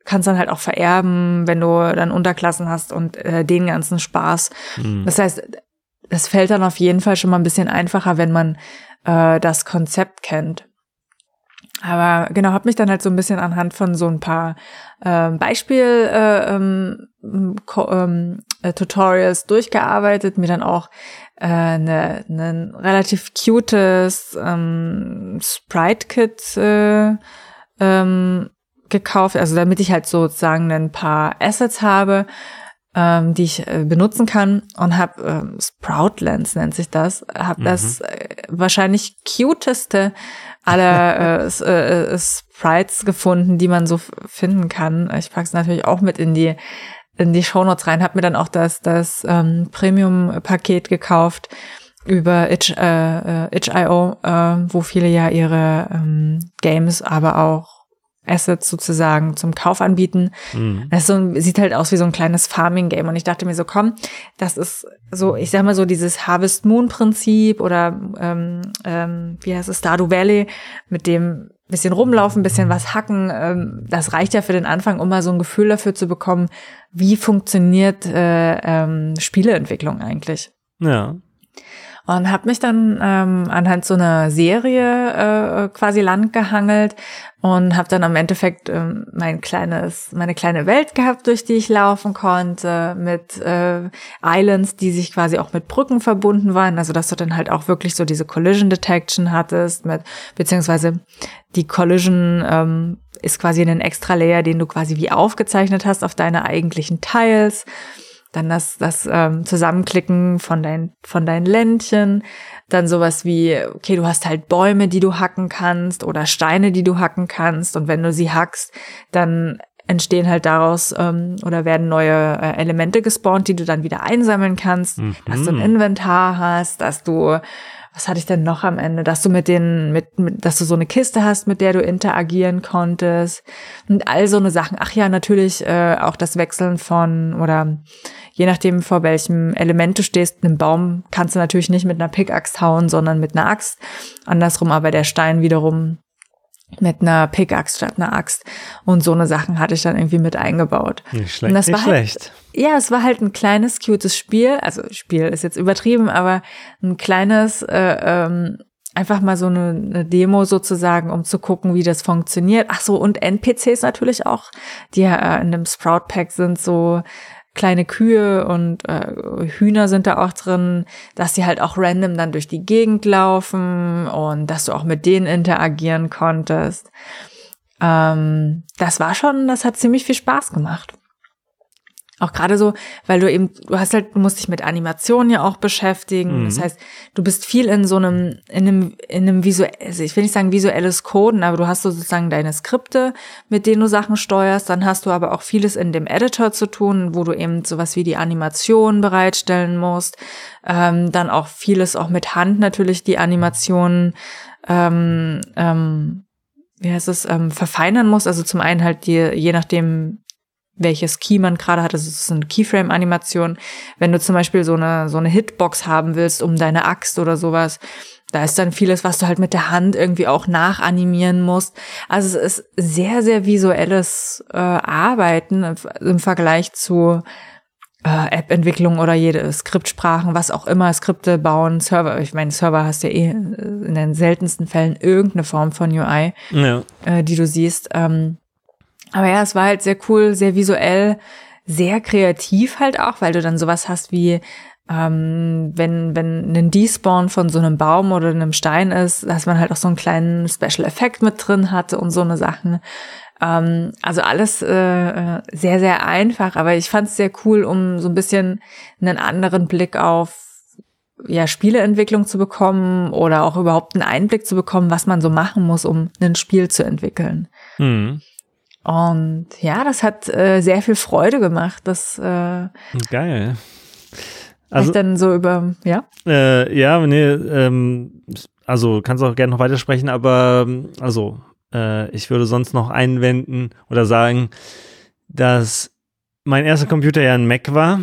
kannst dann halt auch vererben, wenn du dann Unterklassen hast und äh, den ganzen Spaß. Mhm. Das heißt, das fällt dann auf jeden Fall schon mal ein bisschen einfacher, wenn man äh, das Konzept kennt. Aber genau, habe mich dann halt so ein bisschen anhand von so ein paar äh, Beispiel äh, ähm, ähm, äh, Tutorials durchgearbeitet, mir dann auch äh, ne, ne relativ cutes ähm, Sprite-Kit äh, ähm, gekauft, also damit ich halt sozusagen ein paar Assets habe, ähm, die ich äh, benutzen kann und habe ähm, Sproutlands nennt sich das, habe mhm. das äh, wahrscheinlich cuteste aller äh, äh, Sprites gefunden, die man so finden kann. Ich packe es natürlich auch mit in die in die Shownotes rein, habe mir dann auch das das ähm, Premium-Paket gekauft über Itch, äh, äh, Itch.io, äh, wo viele ja ihre ähm, Games, aber auch Assets sozusagen zum Kauf anbieten. Mhm. Das so, sieht halt aus wie so ein kleines Farming-Game. Und ich dachte mir so, komm, das ist so, ich sag mal so dieses Harvest Moon-Prinzip oder ähm, ähm, wie heißt es, Stardew Valley, mit dem bisschen rumlaufen, bisschen was hacken. Ähm, das reicht ja für den Anfang, um mal so ein Gefühl dafür zu bekommen, wie funktioniert äh, ähm, Spieleentwicklung eigentlich. Ja und habe mich dann ähm, anhand so einer Serie äh, quasi landgehangelt und habe dann am Endeffekt ähm, mein kleines, meine kleine Welt gehabt, durch die ich laufen konnte, mit äh, Islands, die sich quasi auch mit Brücken verbunden waren, also dass du dann halt auch wirklich so diese Collision Detection hattest, mit beziehungsweise die Collision ähm, ist quasi ein extra Layer, den du quasi wie aufgezeichnet hast auf deine eigentlichen Tiles dann das, das ähm, Zusammenklicken von, dein, von deinen Ländchen, dann sowas wie, okay, du hast halt Bäume, die du hacken kannst oder Steine, die du hacken kannst und wenn du sie hackst, dann entstehen halt daraus ähm, oder werden neue äh, Elemente gespawnt, die du dann wieder einsammeln kannst, mhm. dass du ein Inventar hast, dass du was hatte ich denn noch am Ende, dass du mit den, mit, mit, dass du so eine Kiste hast, mit der du interagieren konntest und all so eine Sachen. Ach ja, natürlich äh, auch das Wechseln von oder je nachdem vor welchem Element du stehst, einen Baum kannst du natürlich nicht mit einer Pickaxe hauen, sondern mit einer Axt. Andersrum aber der Stein wiederum mit einer Pickaxe statt einer Axt. Und so eine Sachen hatte ich dann irgendwie mit eingebaut. Nicht schlecht. Und das nicht war halt, schlecht. Ja, es war halt ein kleines, cutes Spiel. Also Spiel ist jetzt übertrieben, aber ein kleines, äh, ähm, einfach mal so eine, eine Demo sozusagen, um zu gucken, wie das funktioniert. Ach so, und NPCs natürlich auch, die ja äh, in dem Sprout Pack sind, so kleine Kühe und äh, Hühner sind da auch drin, dass sie halt auch random dann durch die Gegend laufen und dass du auch mit denen interagieren konntest. Ähm, das war schon, das hat ziemlich viel Spaß gemacht. Auch gerade so, weil du eben, du hast halt, du musst dich mit Animationen ja auch beschäftigen. Mhm. Das heißt, du bist viel in so einem, in einem, in einem visuell, also ich will nicht sagen visuelles Coden, aber du hast so sozusagen deine Skripte, mit denen du Sachen steuerst. Dann hast du aber auch vieles in dem Editor zu tun, wo du eben sowas wie die Animation bereitstellen musst. Ähm, dann auch vieles auch mit Hand natürlich die Animationen, ähm, ähm, wie heißt es, ähm, verfeinern musst. Also zum einen halt dir, je nachdem, welches Key man gerade hat. Das ist eine Keyframe-Animation. Wenn du zum Beispiel so eine, so eine Hitbox haben willst, um deine Axt oder sowas, da ist dann vieles, was du halt mit der Hand irgendwie auch nachanimieren musst. Also es ist sehr, sehr visuelles äh, Arbeiten im Vergleich zu äh, App-Entwicklung oder jede Skriptsprachen, was auch immer, Skripte bauen, Server. Ich meine, Server hast ja eh in den seltensten Fällen irgendeine Form von UI, ja. äh, die du siehst. Ähm, aber ja, es war halt sehr cool, sehr visuell, sehr kreativ halt auch, weil du dann sowas hast wie, ähm, wenn, wenn ein Despawn von so einem Baum oder einem Stein ist, dass man halt auch so einen kleinen Special Effekt mit drin hatte und so eine Sachen. Ähm, also alles äh, äh sehr, sehr einfach, aber ich fand es sehr cool, um so ein bisschen einen anderen Blick auf ja, Spieleentwicklung zu bekommen oder auch überhaupt einen Einblick zu bekommen, was man so machen muss, um ein Spiel zu entwickeln. Mhm. Und ja, das hat äh, sehr viel Freude gemacht. Das äh, geil. Also dann so über, ja? Äh, ja, nee, ähm, also kannst auch gerne noch weitersprechen, aber also äh, ich würde sonst noch einwenden oder sagen, dass mein erster Computer ja ein Mac war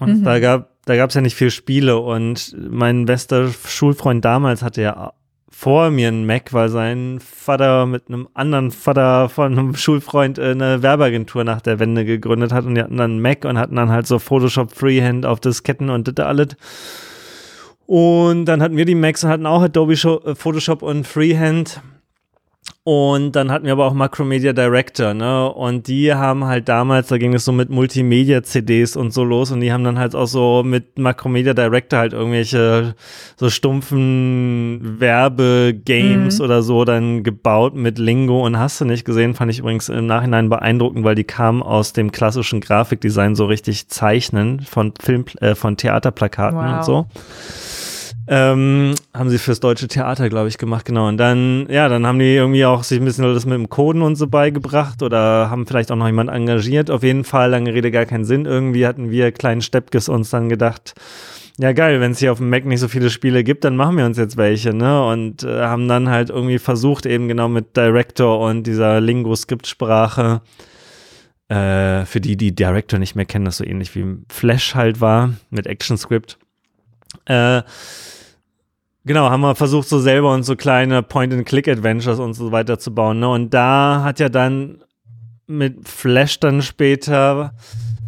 und mhm. da gab da gab es ja nicht viel Spiele und mein bester Schulfreund damals hatte ja vor mir ein Mac, weil sein Vater mit einem anderen Vater von einem Schulfreund äh, eine Werbeagentur nach der Wende gegründet hat und die hatten dann einen Mac und hatten dann halt so Photoshop Freehand auf Disketten und das alles. Und dann hatten wir die Macs und hatten auch Adobe äh, Photoshop und Freehand. Und dann hatten wir aber auch Macromedia Director, ne? Und die haben halt damals, da ging es so mit Multimedia-CDs und so los und die haben dann halt auch so mit Macromedia Director halt irgendwelche so stumpfen Werbegames mhm. oder so dann gebaut mit Lingo und hast du nicht gesehen, fand ich übrigens im Nachhinein beeindruckend, weil die kamen aus dem klassischen Grafikdesign so richtig zeichnen von Film, äh, von Theaterplakaten wow. und so. Ähm, haben sie fürs deutsche Theater, glaube ich, gemacht, genau. Und dann, ja, dann haben die irgendwie auch sich ein bisschen das mit dem Coden und so beigebracht oder haben vielleicht auch noch jemand engagiert. Auf jeden Fall, lange Rede, gar keinen Sinn. Irgendwie hatten wir kleinen Steppkes uns dann gedacht, ja geil, wenn es hier auf dem Mac nicht so viele Spiele gibt, dann machen wir uns jetzt welche, ne? Und äh, haben dann halt irgendwie versucht, eben genau mit Director und dieser Lingo-Skriptsprache, äh, für die, die Director nicht mehr kennen, das so ähnlich wie Flash halt war, mit ActionScript. Äh, Genau, haben wir versucht, so selber uns so kleine Point-and-Click-Adventures und so weiter zu bauen. Ne? Und da hat ja dann mit Flash dann später,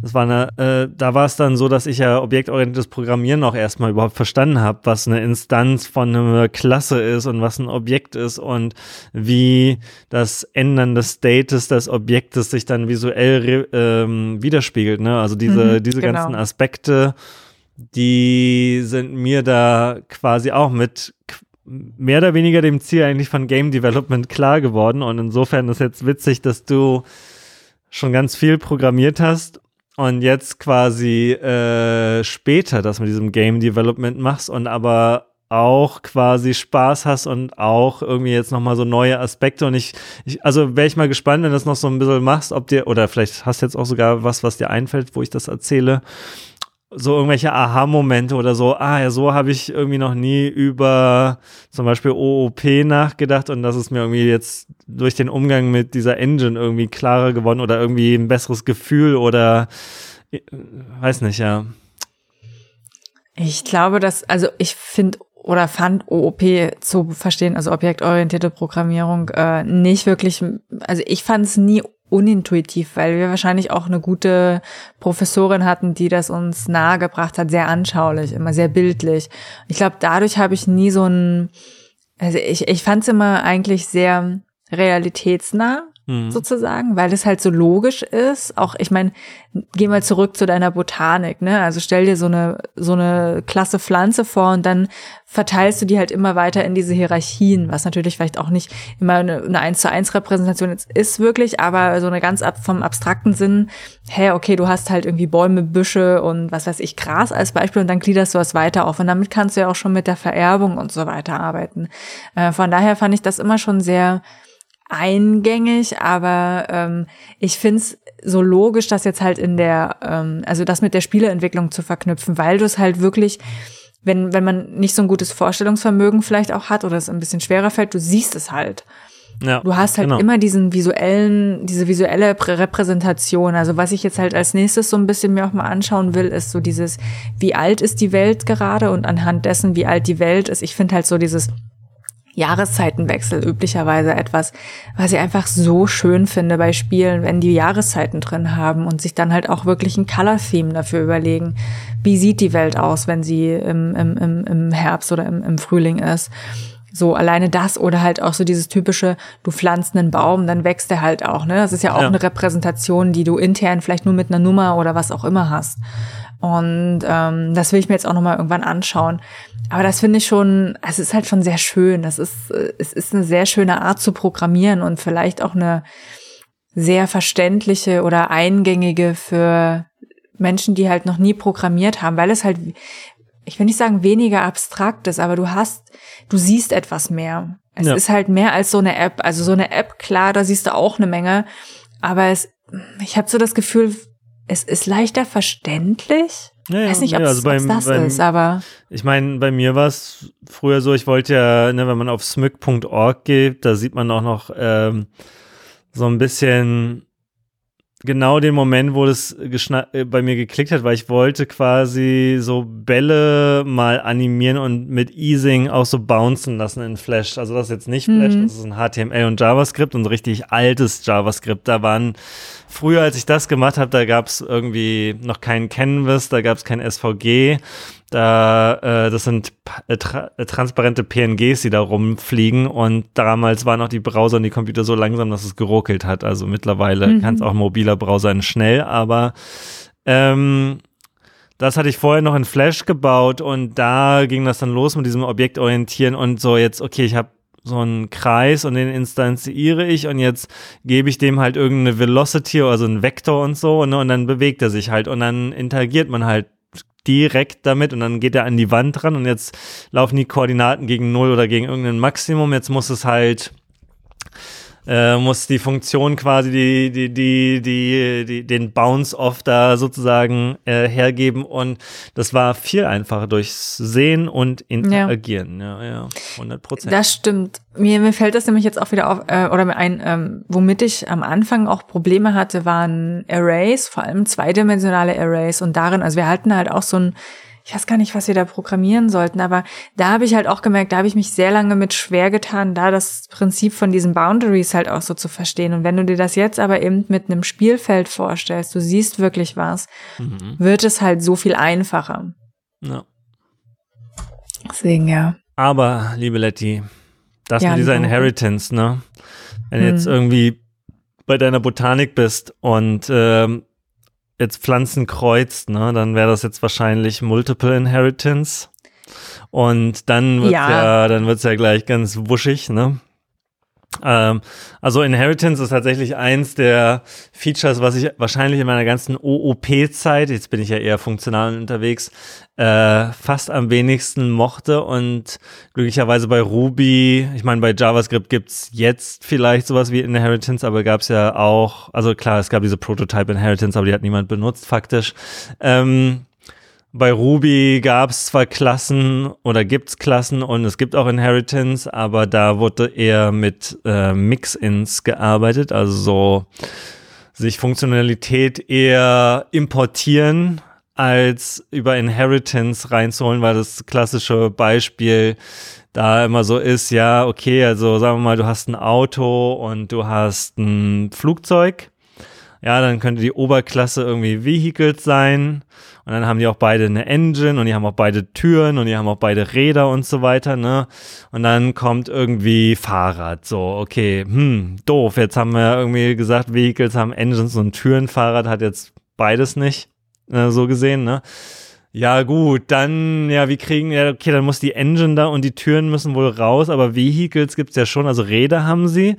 das war eine, äh, da war es dann so, dass ich ja objektorientiertes Programmieren auch erstmal überhaupt verstanden habe, was eine Instanz von einer Klasse ist und was ein Objekt ist und wie das Ändern des States des Objektes sich dann visuell ähm, widerspiegelt. Ne? Also diese, mhm, diese genau. ganzen Aspekte die sind mir da quasi auch mit mehr oder weniger dem Ziel eigentlich von Game Development klar geworden. Und insofern ist jetzt witzig, dass du schon ganz viel programmiert hast und jetzt quasi äh, später das mit diesem Game Development machst und aber auch quasi Spaß hast und auch irgendwie jetzt nochmal so neue Aspekte und ich, ich also wäre ich mal gespannt, wenn du das noch so ein bisschen machst, ob dir, oder vielleicht hast du jetzt auch sogar was, was dir einfällt, wo ich das erzähle, so irgendwelche Aha-Momente oder so, ah ja, so habe ich irgendwie noch nie über zum Beispiel OOP nachgedacht und das ist mir irgendwie jetzt durch den Umgang mit dieser Engine irgendwie klarer geworden oder irgendwie ein besseres Gefühl oder äh, weiß nicht, ja. Ich glaube, dass, also ich finde oder fand OOP zu verstehen, also objektorientierte Programmierung, äh, nicht wirklich, also ich fand es nie unintuitiv, weil wir wahrscheinlich auch eine gute Professorin hatten, die das uns nahegebracht hat, sehr anschaulich, immer sehr bildlich. Ich glaube, dadurch habe ich nie so ein, also ich, ich fand es immer eigentlich sehr realitätsnah mhm. sozusagen, weil es halt so logisch ist. Auch, ich meine, geh mal zurück zu deiner Botanik, ne? Also stell dir so eine, so eine klasse Pflanze vor und dann verteilst du die halt immer weiter in diese Hierarchien, was natürlich vielleicht auch nicht immer eine, eine 1 zu 1 Repräsentation jetzt ist wirklich, aber so eine ganz ab vom abstrakten Sinn, hey, okay, du hast halt irgendwie Bäume, Büsche und was weiß ich, Gras als Beispiel und dann gliederst du was weiter auf und damit kannst du ja auch schon mit der Vererbung und so weiter arbeiten. Äh, von daher fand ich das immer schon sehr eingängig, aber ähm, ich find's so logisch, das jetzt halt in der, ähm, also das mit der Spieleentwicklung zu verknüpfen, weil du es halt wirklich, wenn, wenn man nicht so ein gutes Vorstellungsvermögen vielleicht auch hat oder es ein bisschen schwerer fällt, du siehst es halt. Ja, du hast halt genau. immer diesen visuellen, diese visuelle Repräsentation. Also was ich jetzt halt als nächstes so ein bisschen mir auch mal anschauen will, ist so dieses, wie alt ist die Welt gerade und anhand dessen, wie alt die Welt ist. Ich finde halt so dieses Jahreszeitenwechsel üblicherweise etwas, was ich einfach so schön finde bei Spielen, wenn die Jahreszeiten drin haben und sich dann halt auch wirklich ein Color-Theme dafür überlegen. Wie sieht die Welt aus, wenn sie im, im, im Herbst oder im, im Frühling ist? So alleine das oder halt auch so dieses typische, du pflanzt einen Baum, dann wächst er halt auch. Ne, das ist ja auch ja. eine Repräsentation, die du intern vielleicht nur mit einer Nummer oder was auch immer hast. Und ähm, das will ich mir jetzt auch noch mal irgendwann anschauen. Aber das finde ich schon, es ist halt schon sehr schön. Das ist, es ist eine sehr schöne Art zu programmieren und vielleicht auch eine sehr verständliche oder eingängige für Menschen, die halt noch nie programmiert haben, weil es halt, ich will nicht sagen weniger abstrakt ist, aber du hast, du siehst etwas mehr. Es ja. ist halt mehr als so eine App. Also so eine App, klar, da siehst du auch eine Menge, aber es, ich habe so das Gefühl, es ist leichter verständlich. Ja, weiß nicht, ob ja, also beim, das beim, ist, aber. Ich meine, bei mir war es früher so, ich wollte ja, ne, wenn man auf smyk.org geht, da sieht man auch noch ähm, so ein bisschen genau den Moment, wo das äh, bei mir geklickt hat, weil ich wollte quasi so Bälle mal animieren und mit Easing auch so bouncen lassen in Flash. Also das ist jetzt nicht Flash, mhm. das ist ein HTML und JavaScript und so richtig altes JavaScript. Da waren früher, als ich das gemacht habe, da gab es irgendwie noch keinen Canvas, da gab es kein SVG. Da, äh, das sind äh, tra äh, transparente PNGs, die da rumfliegen. Und damals waren auch die Browser und die Computer so langsam, dass es geruckelt hat. Also mittlerweile mhm. kann es auch mobiler Browser sein, schnell, aber ähm, das hatte ich vorher noch in Flash gebaut und da ging das dann los mit diesem Objektorientieren und so jetzt, okay, ich habe so einen Kreis und den instanziere ich und jetzt gebe ich dem halt irgendeine Velocity, also einen Vektor und so und, und dann bewegt er sich halt und dann interagiert man halt direkt damit und dann geht er an die Wand ran und jetzt laufen die Koordinaten gegen Null oder gegen irgendein Maximum. Jetzt muss es halt äh, muss die Funktion quasi die, die, die, die, die, den Bounce-Off da sozusagen äh, hergeben und das war viel einfacher durchs Sehen und Interagieren. Ja, ja, ja 100 Prozent. Das stimmt. Mir, mir fällt das nämlich jetzt auch wieder auf, äh, oder mir ein, ähm, womit ich am Anfang auch Probleme hatte, waren Arrays, vor allem zweidimensionale Arrays und darin, also wir hatten halt auch so ein ich weiß gar nicht, was wir da programmieren sollten, aber da habe ich halt auch gemerkt, da habe ich mich sehr lange mit schwer getan, da das Prinzip von diesen Boundaries halt auch so zu verstehen. Und wenn du dir das jetzt aber eben mit einem Spielfeld vorstellst, du siehst wirklich was, mhm. wird es halt so viel einfacher. Ja. Deswegen, ja. Aber, liebe Letty, das ja, mit dieser Inheritance, ne? Wenn du hm. jetzt irgendwie bei deiner Botanik bist und ähm, jetzt Pflanzen kreuzt, ne, dann wäre das jetzt wahrscheinlich Multiple Inheritance. Und dann wird's ja, ja dann wird's ja gleich ganz wuschig, ne? Ähm, also Inheritance ist tatsächlich eins der Features, was ich wahrscheinlich in meiner ganzen OOP-Zeit, jetzt bin ich ja eher funktional unterwegs, äh, fast am wenigsten mochte und glücklicherweise bei Ruby, ich meine bei JavaScript gibt's jetzt vielleicht sowas wie Inheritance, aber gab's ja auch, also klar, es gab diese Prototype Inheritance, aber die hat niemand benutzt faktisch. Ähm, bei Ruby gab es zwar Klassen oder gibt's Klassen und es gibt auch Inheritance, aber da wurde eher mit äh, Mix-ins gearbeitet, also so sich Funktionalität eher importieren als über Inheritance reinzuholen, weil das klassische Beispiel da immer so ist, ja, okay, also sagen wir mal, du hast ein Auto und du hast ein Flugzeug. Ja, dann könnte die Oberklasse irgendwie Vehicles sein und dann haben die auch beide eine Engine und die haben auch beide Türen und die haben auch beide Räder und so weiter, ne? Und dann kommt irgendwie Fahrrad. So, okay, hm, doof. Jetzt haben wir irgendwie gesagt, Vehicles haben Engines und Türen. Fahrrad hat jetzt beides nicht, äh, so gesehen, ne? Ja, gut, dann, ja, wie kriegen, ja, okay, dann muss die Engine da und die Türen müssen wohl raus, aber Vehicles gibt's ja schon, also Räder haben sie.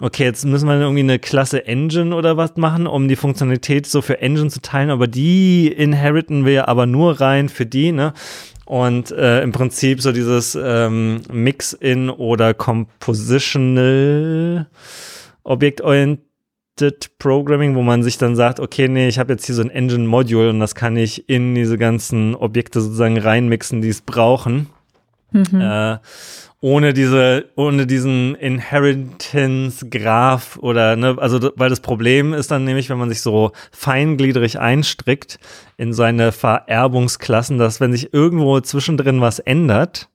Okay, jetzt müssen wir irgendwie eine Klasse Engine oder was machen, um die Funktionalität so für Engine zu teilen, aber die inheriten wir aber nur rein für die, ne? Und äh, im Prinzip so dieses ähm, Mix-in oder Compositional Objektorientiert Programming, wo man sich dann sagt, okay, nee, ich habe jetzt hier so ein Engine-Module und das kann ich in diese ganzen Objekte sozusagen reinmixen, die es brauchen. Mhm. Äh, ohne diese, ohne diesen Inheritance-Graph oder, ne, also, weil das Problem ist dann nämlich, wenn man sich so feingliedrig einstrickt in seine Vererbungsklassen, dass wenn sich irgendwo zwischendrin was ändert,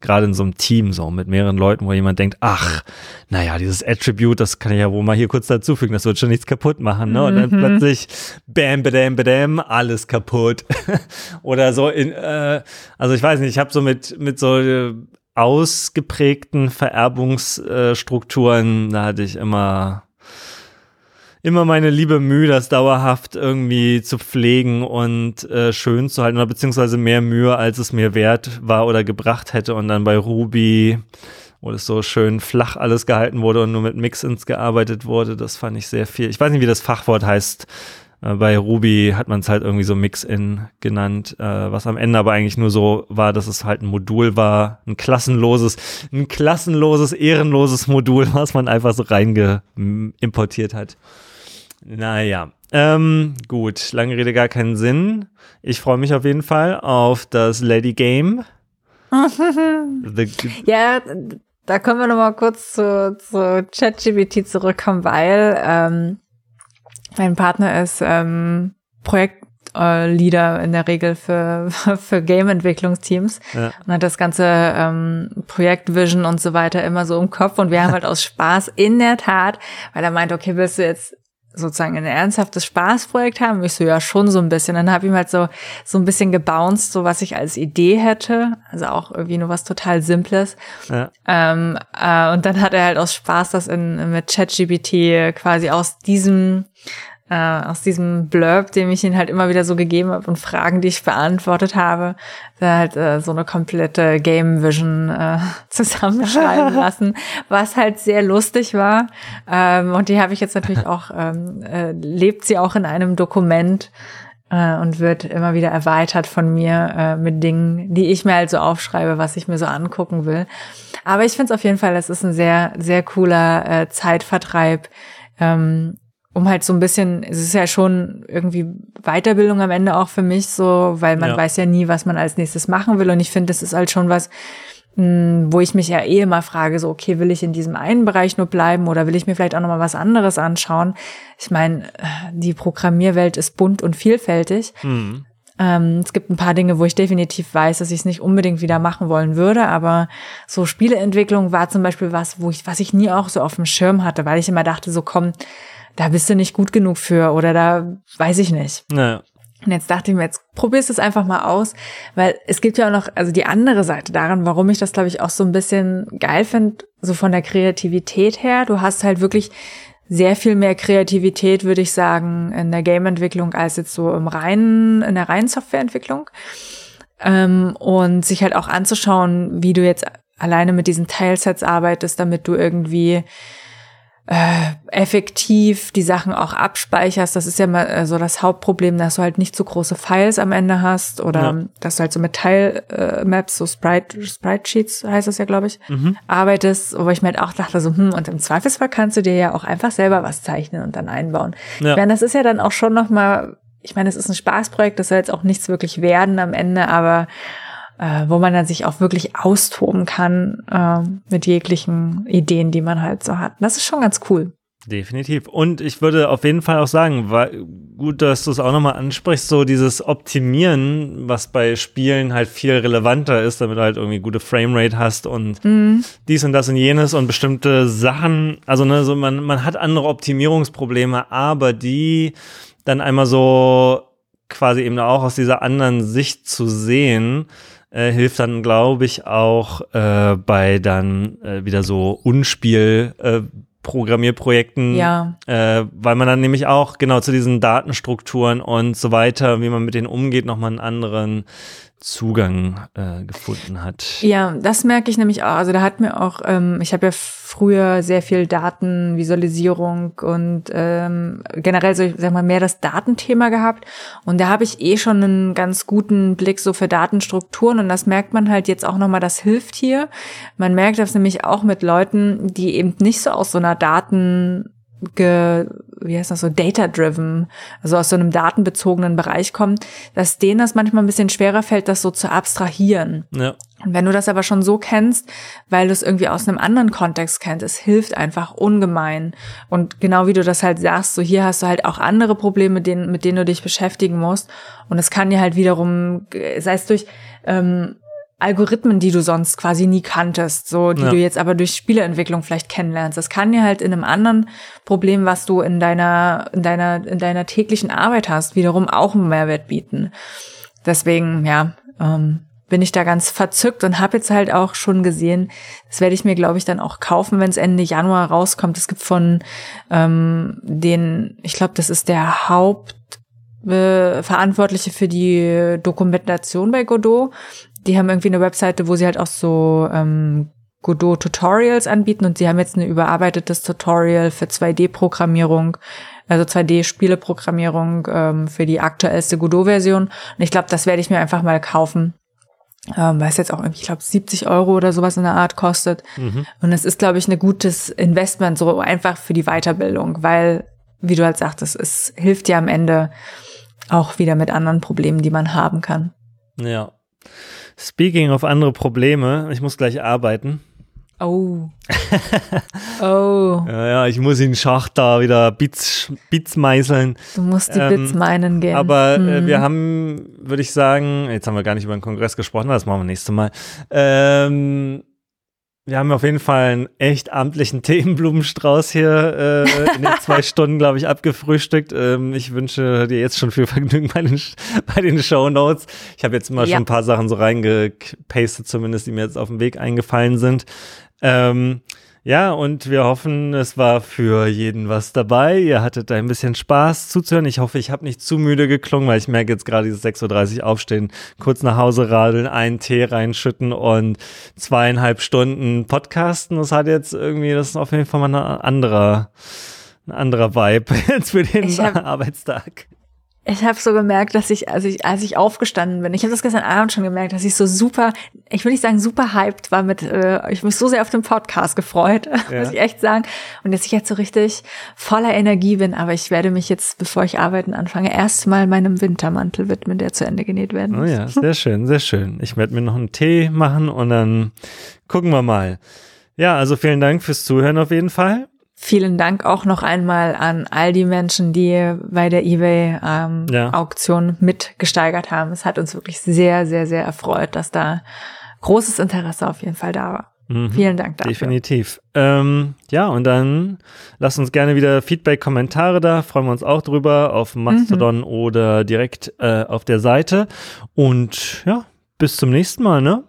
gerade in so einem Team, so mit mehreren Leuten, wo jemand denkt, ach, naja, dieses Attribute, das kann ich ja wohl mal hier kurz dazufügen, das wird schon nichts kaputt machen, ne? Und dann mhm. plötzlich, bam, bam, bam, alles kaputt. (laughs) Oder so in, äh, also ich weiß nicht, ich habe so mit, mit so äh, ausgeprägten Vererbungsstrukturen, da hatte ich immer immer meine liebe Mühe, das dauerhaft irgendwie zu pflegen und äh, schön zu halten, oder beziehungsweise mehr Mühe, als es mir wert war oder gebracht hätte. Und dann bei Ruby, wo das so schön flach alles gehalten wurde und nur mit Mix-ins gearbeitet wurde, das fand ich sehr viel. Ich weiß nicht, wie das Fachwort heißt. Äh, bei Ruby hat man es halt irgendwie so Mix-in genannt, äh, was am Ende aber eigentlich nur so war, dass es halt ein Modul war, ein klassenloses, ein klassenloses, ehrenloses Modul, (laughs) was man einfach so reingeimportiert hat. Naja, ähm, gut, lange Rede, gar keinen Sinn. Ich freue mich auf jeden Fall auf das Lady Game. (laughs) ja, da können wir noch mal kurz zu, zu ChatGPT zurückkommen, weil ähm, mein Partner ist ähm, Projektleader in der Regel für, (laughs) für Game-Entwicklungsteams ja. und hat das ganze ähm, Projektvision und so weiter immer so im Kopf und wir haben (laughs) halt aus Spaß in der Tat, weil er meint, okay, willst du jetzt sozusagen ein ernsthaftes Spaßprojekt haben? Ich so, ja, schon so ein bisschen. Dann habe ich ihm halt so, so ein bisschen gebounced, so was ich als Idee hätte. Also auch irgendwie nur was total Simples. Ja. Ähm, äh, und dann hat er halt aus Spaß das in, mit ChatGPT quasi aus diesem äh, aus diesem Blurb, dem ich ihn halt immer wieder so gegeben habe und Fragen, die ich beantwortet habe, da halt äh, so eine komplette Game Vision äh, (laughs) zusammenschreiben (laughs) lassen, was halt sehr lustig war. Ähm, und die habe ich jetzt natürlich (laughs) auch, ähm, äh, lebt sie auch in einem Dokument, äh, und wird immer wieder erweitert von mir äh, mit Dingen, die ich mir halt so aufschreibe, was ich mir so angucken will. Aber ich finde es auf jeden Fall, es ist ein sehr, sehr cooler äh, Zeitvertreib. Ähm, um halt so ein bisschen, es ist ja schon irgendwie Weiterbildung am Ende auch für mich so, weil man ja. weiß ja nie, was man als nächstes machen will. Und ich finde, das ist halt schon was, mh, wo ich mich ja eh immer frage, so, okay, will ich in diesem einen Bereich nur bleiben oder will ich mir vielleicht auch nochmal was anderes anschauen? Ich meine, die Programmierwelt ist bunt und vielfältig. Mhm. Ähm, es gibt ein paar Dinge, wo ich definitiv weiß, dass ich es nicht unbedingt wieder machen wollen würde, aber so Spieleentwicklung war zum Beispiel was, wo ich, was ich nie auch so auf dem Schirm hatte, weil ich immer dachte, so komm, da bist du nicht gut genug für oder da weiß ich nicht. Naja. Und jetzt dachte ich mir, jetzt probierst du es einfach mal aus, weil es gibt ja auch noch, also die andere Seite daran, warum ich das, glaube ich, auch so ein bisschen geil finde, so von der Kreativität her. Du hast halt wirklich sehr viel mehr Kreativität, würde ich sagen, in der Game-Entwicklung als jetzt so im reinen, in der reinen Softwareentwicklung. Ähm, und sich halt auch anzuschauen, wie du jetzt alleine mit diesen Teilsets arbeitest, damit du irgendwie äh, effektiv die Sachen auch abspeicherst. Das ist ja mal äh, so das Hauptproblem, dass du halt nicht so große Files am Ende hast oder ja. dass du halt so mit Teilmaps, äh, so Sprite, Sprite Sheets heißt das ja, glaube ich, mhm. arbeitest, wo ich mir halt auch dachte so, hm, und im Zweifelsfall kannst du dir ja auch einfach selber was zeichnen und dann einbauen. Ja. Ich meine, das ist ja dann auch schon nochmal, ich meine, es ist ein Spaßprojekt, das soll jetzt auch nichts wirklich werden am Ende, aber äh, wo man dann sich auch wirklich austoben kann äh, mit jeglichen Ideen, die man halt so hat. Das ist schon ganz cool. Definitiv. Und ich würde auf jeden Fall auch sagen, war gut, dass du es auch nochmal ansprichst, so dieses Optimieren, was bei Spielen halt viel relevanter ist, damit du halt irgendwie gute Framerate hast und mhm. dies und das und jenes und bestimmte Sachen. Also, ne, so man, man hat andere Optimierungsprobleme, aber die dann einmal so quasi eben auch aus dieser anderen Sicht zu sehen, äh, hilft dann, glaube ich, auch äh, bei dann äh, wieder so Unspiel. Äh, Programmierprojekten, ja. äh, weil man dann nämlich auch genau zu diesen Datenstrukturen und so weiter, wie man mit denen umgeht, nochmal einen anderen Zugang äh, gefunden hat. Ja, das merke ich nämlich auch. Also da hat mir auch, ähm, ich habe ja früher sehr viel Datenvisualisierung und ähm, generell so, ich sag mal, mehr das Datenthema gehabt. Und da habe ich eh schon einen ganz guten Blick so für Datenstrukturen und das merkt man halt jetzt auch nochmal, das hilft hier. Man merkt das nämlich auch mit Leuten, die eben nicht so aus so einer Daten ge, wie heißt das so, data-driven, also aus so einem datenbezogenen Bereich kommen, dass denen das manchmal ein bisschen schwerer fällt, das so zu abstrahieren. Ja. Und wenn du das aber schon so kennst, weil du es irgendwie aus einem anderen Kontext kennst, es hilft einfach ungemein. Und genau wie du das halt sagst, so hier hast du halt auch andere Probleme, mit denen, mit denen du dich beschäftigen musst. Und es kann dir halt wiederum, sei es durch ähm, Algorithmen, die du sonst quasi nie kanntest, so die ja. du jetzt aber durch Spieleentwicklung vielleicht kennenlernst. Das kann dir halt in einem anderen Problem, was du in deiner in deiner in deiner täglichen Arbeit hast, wiederum auch einen Mehrwert bieten. Deswegen, ja, ähm, bin ich da ganz verzückt und habe jetzt halt auch schon gesehen, das werde ich mir, glaube ich, dann auch kaufen, wenn es Ende Januar rauskommt. Es gibt von ähm, den, ich glaube, das ist der Haupt äh, für die Dokumentation bei Godot die haben irgendwie eine Webseite, wo sie halt auch so ähm, Godot Tutorials anbieten und sie haben jetzt ein überarbeitetes Tutorial für 2D-Programmierung, also 2D-Spieleprogrammierung ähm, für die aktuellste Godot-Version. Und ich glaube, das werde ich mir einfach mal kaufen. Ähm, weil es jetzt auch irgendwie, ich glaube, 70 Euro oder sowas in der Art kostet. Mhm. Und es ist, glaube ich, ein gutes Investment, so einfach für die Weiterbildung, weil, wie du halt sagtest, es hilft ja am Ende auch wieder mit anderen Problemen, die man haben kann. Ja. Speaking of andere Probleme, ich muss gleich arbeiten. Oh. (laughs) oh. ja, ja, ich muss in den Schacht da wieder Bits, Bits meißeln. Du musst die ähm, Bits meinen gehen. Aber hm. äh, wir haben, würde ich sagen, jetzt haben wir gar nicht über den Kongress gesprochen, das machen wir nächstes Mal. Ähm, wir haben auf jeden Fall einen echt amtlichen (laughs) Themenblumenstrauß hier äh, in den zwei (laughs) Stunden, glaube ich, abgefrühstückt. Ähm, ich wünsche dir jetzt schon viel Vergnügen bei den, (laughs) bei den Show Notes. Ich habe jetzt mal ja. schon ein paar Sachen so reingepastet, zumindest, die mir jetzt auf dem Weg eingefallen sind. Ähm, ja, und wir hoffen, es war für jeden was dabei. Ihr hattet ein bisschen Spaß zuzuhören. Ich hoffe, ich habe nicht zu müde geklungen, weil ich merke jetzt gerade dieses 6.30 Uhr aufstehen, kurz nach Hause radeln, einen Tee reinschütten und zweieinhalb Stunden podcasten. Das hat jetzt irgendwie, das ist auf jeden Fall mal ein anderer, ein anderer Vibe (laughs) jetzt für den hab, Arbeitstag. Ich habe so gemerkt, dass ich, als ich, als ich aufgestanden bin, ich habe das gestern Abend schon gemerkt, dass ich so super, ich will nicht sagen super hyped war mit, äh, ich mich so sehr auf den Podcast gefreut, (laughs) ja. muss ich echt sagen. Und dass ich jetzt so richtig voller Energie bin, aber ich werde mich jetzt, bevor ich arbeiten anfange, erstmal meinem Wintermantel widmen, der zu Ende genäht werden muss. Oh ja, sehr (laughs) schön, sehr schön. Ich werde mir noch einen Tee machen und dann gucken wir mal. Ja, also vielen Dank fürs Zuhören auf jeden Fall. Vielen Dank auch noch einmal an all die Menschen, die bei der eBay-Auktion ähm, ja. mitgesteigert haben. Es hat uns wirklich sehr, sehr, sehr erfreut, dass da großes Interesse auf jeden Fall da war. Mhm, Vielen Dank dafür. Definitiv. Ähm, ja, und dann lasst uns gerne wieder Feedback, Kommentare da. Freuen wir uns auch drüber auf Mastodon mhm. oder direkt äh, auf der Seite. Und ja, bis zum nächsten Mal, ne?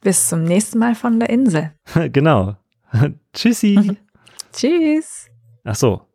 Bis zum nächsten Mal von der Insel. (laughs) genau. (laughs) Tschüssi. (laughs) Tschüss. Ach so.